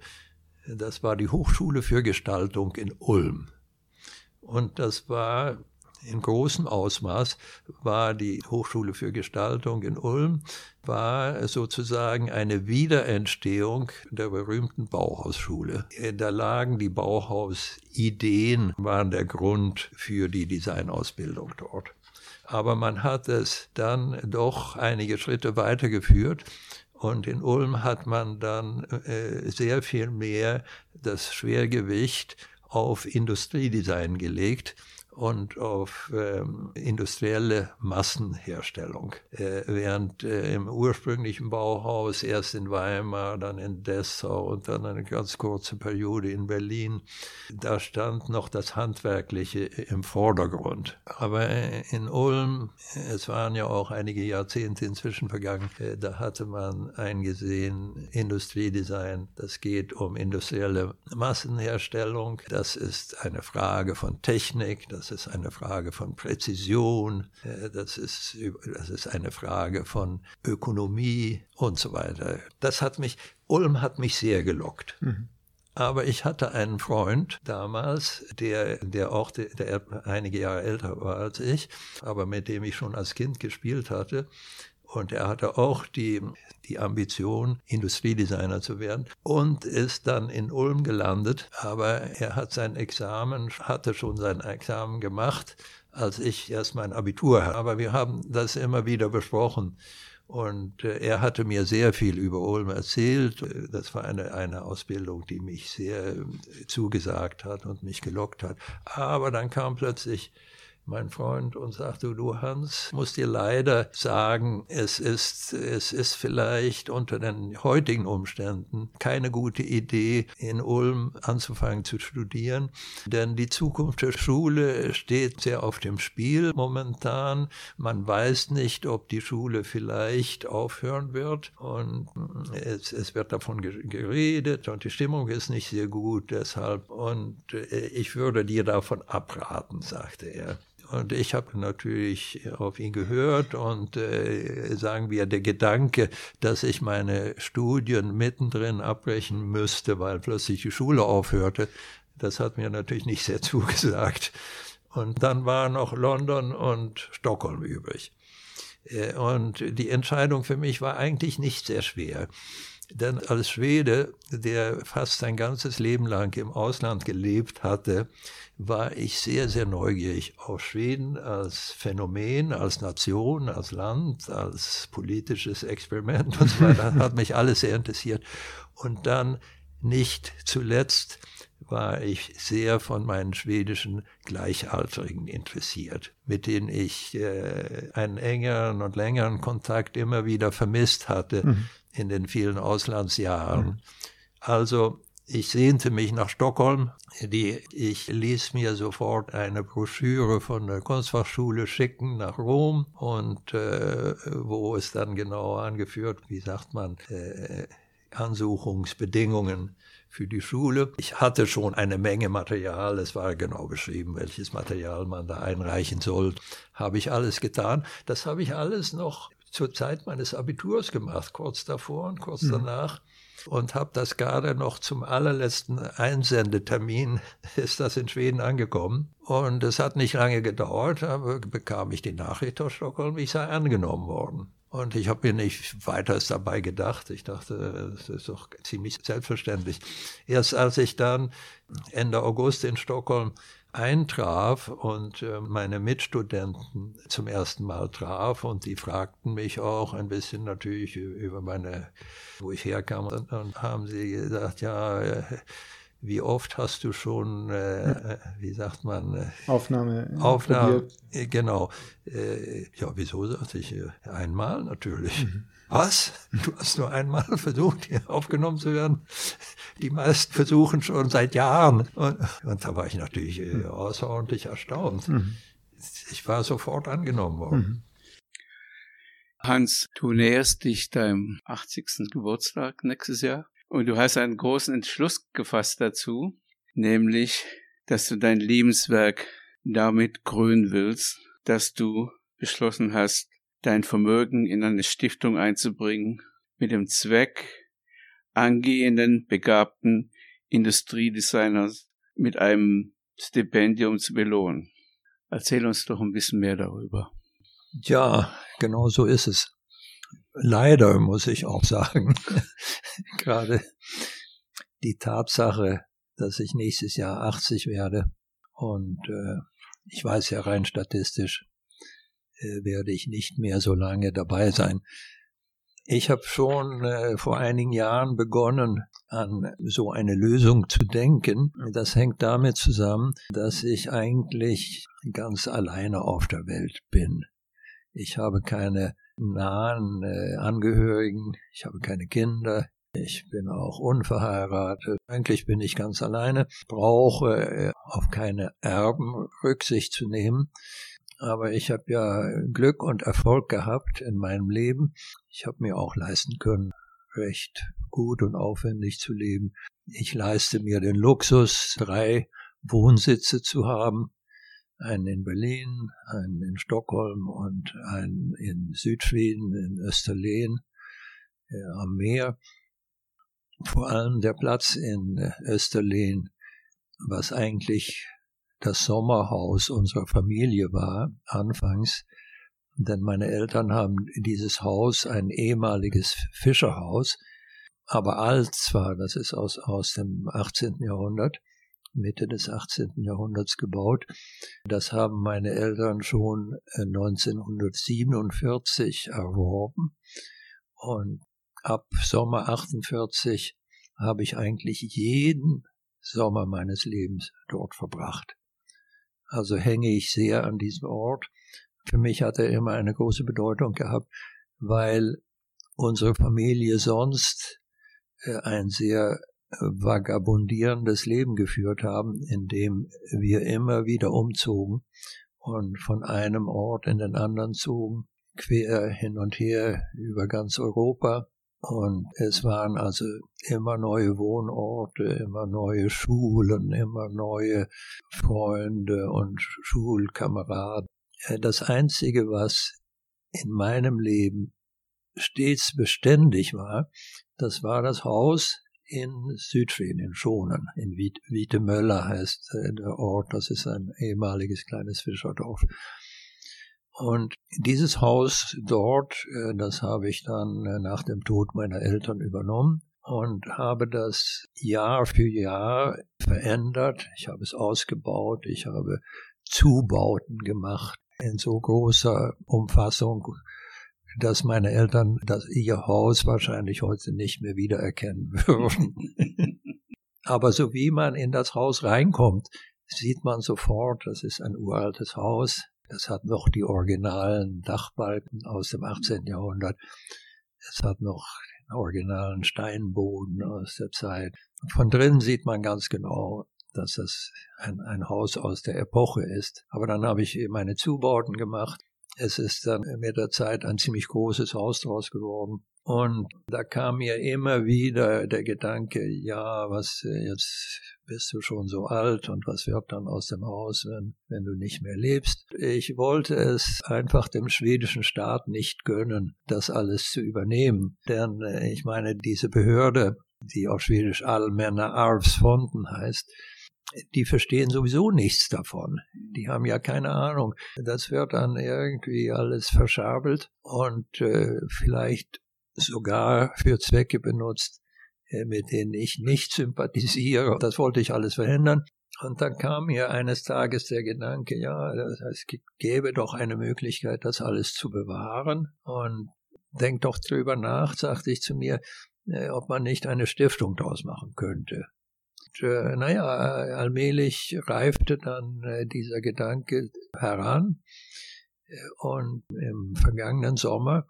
das war die Hochschule für Gestaltung in Ulm. Und das war in großem Ausmaß war die Hochschule für Gestaltung in Ulm, war sozusagen eine Wiederentstehung der berühmten Bauhausschule. Da lagen die Bauhausideen, waren der Grund für die Designausbildung dort. Aber man hat es dann doch einige Schritte weitergeführt. Und in Ulm hat man dann äh, sehr viel mehr das Schwergewicht auf Industriedesign gelegt und auf ähm, industrielle Massenherstellung. Äh, während äh, im ursprünglichen Bauhaus erst in Weimar, dann in Dessau und dann eine ganz kurze Periode in Berlin, da stand noch das Handwerkliche im Vordergrund. Aber äh, in Ulm, es waren ja auch einige Jahrzehnte inzwischen vergangen, äh, da hatte man eingesehen, Industriedesign, das geht um industrielle Massenherstellung, das ist eine Frage von Technik, das das ist eine Frage von Präzision, äh, das ist, das ist eine Frage von Ökonomie und so weiter. Das hat mich, Ulm hat mich sehr gelockt. Mhm. Aber ich hatte einen Freund damals, der, der auch der, der einige Jahre älter war als ich, aber mit dem ich schon als Kind gespielt hatte. Und er hatte auch die, die Ambition, Industriedesigner zu werden und ist dann in Ulm gelandet. Aber er hat sein Examen, hatte schon sein Examen gemacht, als ich erst mein Abitur hatte. Aber wir haben das immer wieder besprochen. Und äh, er hatte mir sehr viel über Ulm erzählt. Das war eine, eine Ausbildung, die mich sehr äh, zugesagt hat und mich gelockt hat. Aber dann kam plötzlich mein Freund, und sagte, du Hans, muss dir leider sagen, es ist, es ist vielleicht unter den heutigen Umständen keine gute Idee, in Ulm anzufangen zu studieren, denn die Zukunft der Schule steht sehr auf dem Spiel momentan. Man weiß nicht, ob die Schule vielleicht aufhören wird und es, es wird davon geredet und die Stimmung ist nicht sehr gut deshalb und äh, ich würde dir davon abraten, sagte er. Und ich habe natürlich auf ihn gehört und äh, sagen wir, der Gedanke, dass ich meine Studien mittendrin abbrechen müsste, weil plötzlich die Schule aufhörte, das hat mir natürlich nicht sehr [laughs] zugesagt. Und dann war noch London und Stockholm übrig. Äh, und die Entscheidung für mich war eigentlich nicht sehr schwer. Denn als Schwede, der fast sein ganzes Leben lang im Ausland gelebt hatte, war ich sehr, sehr neugierig auf Schweden als Phänomen, als Nation, als Land, als politisches Experiment und so weiter. Hat mich alles sehr interessiert. Und dann nicht zuletzt war ich sehr von meinen schwedischen Gleichaltrigen interessiert, mit denen ich äh, einen engeren und längeren Kontakt immer wieder vermisst hatte mhm. in den vielen Auslandsjahren. Mhm. Also ich sehnte mich nach Stockholm. Die, ich ließ mir sofort eine Broschüre von der Kunstfachschule schicken nach Rom und äh, wo es dann genau angeführt, wie sagt man, äh, Ansuchungsbedingungen für die Schule. Ich hatte schon eine Menge Material, es war genau beschrieben, welches Material man da einreichen soll. Habe ich alles getan. Das habe ich alles noch zur Zeit meines Abiturs gemacht, kurz davor und kurz mhm. danach und habe das gerade noch zum allerletzten Einsendetermin [laughs] ist das in Schweden angekommen. Und es hat nicht lange gedauert, aber bekam ich die Nachricht aus Stockholm, ich sei angenommen worden. Und ich habe mir nicht weiter dabei gedacht. Ich dachte, das ist doch ziemlich selbstverständlich. Erst als ich dann Ende August in Stockholm eintraf und äh, meine Mitstudenten zum ersten Mal traf und die fragten mich auch ein bisschen natürlich über meine, wo ich herkam und haben sie gesagt, ja, äh, wie oft hast du schon, äh, wie sagt man, äh, Aufnahme, Aufnahme, probiert. genau. Äh, ja, wieso sagte ich, einmal natürlich. Mhm. Was? Du hast nur einmal [laughs] versucht, hier aufgenommen zu werden? Die meisten versuchen schon seit Jahren. Und, und da war ich natürlich äh, hm. außerordentlich erstaunt. Mhm. Ich war sofort angenommen worden. Mhm. Hans, du näherst dich deinem 80. Geburtstag nächstes Jahr. Und du hast einen großen Entschluss gefasst dazu, nämlich, dass du dein Lebenswerk damit krönen willst, dass du beschlossen hast, dein Vermögen in eine Stiftung einzubringen, mit dem Zweck, angehenden, begabten Industriedesigners mit einem Stipendium zu belohnen. Erzähl uns doch ein bisschen mehr darüber. Ja, genau so ist es. Leider muss ich auch sagen, [laughs] gerade die Tatsache, dass ich nächstes Jahr 80 werde und äh, ich weiß ja rein statistisch, äh, werde ich nicht mehr so lange dabei sein. Ich habe schon äh, vor einigen Jahren begonnen, an so eine Lösung zu denken. Das hängt damit zusammen, dass ich eigentlich ganz alleine auf der Welt bin. Ich habe keine nahen äh, Angehörigen, ich habe keine Kinder, ich bin auch unverheiratet. Eigentlich bin ich ganz alleine, brauche äh, auf keine Erben Rücksicht zu nehmen. Aber ich habe ja Glück und Erfolg gehabt in meinem Leben. Ich habe mir auch leisten können, recht gut und aufwendig zu leben. Ich leiste mir den Luxus, drei Wohnsitze zu haben einen in Berlin, einen in Stockholm und einen in Südschweden, in Österlen äh, am Meer. Vor allem der Platz in äh, Österlen, was eigentlich das Sommerhaus unserer Familie war, anfangs, denn meine Eltern haben dieses Haus, ein ehemaliges Fischerhaus, aber alt zwar, das ist aus, aus dem 18. Jahrhundert, Mitte des 18. Jahrhunderts gebaut. Das haben meine Eltern schon 1947 äh, erworben und ab Sommer 48 habe ich eigentlich jeden Sommer meines Lebens dort verbracht. Also hänge ich sehr an diesem Ort. Für mich hat er immer eine große Bedeutung gehabt, weil unsere Familie sonst äh, ein sehr vagabundierendes Leben geführt haben, in dem wir immer wieder umzogen und von einem Ort in den anderen zogen, quer hin und her über ganz Europa. Und es waren also immer neue Wohnorte, immer neue Schulen, immer neue Freunde und Schulkameraden. Das Einzige, was in meinem Leben stets beständig war, das war das Haus, in Südschweden, in Schonen, in Wietemöller heißt äh, der Ort, das ist ein ehemaliges kleines Fischerdorf. Und dieses Haus dort, äh, das habe ich dann äh, nach dem Tod meiner Eltern übernommen und habe das Jahr für Jahr verändert. Ich habe es ausgebaut, ich habe Zubauten gemacht in so großer Umfassung, dass meine Eltern das, ihr Haus wahrscheinlich heute nicht mehr wiedererkennen [laughs] würden. Aber so wie man in das Haus reinkommt, sieht man sofort, das ist ein uraltes Haus. Das hat noch die originalen Dachbalken aus dem 18. Jahrhundert. Es hat noch den originalen Steinboden aus der Zeit. Von drinnen sieht man ganz genau, dass das ein, ein Haus aus der Epoche ist. Aber dann habe ich meine Zubauten gemacht es ist dann mit der Zeit ein ziemlich großes Haus draus geworden. Und da kam mir immer wieder der Gedanke, ja, was äh, jetzt bist du schon so alt und was wird dann aus dem Haus, wenn, wenn du nicht mehr lebst. Ich wollte es einfach dem schwedischen Staat nicht gönnen, das alles zu übernehmen. Denn äh, ich meine, diese Behörde, die auf Schwedisch Allmänna Arvsfonden heißt, die verstehen sowieso nichts davon. Die haben ja keine Ahnung. Das wird dann irgendwie alles verschabelt und äh, vielleicht sogar für Zwecke benutzt, äh, mit denen ich nicht sympathisiere. Das wollte ich alles verhindern. Und dann kam mir eines Tages der Gedanke, ja, es gäbe doch eine Möglichkeit, das alles zu bewahren. Und denk doch drüber nach, sagte ich zu mir, äh, ob man nicht eine Stiftung daraus machen könnte äh, naja, allmählich reifte dann äh, dieser Gedanke heran. Und im vergangenen Sommer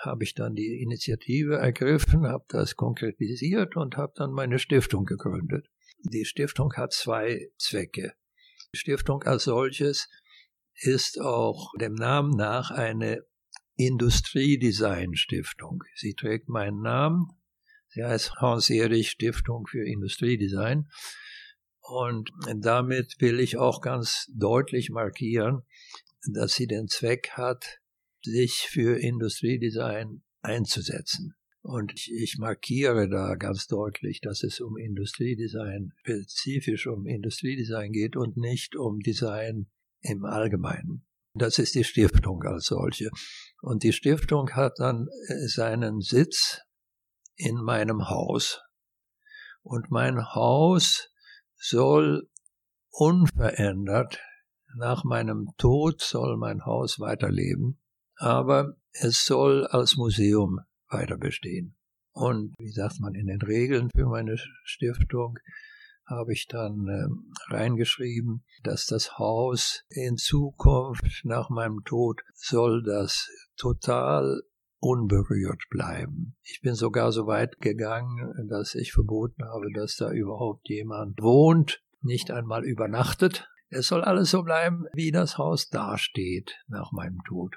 habe ich dann die Initiative ergriffen, habe das konkretisiert und habe dann meine Stiftung gegründet. Die Stiftung hat zwei Zwecke. Die Stiftung als solches ist auch dem Namen nach eine Industriedesign Stiftung. Sie trägt meinen Namen, Sie heißt Hans-Erich Stiftung für Industriedesign. Und damit will ich auch ganz deutlich markieren, dass sie den Zweck hat, sich für Industriedesign einzusetzen. Und ich markiere da ganz deutlich, dass es um Industriedesign, spezifisch um Industriedesign geht und nicht um Design im Allgemeinen. Das ist die Stiftung als solche. Und die Stiftung hat dann äh, seinen Sitz in meinem Haus. Und mein Haus soll unverändert nach meinem Tod soll mein Haus weiterleben, aber es soll als Museum weiter bestehen. Und wie sagt man in den Regeln für meine Stiftung, habe ich dann äh, reingeschrieben, dass das Haus in Zukunft nach meinem Tod soll das total unberührt bleiben. Ich bin sogar so weit gegangen, dass ich verboten habe, dass da überhaupt jemand wohnt, nicht einmal übernachtet. Es soll alles so bleiben, wie das Haus dasteht nach meinem Tod.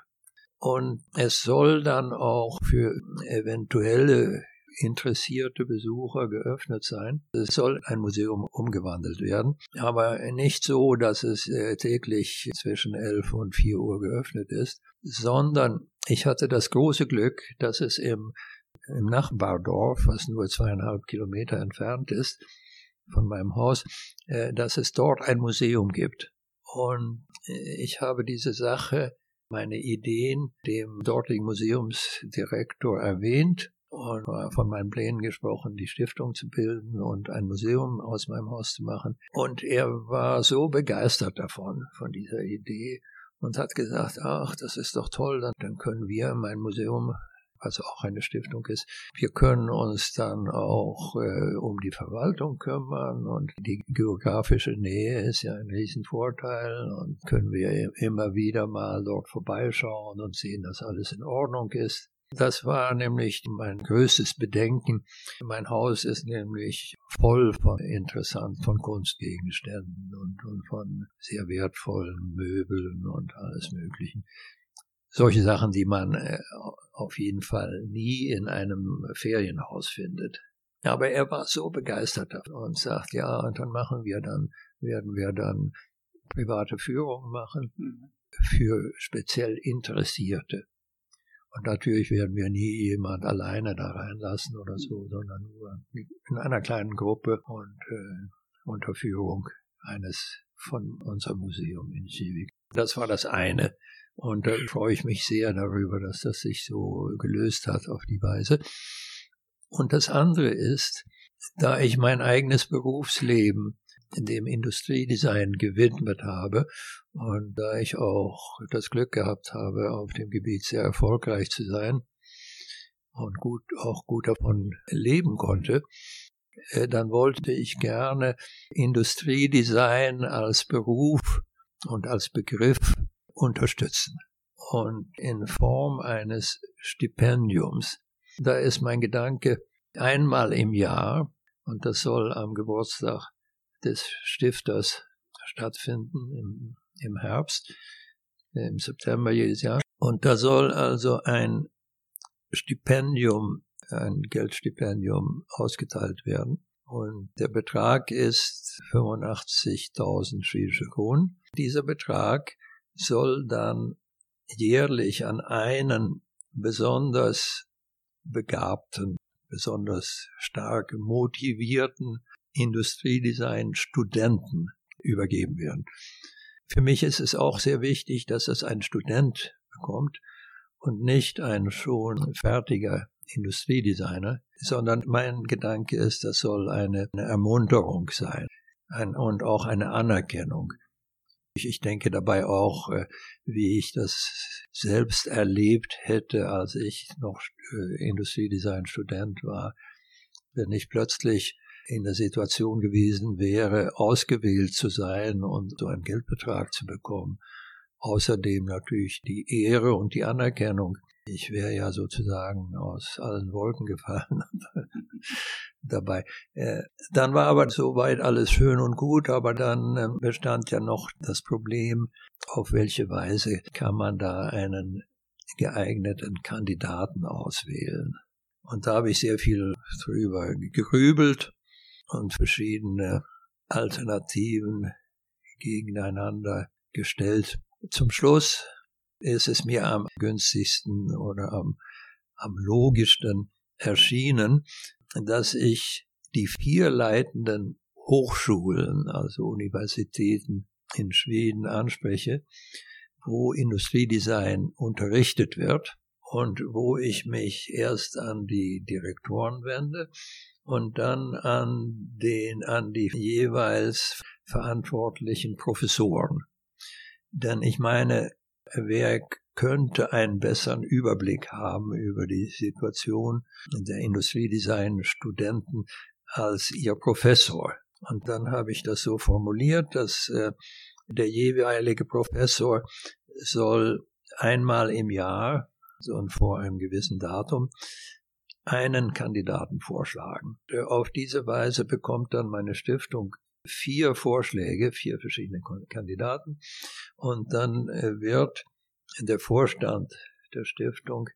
Und es soll dann auch für eventuelle interessierte Besucher geöffnet sein. Es soll ein Museum umgewandelt werden, aber nicht so, dass es äh, täglich zwischen 11 und 4 Uhr geöffnet ist, sondern ich hatte das große Glück, dass es im, im Nachbardorf, was nur zweieinhalb Kilometer entfernt ist von meinem Haus, äh, dass es dort ein Museum gibt. Und äh, ich habe diese Sache meine Ideen dem dortigen Museumsdirektor erwähnt und von meinen Plänen gesprochen, die Stiftung zu bilden und ein Museum aus meinem Haus zu machen. Und er war so begeistert davon, von dieser Idee und hat gesagt, ach, das ist doch toll, dann, können wir mein Museum was auch eine Stiftung ist. Wir können uns dann auch äh, um die Verwaltung kümmern und die geografische Nähe ist ja ein Riesenvorteil und können wir immer wieder mal dort vorbeischauen und sehen, dass alles in Ordnung ist. Das war nämlich mein größtes Bedenken. Mein Haus ist nämlich voll von interessant, von Kunstgegenständen und, und von sehr wertvollen Möbeln und alles Möglichen. Solche Sachen, die man äh, auf jeden Fall nie in einem Ferienhaus findet. Aber er war so begeistert davon und sagt, ja, und dann machen wir dann, werden wir dann private Führungen machen mhm. für speziell Interessierte. Und natürlich werden wir nie jemand alleine da reinlassen oder so, sondern nur in einer kleinen Gruppe und äh, unter Führung eines von unserem Museum in Civic. Das war das eine. Und da freue ich mich sehr darüber, dass das sich so gelöst hat auf die Weise. Und das andere ist, da ich mein eigenes Berufsleben dem Industriedesign gewidmet habe und da ich auch das Glück gehabt habe, auf dem Gebiet sehr erfolgreich zu sein und gut, auch gut davon leben konnte, äh, dann wollte ich gerne Industriedesign als Beruf und als Begriff unterstützen. Und in Form eines Stipendiums. Da ist mein Gedanke, einmal im Jahr, und das soll am Geburtstag des Stifters stattfinden im, im Herbst, im September jedes Jahr. Und da soll also ein Stipendium, ein Geldstipendium ausgeteilt werden. Und der Betrag ist 85.000 schwedische Kronen. Dieser Betrag soll dann jährlich an einen besonders begabten, besonders stark motivierten Industriedesign-Studenten übergeben werden. Für mich ist es auch sehr wichtig, dass es ein Student bekommt und nicht ein schon fertiger Industriedesigner, sondern mein Gedanke ist, das soll eine, eine Ermunterung sein ein, und auch eine Anerkennung. Ich denke dabei auch, äh, wie ich das selbst erlebt hätte, als ich noch äh, Industriedesign-Student war, wenn ich plötzlich in der Situation gewesen wäre, ausgewählt zu sein und so einen Geldbetrag zu bekommen. Außerdem natürlich die Ehre und die Anerkennung. Ich wäre ja sozusagen aus allen Wolken gefallen [laughs] dabei. Äh, dann war aber soweit alles schön und gut, aber dann ähm, bestand ja noch das Problem, auf welche Weise kann man da einen geeigneten Kandidaten auswählen. Und da habe ich sehr viel drüber gegrübelt und verschiedene Alternativen gegeneinander gestellt. Zum Schluss ist es mir am günstigsten oder am, am logischsten erschienen, dass ich die vier leitenden Hochschulen, also Universitäten in Schweden anspreche, wo Industriedesign unterrichtet wird und wo ich mich erst an die Direktoren wende und dann an den, an die jeweils verantwortlichen Professoren. Denn ich meine, wer könnte einen besseren Überblick haben über die Situation der Industriedesign-Studenten als ihr Professor. Und dann habe ich das so formuliert, dass äh, der jeweilige Professor soll einmal im Jahr, so und vor einem gewissen Datum, einen Kandidaten vorschlagen. Auf diese Weise bekommt dann meine Stiftung vier Vorschläge, vier verschiedene Kandidaten und dann äh, wird der Vorstand der Stiftung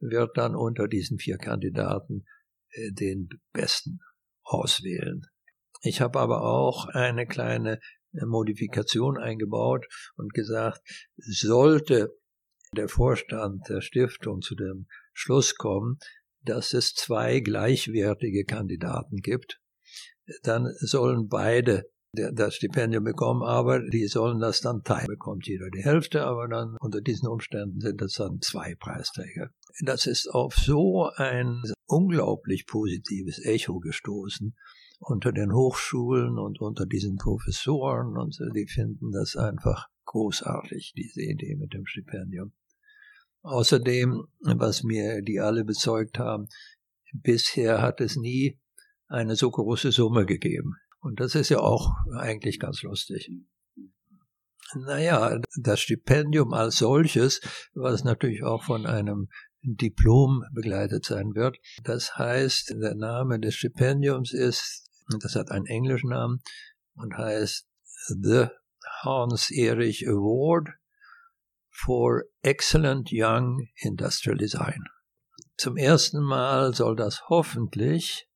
wird dann unter diesen vier Kandidaten äh, den besten auswählen. Ich habe aber auch eine kleine Modifikation eingebaut und gesagt, sollte der Vorstand der Stiftung zu dem Schluss kommen, dass es zwei gleichwertige Kandidaten gibt, dann sollen beide das Stipendium bekommen, aber die sollen das dann teilen. Bekommt jeder die Hälfte, aber dann unter diesen Umständen sind es dann zwei Preisträger. Das ist auf so ein unglaublich positives Echo gestoßen unter den Hochschulen und unter diesen Professoren und die finden das einfach großartig, diese Idee mit dem Stipendium. Außerdem, was mir die alle bezeugt haben, bisher hat es nie eine so große Summe gegeben. Und das ist ja auch eigentlich ganz lustig. Naja, das Stipendium als solches, was natürlich auch von einem Diplom begleitet sein wird. Das heißt, der Name des Stipendiums ist, das hat einen englischen Namen und heißt The Hans Erich Award for Excellent Young Industrial Design. Zum ersten Mal soll das hoffentlich,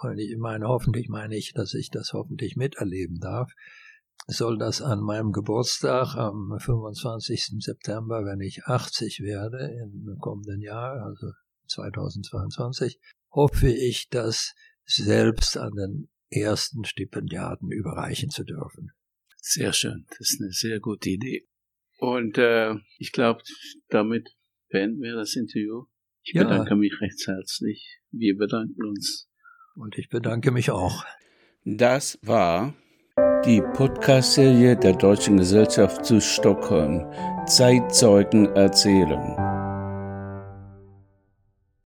und ich meine hoffentlich meine ich, dass ich das hoffentlich miterleben darf, soll das an meinem Geburtstag am 25. September, wenn ich 80 werde im kommenden Jahr, also 2022, hoffe ich, das selbst an den ersten Stipendiaten überreichen zu dürfen. Sehr schön, das ist eine sehr gute Idee. Und äh, ich glaube, damit beenden wir das Interview. Ich ja. bedanke mich recht herzlich. Wir bedanken uns. Und ich bedanke mich auch. Das war die Podcast-Serie der Deutschen Gesellschaft zu Stockholm. Zeitzeugen erzählen.